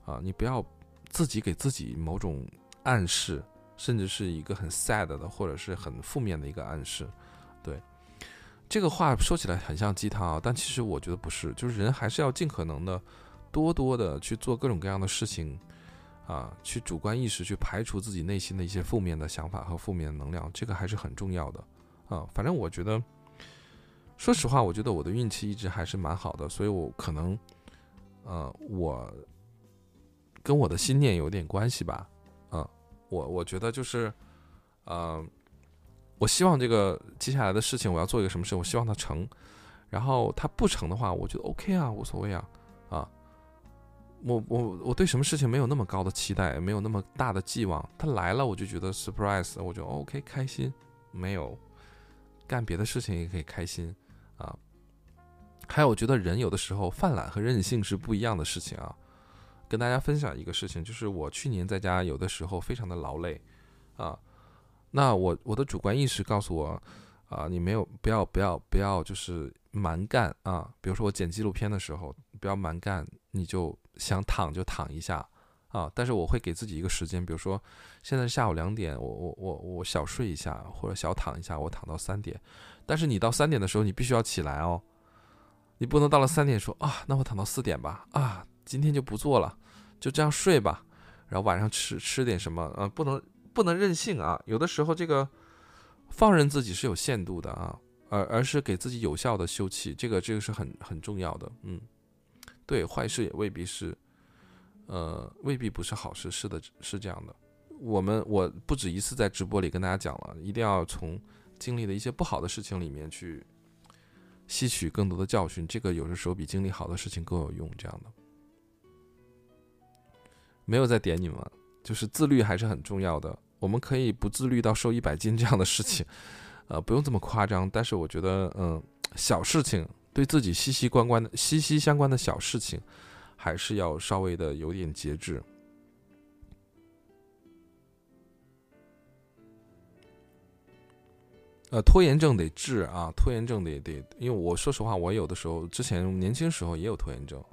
啊，你不要自己给自己某种暗示，甚至是一个很 sad 的或者是很负面的一个暗示。对，这个话说起来很像鸡汤啊，但其实我觉得不是，就是人还是要尽可能的多多的去做各种各样的事情，啊，去主观意识去排除自己内心的一些负面的想法和负面的能量，这个还是很重要的。啊，反正我觉得，说实话，我觉得我的运气一直还是蛮好的，所以我可能，呃，我跟我的心念有点关系吧。我我觉得就是，呃，我希望这个接下来的事情我要做一个什么事，我希望它成，然后它不成的话，我觉得 OK 啊，无所谓啊，啊，我我我对什么事情没有那么高的期待，没有那么大的寄望，它来了我就觉得 surprise，我就 OK 开心，没有。干别的事情也可以开心，啊，还有我觉得人有的时候犯懒和任性是不一样的事情啊。跟大家分享一个事情，就是我去年在家有的时候非常的劳累，啊，那我我的主观意识告诉我，啊，你没有不要不要不要就是蛮干啊。比如说我剪纪录片的时候，不要蛮干，你就想躺就躺一下。啊！但是我会给自己一个时间，比如说现在下午两点，我我我我小睡一下或者小躺一下，我躺到三点。但是你到三点的时候，你必须要起来哦，你不能到了三点说啊，那我躺到四点吧，啊，今天就不做了，就这样睡吧。然后晚上吃吃点什么，呃，不能不能任性啊。有的时候这个放任自己是有限度的啊，而而是给自己有效的休憩，这个这个是很很重要的。嗯，对，坏事也未必是。呃，未必不是好事，是的，是这样的。我们我不止一次在直播里跟大家讲了，一定要从经历的一些不好的事情里面去吸取更多的教训。这个有的时候比经历好的事情更有用。这样的，没有在点你们，就是自律还是很重要的。我们可以不自律到瘦一百斤这样的事情，呃，不用这么夸张。但是我觉得，嗯，小事情对自己息息关关的、息息相关的小事情。还是要稍微的有点节制。呃，拖延症得治啊，拖延症得得，因为我说实话，我有的时候之前年轻时候也有拖延症，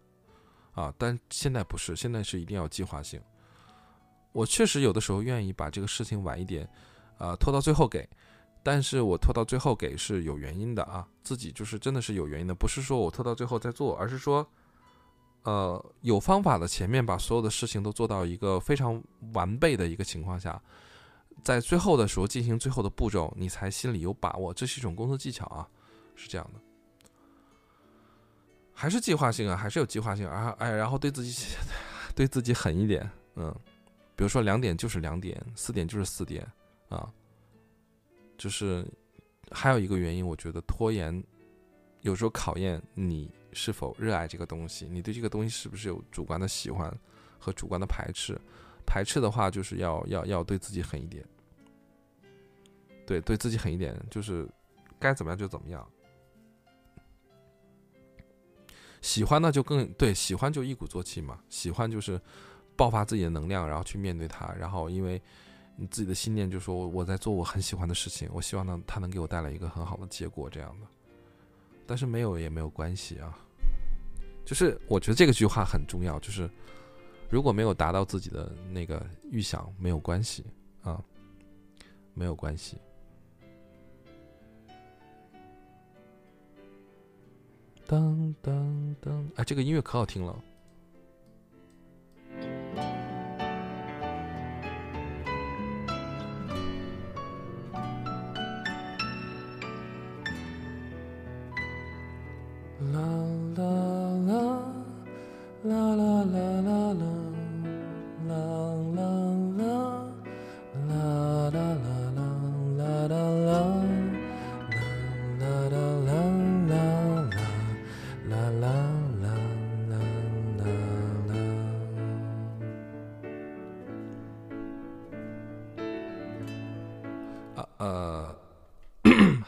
啊，但现在不是，现在是一定要计划性。我确实有的时候愿意把这个事情晚一点，啊，拖到最后给，但是我拖到最后给是有原因的啊，自己就是真的是有原因的，不是说我拖到最后再做，而是说。呃，有方法的前面把所有的事情都做到一个非常完备的一个情况下，在最后的时候进行最后的步骤，你才心里有把握。这是一种工作技巧啊，是这样的，还是计划性啊，还是有计划性啊，哎，然后对自己 对自己狠一点，嗯，比如说两点就是两点，四点就是四点啊，就是还有一个原因，我觉得拖延有时候考验你。是否热爱这个东西？你对这个东西是不是有主观的喜欢和主观的排斥？排斥的话，就是要要要对自己狠一点，对对自己狠一点，就是该怎么样就怎么样。喜欢呢就更对，喜欢就一鼓作气嘛，喜欢就是爆发自己的能量，然后去面对它，然后因为你自己的信念就说我在做我很喜欢的事情，我希望呢它能给我带来一个很好的结果这样的，但是没有也没有关系啊，就是我觉得这个句话很重要，就是如果没有达到自己的那个预想，没有关系啊，没有关系。当当当！哎，这个音乐可好听了。啦啦啦啦啦啦啦啦啦啦啦啦啦啦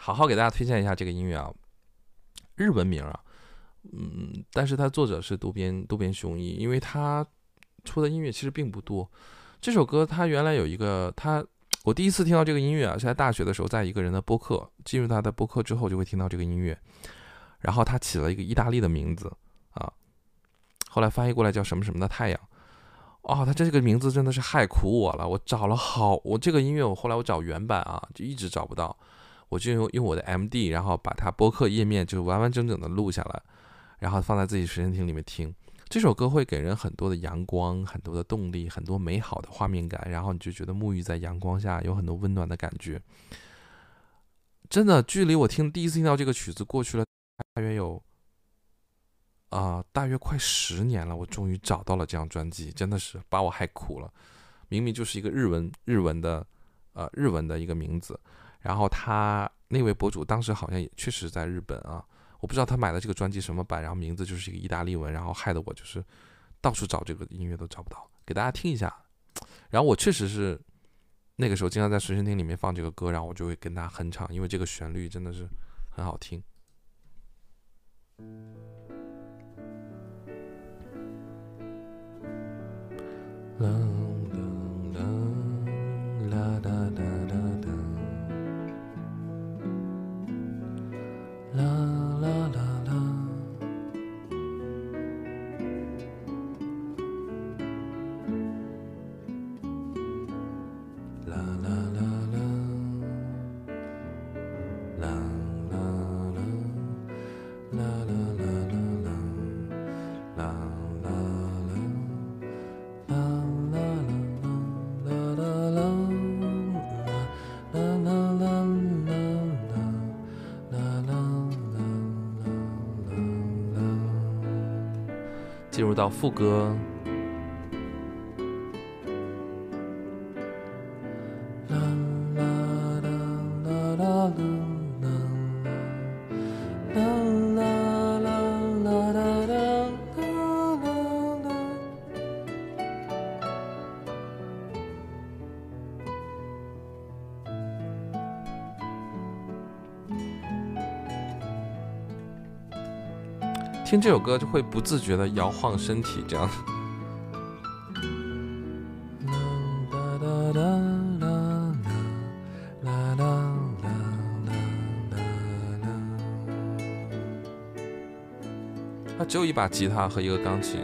好好给大家推荐一下这个音乐啊，日文名啊，嗯，但是它作者是渡边渡边雄一，因为他出的音乐其实并不多。这首歌他原来有一个他。我第一次听到这个音乐啊，是在大学的时候，在一个人的播客。进入他的播客之后，就会听到这个音乐。然后他起了一个意大利的名字啊，后来翻译过来叫什么什么的太阳。哦，他这个名字真的是害苦我了。我找了好，我这个音乐我后来我找原版啊，就一直找不到。我就用用我的 MD，然后把它播客页面就完完整整的录下来，然后放在自己随身听里面听。这首歌会给人很多的阳光，很多的动力，很多美好的画面感，然后你就觉得沐浴在阳光下，有很多温暖的感觉。真的，距离我听第一次听到这个曲子过去了大约有啊，大约快十年了。我终于找到了这张专辑，真的是把我害苦了。明明就是一个日文日文的呃日文的一个名字，然后他那位博主当时好像也确实在日本啊。我不知道他买的这个专辑什么版，然后名字就是一个意大利文，然后害得我就是到处找这个音乐都找不到，给大家听一下。然后我确实是那个时候经常在随身听里面放这个歌，然后我就会跟他哼唱，因为这个旋律真的是很好听。啦啦啦了。到副歌。听这首歌就会不自觉的摇晃身体，这样。它只有一把吉他和一个钢琴，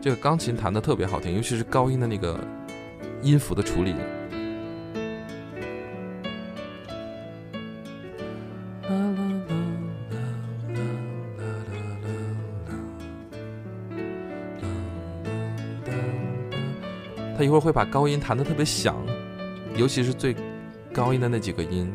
这个钢琴弹的特别好听，尤其是高音的那个音符的处理。他一会儿会把高音弹得特别响，尤其是最高音的那几个音。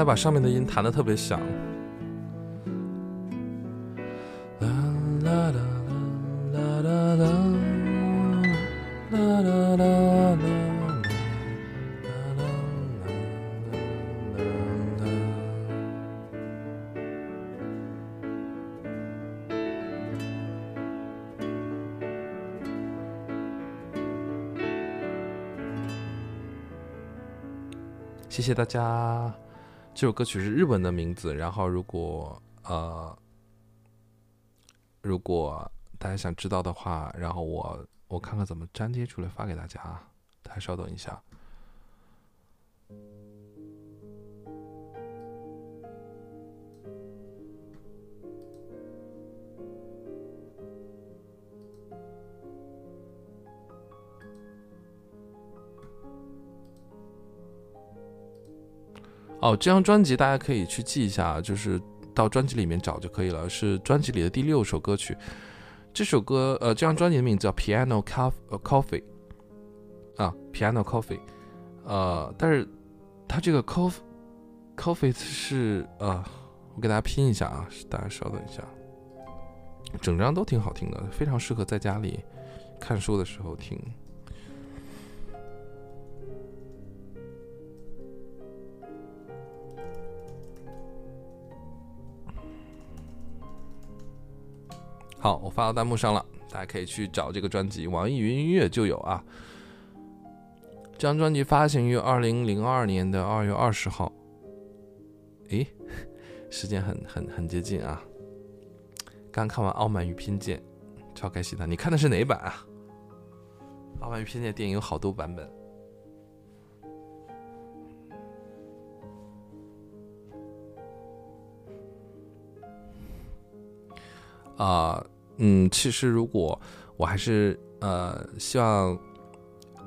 再把上面的音弹得特别响。谢谢大家。这首歌曲是日文的名字，然后如果呃，如果大家想知道的话，然后我我看看怎么粘贴出来发给大家啊，大家稍等一下。哦，这张专辑大家可以去记一下，就是到专辑里面找就可以了，是专辑里的第六首歌曲。这首歌，呃，这张专辑的名字叫《Piano Coffee》啊，《Piano Coffee》。呃，但是它这个 Coffee Coffee 是呃，我给大家拼一下啊，大家稍等一下。整张都挺好听的，非常适合在家里看书的时候听。好，我发到弹幕上了，大家可以去找这个专辑，网易云音乐就有啊。这张专辑发行于二零零二年的二月二十号，诶，时间很很很接近啊。刚看完《傲慢与偏见》，超开心的。你看的是哪版啊？《傲慢与偏见》电影有好多版本。啊，嗯，其实如果我还是呃希望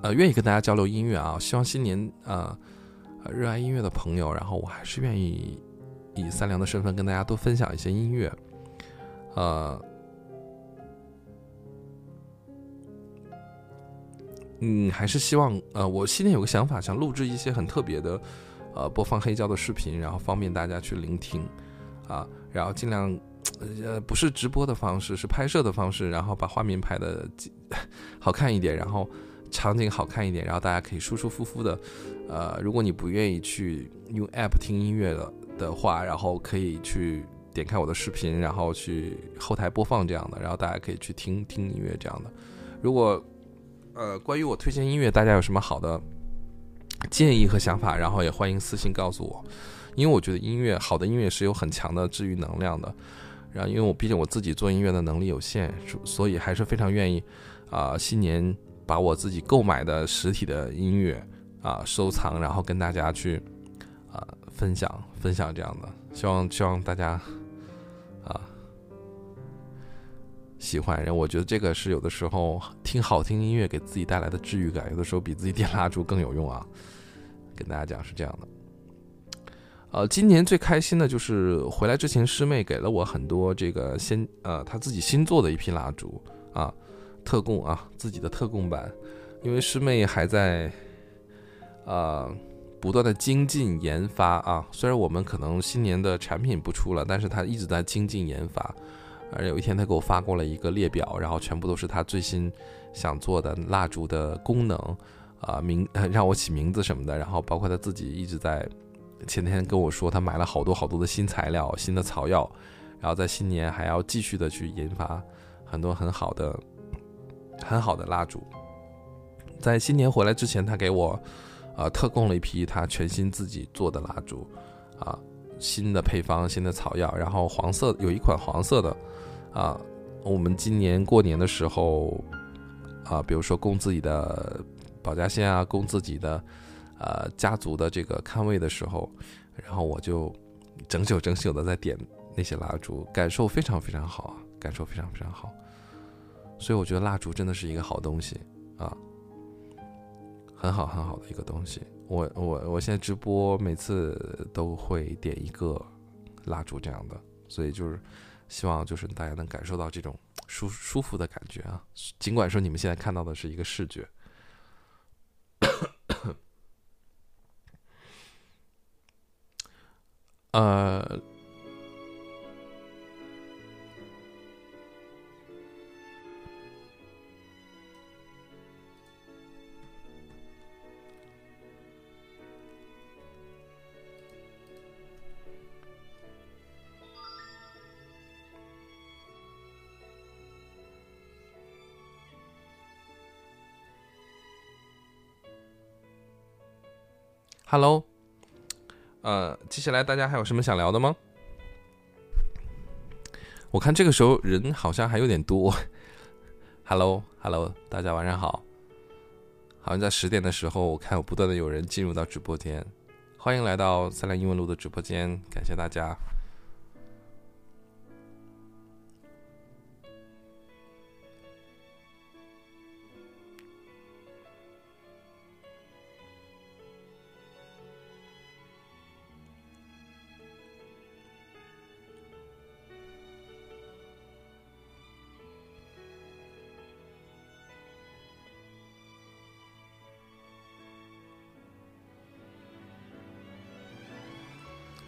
呃愿意跟大家交流音乐啊，希望新年呃热爱音乐的朋友，然后我还是愿意以三良的身份跟大家多分享一些音乐，呃，嗯，还是希望呃我新年有个想法，想录制一些很特别的呃播放黑胶的视频，然后方便大家去聆听啊，然后尽量。呃，不是直播的方式，是拍摄的方式，然后把画面拍的好看一点，然后场景好看一点，然后大家可以舒舒服服的。呃，如果你不愿意去用 app 听音乐的的话，然后可以去点开我的视频，然后去后台播放这样的，然后大家可以去听听音乐这样的。如果呃，关于我推荐音乐，大家有什么好的建议和想法，然后也欢迎私信告诉我，因为我觉得音乐好的音乐是有很强的治愈能量的。然后，因为我毕竟我自己做音乐的能力有限，所以还是非常愿意，啊，新年把我自己购买的实体的音乐啊收藏，然后跟大家去啊分享分享这样的，希望希望大家啊喜欢。然后我觉得这个是有的时候听好听音乐给自己带来的治愈感，有的时候比自己点 蜡烛更有用啊。跟大家讲是这样的。呃，今年最开心的就是回来之前，师妹给了我很多这个先呃，她自己新做的一批蜡烛啊，特供啊，自己的特供版。因为师妹还在呃不断的精进研发啊，虽然我们可能新年的产品不出了，但是她一直在精进研发。而有一天，她给我发过了一个列表，然后全部都是她最新想做的蜡烛的功能啊，名 让我起名字什么的，然后包括她自己一直在。前天跟我说，他买了好多好多的新材料、新的草药，然后在新年还要继续的去研发很多很好的、很好的蜡烛。在新年回来之前，他给我呃特供了一批他全新自己做的蜡烛，啊，新的配方、新的草药，然后黄色有一款黄色的，啊，我们今年过年的时候，啊，比如说供自己的保家仙啊，供自己的。呃家族的这个看位的时候，然后我就整宿整宿的在点那些蜡烛，感受非常非常好啊，感受非常非常好。所以我觉得蜡烛真的是一个好东西啊，很好很好的一个东西。我我我现在直播每次都会点一个蜡烛这样的，所以就是希望就是大家能感受到这种舒舒服的感觉啊。尽管说你们现在看到的是一个视觉。呃，Hello，呃，接下来大家还有什么想聊的吗？我看这个时候人好像还有点多。Hello，Hello，大家晚上好。好像在十点的时候，我看有不断的有人进入到直播间，欢迎来到三联英文录的直播间，感谢大家。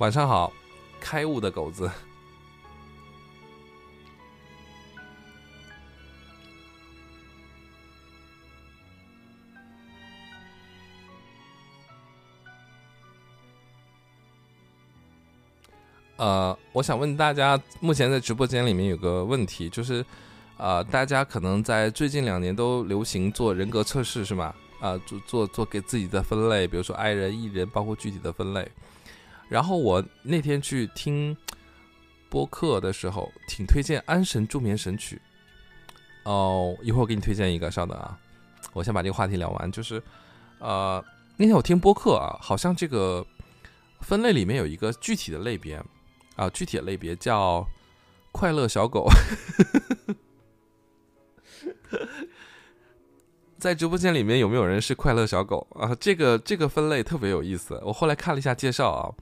晚上好，开悟的狗子。呃，我想问大家，目前在直播间里面有个问题，就是，呃，大家可能在最近两年都流行做人格测试，是吗？啊、做做做给自己的分类，比如说爱人、艺人，包括具体的分类。然后我那天去听播客的时候，挺推荐《安神助眠神曲》。哦，一会儿我给你推荐一个，稍等啊，我先把这个话题聊完。就是，呃，那天我听播客啊，好像这个分类里面有一个具体的类别啊，具体的类别叫快乐小狗。在直播间里面有没有人是快乐小狗啊？这个这个分类特别有意思。我后来看了一下介绍啊，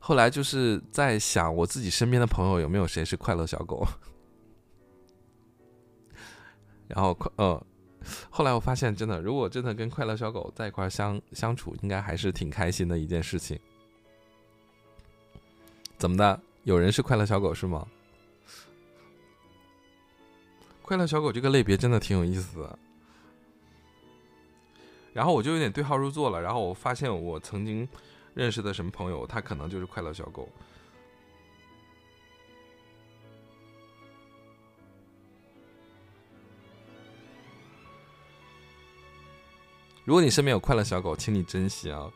后来就是在想我自己身边的朋友有没有谁是快乐小狗。然后快呃，后来我发现真的，如果真的跟快乐小狗在一块相相处，应该还是挺开心的一件事情。怎么的？有人是快乐小狗是吗？快乐小狗这个类别真的挺有意思的。然后我就有点对号入座了，然后我发现我曾经认识的什么朋友，他可能就是快乐小狗。如果你身边有快乐小狗，请你珍惜啊！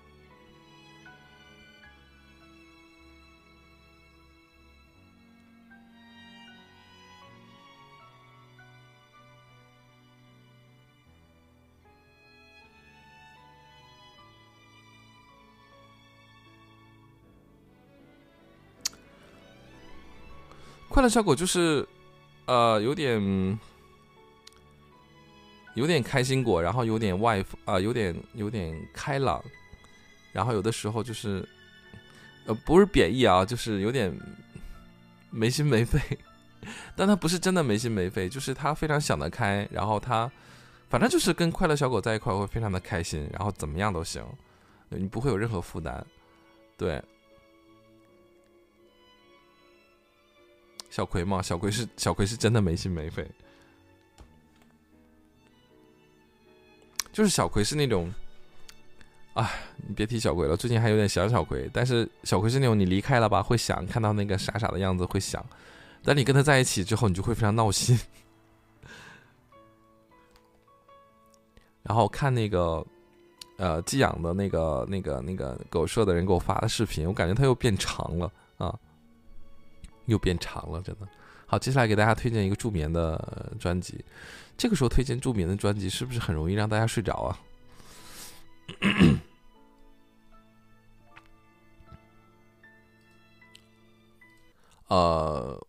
快乐小狗就是，呃，有点有点开心果，然后有点外啊、有点有点开朗，然后有的时候就是，呃，不是贬义啊，就是有点没心没肺，但他不是真的没心没肺，就是他非常想得开，然后他反正就是跟快乐小狗在一块会非常的开心，然后怎么样都行，你不会有任何负担，对。小葵嘛，小葵是小葵是真的没心没肺，就是小葵是那种，哎，你别提小葵了，最近还有点想小葵，但是小葵是那种你离开了吧，会想看到那个傻傻的样子会想，但你跟他在一起之后，你就会非常闹心。然后看那个，呃，寄养的那个那个那个狗舍的人给我发的视频，我感觉他又变长了。又变长了，真的。好，接下来给大家推荐一个助眠的专辑。这个时候推荐助眠的专辑，是不是很容易让大家睡着啊？呃，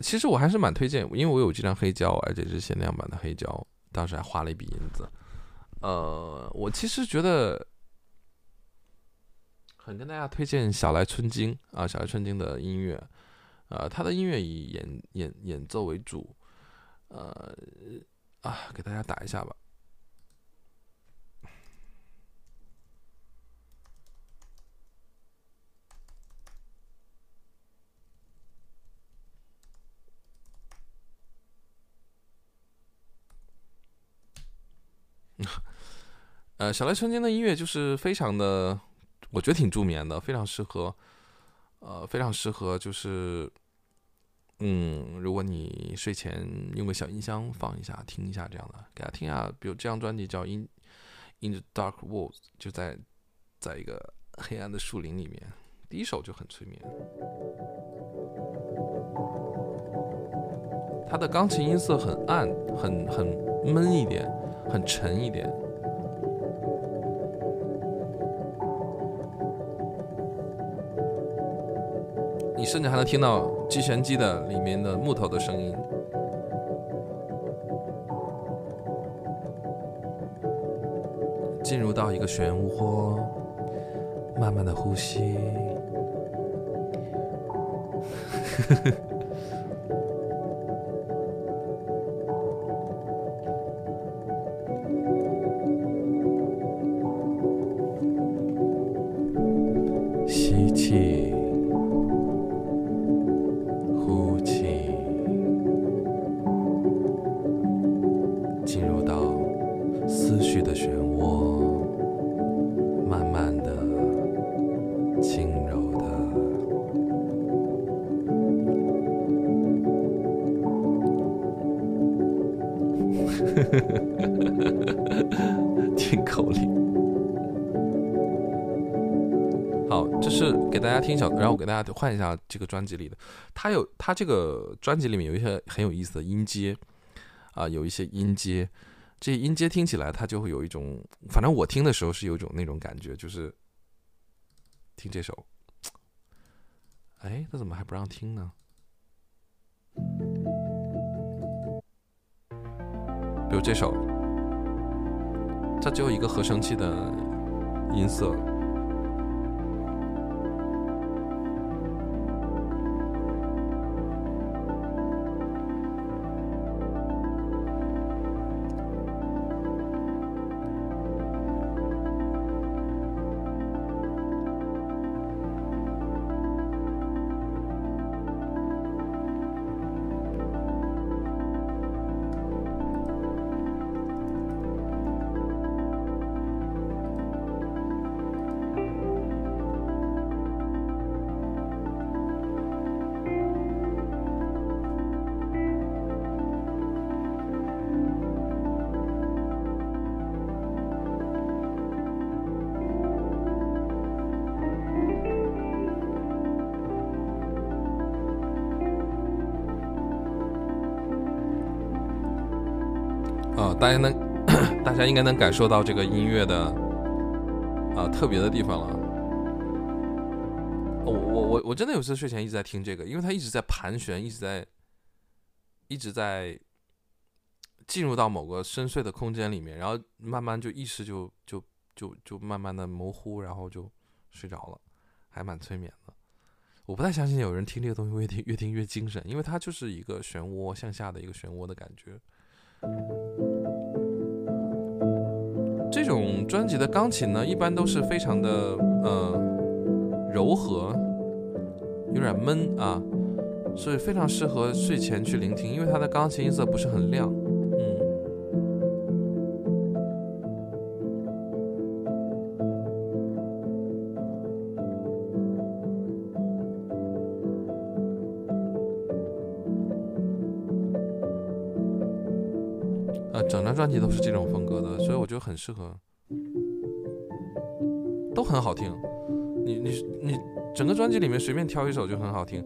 其实我还是蛮推荐，因为我有这张黑胶，而且是限量版的黑胶，当时还花了一笔银子。呃，我其实觉得很跟大家推荐小来春经啊，小来春经的音乐。呃，他的音乐以演演演奏为主，呃啊，给大家打一下吧。呃，小来春京的音乐就是非常的，我觉得挺助眠的，非常适合，呃，非常适合，就是，嗯，如果你睡前用个小音箱放一下，听一下这样的，给大家听一下，比如这张专辑叫《In In the Dark Woods》，就在在一个黑暗的树林里面，第一首就很催眠，它的钢琴音色很暗，很很闷一点，很沉一点。你甚至还能听到击弦机的里面的木头的声音。进入到一个漩涡，慢慢的呼吸。吸 呵呵呵听口令。好，这是给大家听小，然后我给大家换一下这个专辑里的，它有它这个专辑里面有一些很有意思的音阶，啊、有一些音阶，这音阶听起来它就会有一种，反正我听的时候是有一种那种感觉，就是听这首，哎，它怎么还不让听呢？比如这首，它只有一个合成器的音色。大家能，大家应该能感受到这个音乐的啊、特别的地方了。我我我我真的有次睡前一直在听这个，因为它一直在盘旋，一直在一直在进入到某个深邃的空间里面，然后慢慢就意识就就就就慢慢的模糊，然后就睡着了，还蛮催眠的。我不太相信有人听这个东西会越听越听越精神，因为它就是一个漩涡向下的一个漩涡的感觉。这种专辑的钢琴呢，一般都是非常的呃柔和，有点闷啊，所以非常适合睡前去聆听，因为它的钢琴音色不是很亮，专辑都是这种风格的，所以我觉得很适合，都很好听。你你你，整个专辑里面随便挑一首就很好听，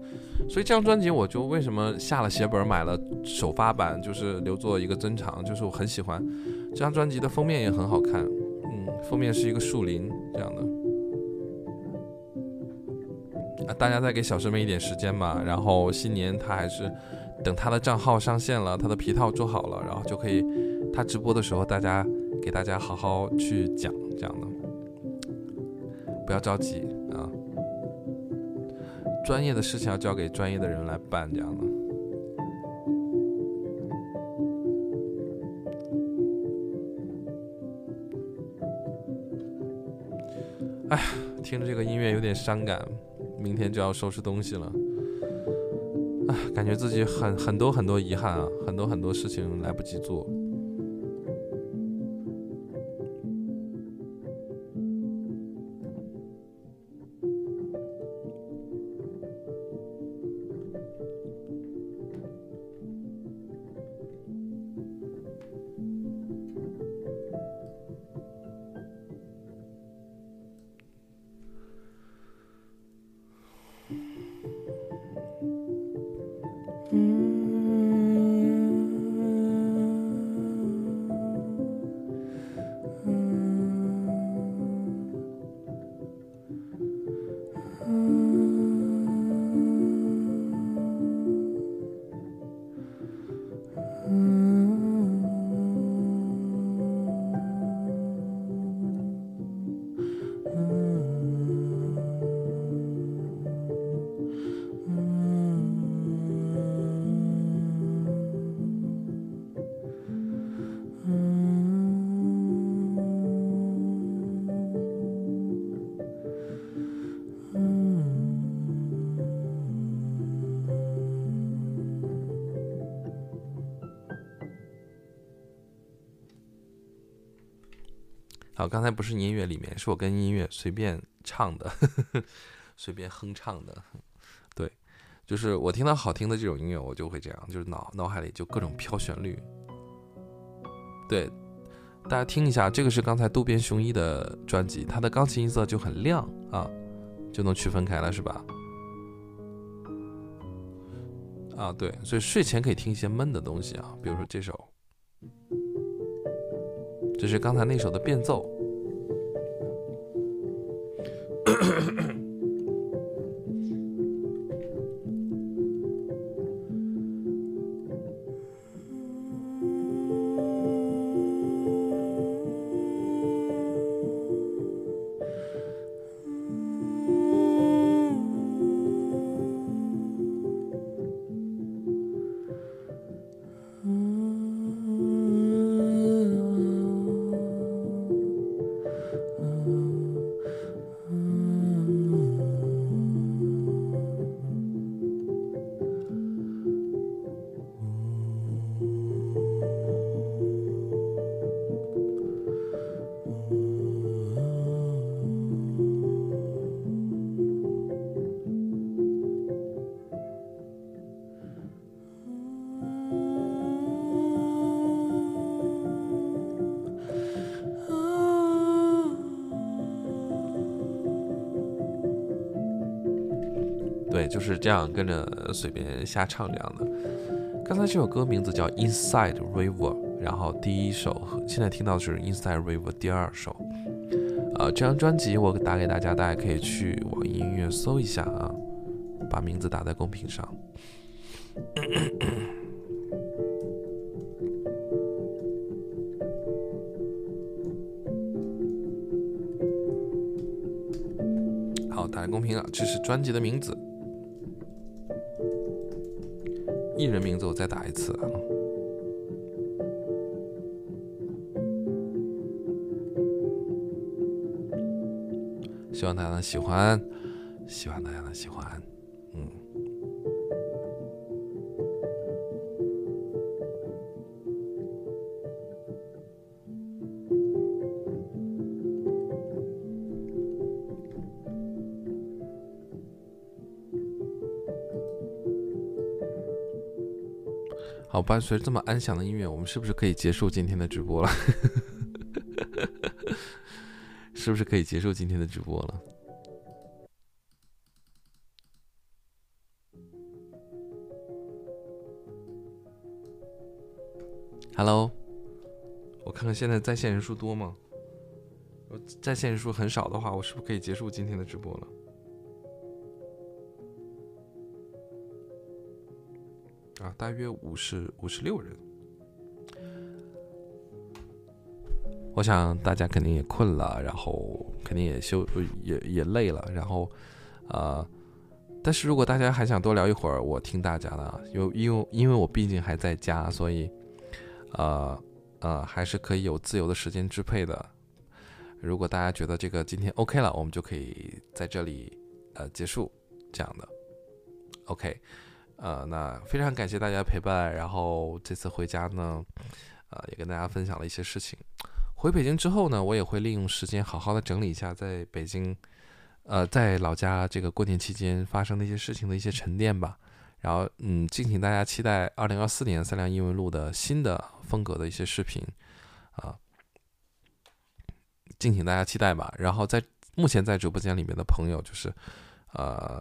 所以这张专辑我就为什么下了写本买了首发版，就是留作一个珍藏，就是我很喜欢这张专辑的封面也很好看，嗯，封面是一个树林这样的。啊，大家再给小师妹一点时间吧，然后新年她还是等他的账号上线了，他的皮套做好了，然后就可以他直播的时候，大家给大家好好去讲这样的，不要着急啊，专业的事情要交给专业的人来办这样的。哎，听着这个音乐有点伤感，明天就要收拾东西了。哎，感觉自己很很多很多遗憾啊，很多很多事情来不及做。啊，刚才不是音乐里面，是我跟音乐随便唱的，随便哼唱的。对，就是我听到好听的这种音乐，我就会这样，就是脑脑海里就各种飘旋律。对，大家听一下，这个是刚才渡边雄一的专辑，他的钢琴音色就很亮啊，就能区分开了，是吧？啊，对，所以睡前可以听一些闷的东西啊，比如说这首。这是刚才那首的变奏。这样跟着随便瞎唱这样的。刚才这首歌名字叫《Inside River》，然后第一首现在听到的是《Inside River》第二首。呃，这张专辑我打给大家，大家可以去网易音乐搜一下啊，把名字打在公屏上。好，打在公屏了，这是专辑的名字。我再打一次！希望大家能喜欢，希望大家伴随着这么安详的音乐，我们是不是可以结束今天的直播了？是不是可以结束今天的直播了？Hello，我看看现在在线人数多吗？在线人数很少的话，我是不是可以结束今天的直播了？大约五十五十六人。我想大家肯定也困了，然后肯定也休也也累了，然后，呃，但是如果大家还想多聊一会儿，我听大家的，因为因为因为我毕竟还在家，所以，呃呃，还是可以有自由的时间支配的。如果大家觉得这个今天 OK 了，我们就可以在这里呃结束这样的。OK，呃，那非常感谢大家陪伴，然后这次回家呢，呃，也跟大家分享了一些事情。回北京之后呢，我也会利用时间好好的整理一下在北京，呃，在老家这个过年期间发生的一些事情的一些沉淀吧。然后，嗯，敬请大家期待二零二四年三良英文录的新的风格的一些视频，啊，敬请大家期待吧。然后，在目前在直播间里面的朋友，就是，呃，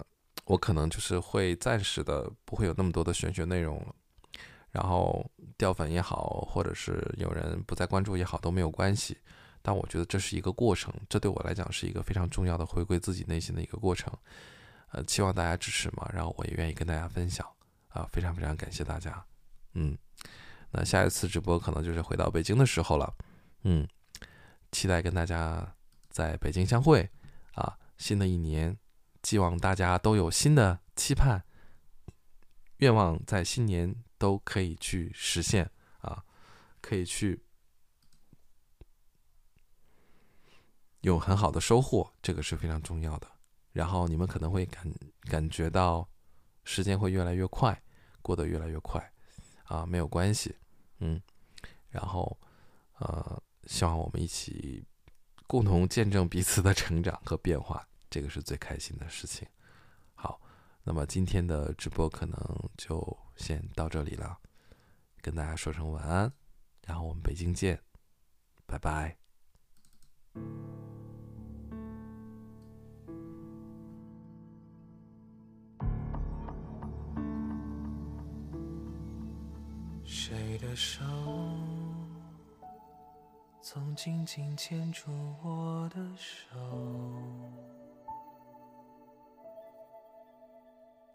我可能就是会暂时的不会有那么多的玄学内容了。然后掉粉也好，或者是有人不再关注也好，都没有关系。但我觉得这是一个过程，这对我来讲是一个非常重要的回归自己内心的一个过程。呃，希望大家支持嘛，然后我也愿意跟大家分享啊，非常非常感谢大家。嗯，那下一次直播可能就是回到北京的时候了。嗯，期待跟大家在北京相会啊！新的一年，希望大家都有新的期盼，愿望在新年。都可以去实现啊，可以去有很好的收获，这个是非常重要的。然后你们可能会感感觉到时间会越来越快，过得越来越快啊，没有关系，嗯。然后呃，希望我们一起共同见证彼此的成长和变化，这个是最开心的事情。好，那么今天的直播可能就。先到这里了，跟大家说声晚安，然后我们北京见，拜拜。谁的手总紧紧牵住我的手，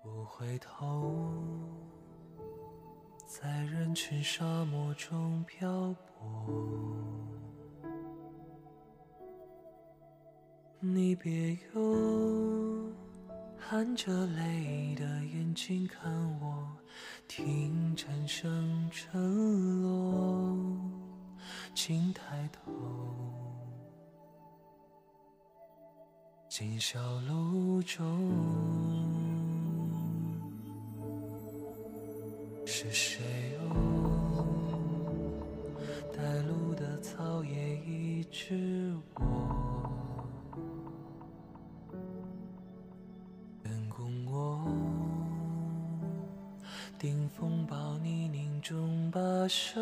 不回头。在人群沙漠中漂泊，你别用含着泪的眼睛看我，听蝉声沉落，请抬头，今宵路中。是谁哦？带路的草也一直我，员工我，顶风暴泥泞中跋涉。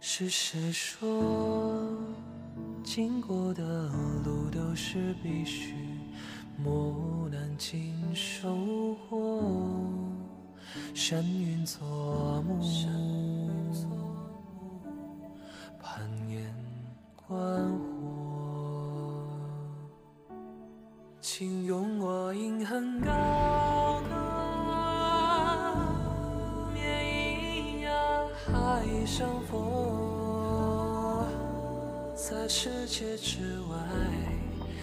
是谁说，经过的路都是必须？磨难尽收获，山云作幕，攀岩观火，请用我银痕高歌，绵呀海上佛，在世界之外。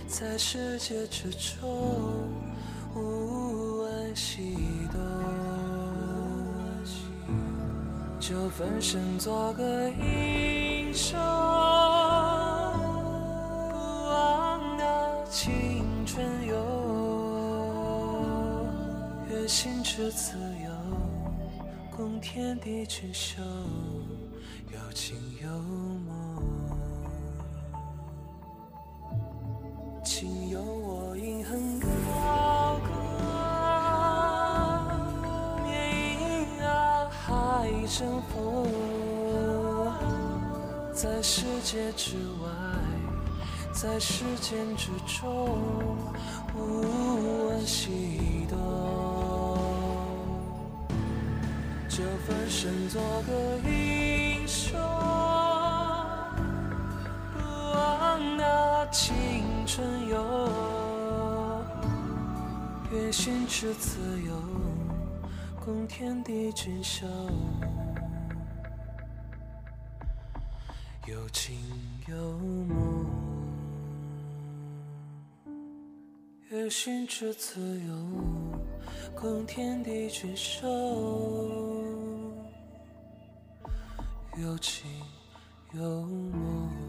在世界之中，无安西东，就分身做个英雄，不忘那青春游，愿心之自由，共天地俊秀，有情有梦。请用我银痕高歌，绵啊海征服，在世界之外，在时间之中，无问西东，就翻身做个英雄，忘那情。春游，愿也寻知自由，共天地俊秀。有情有梦，也寻知自由，共天地俊秀。有情有梦。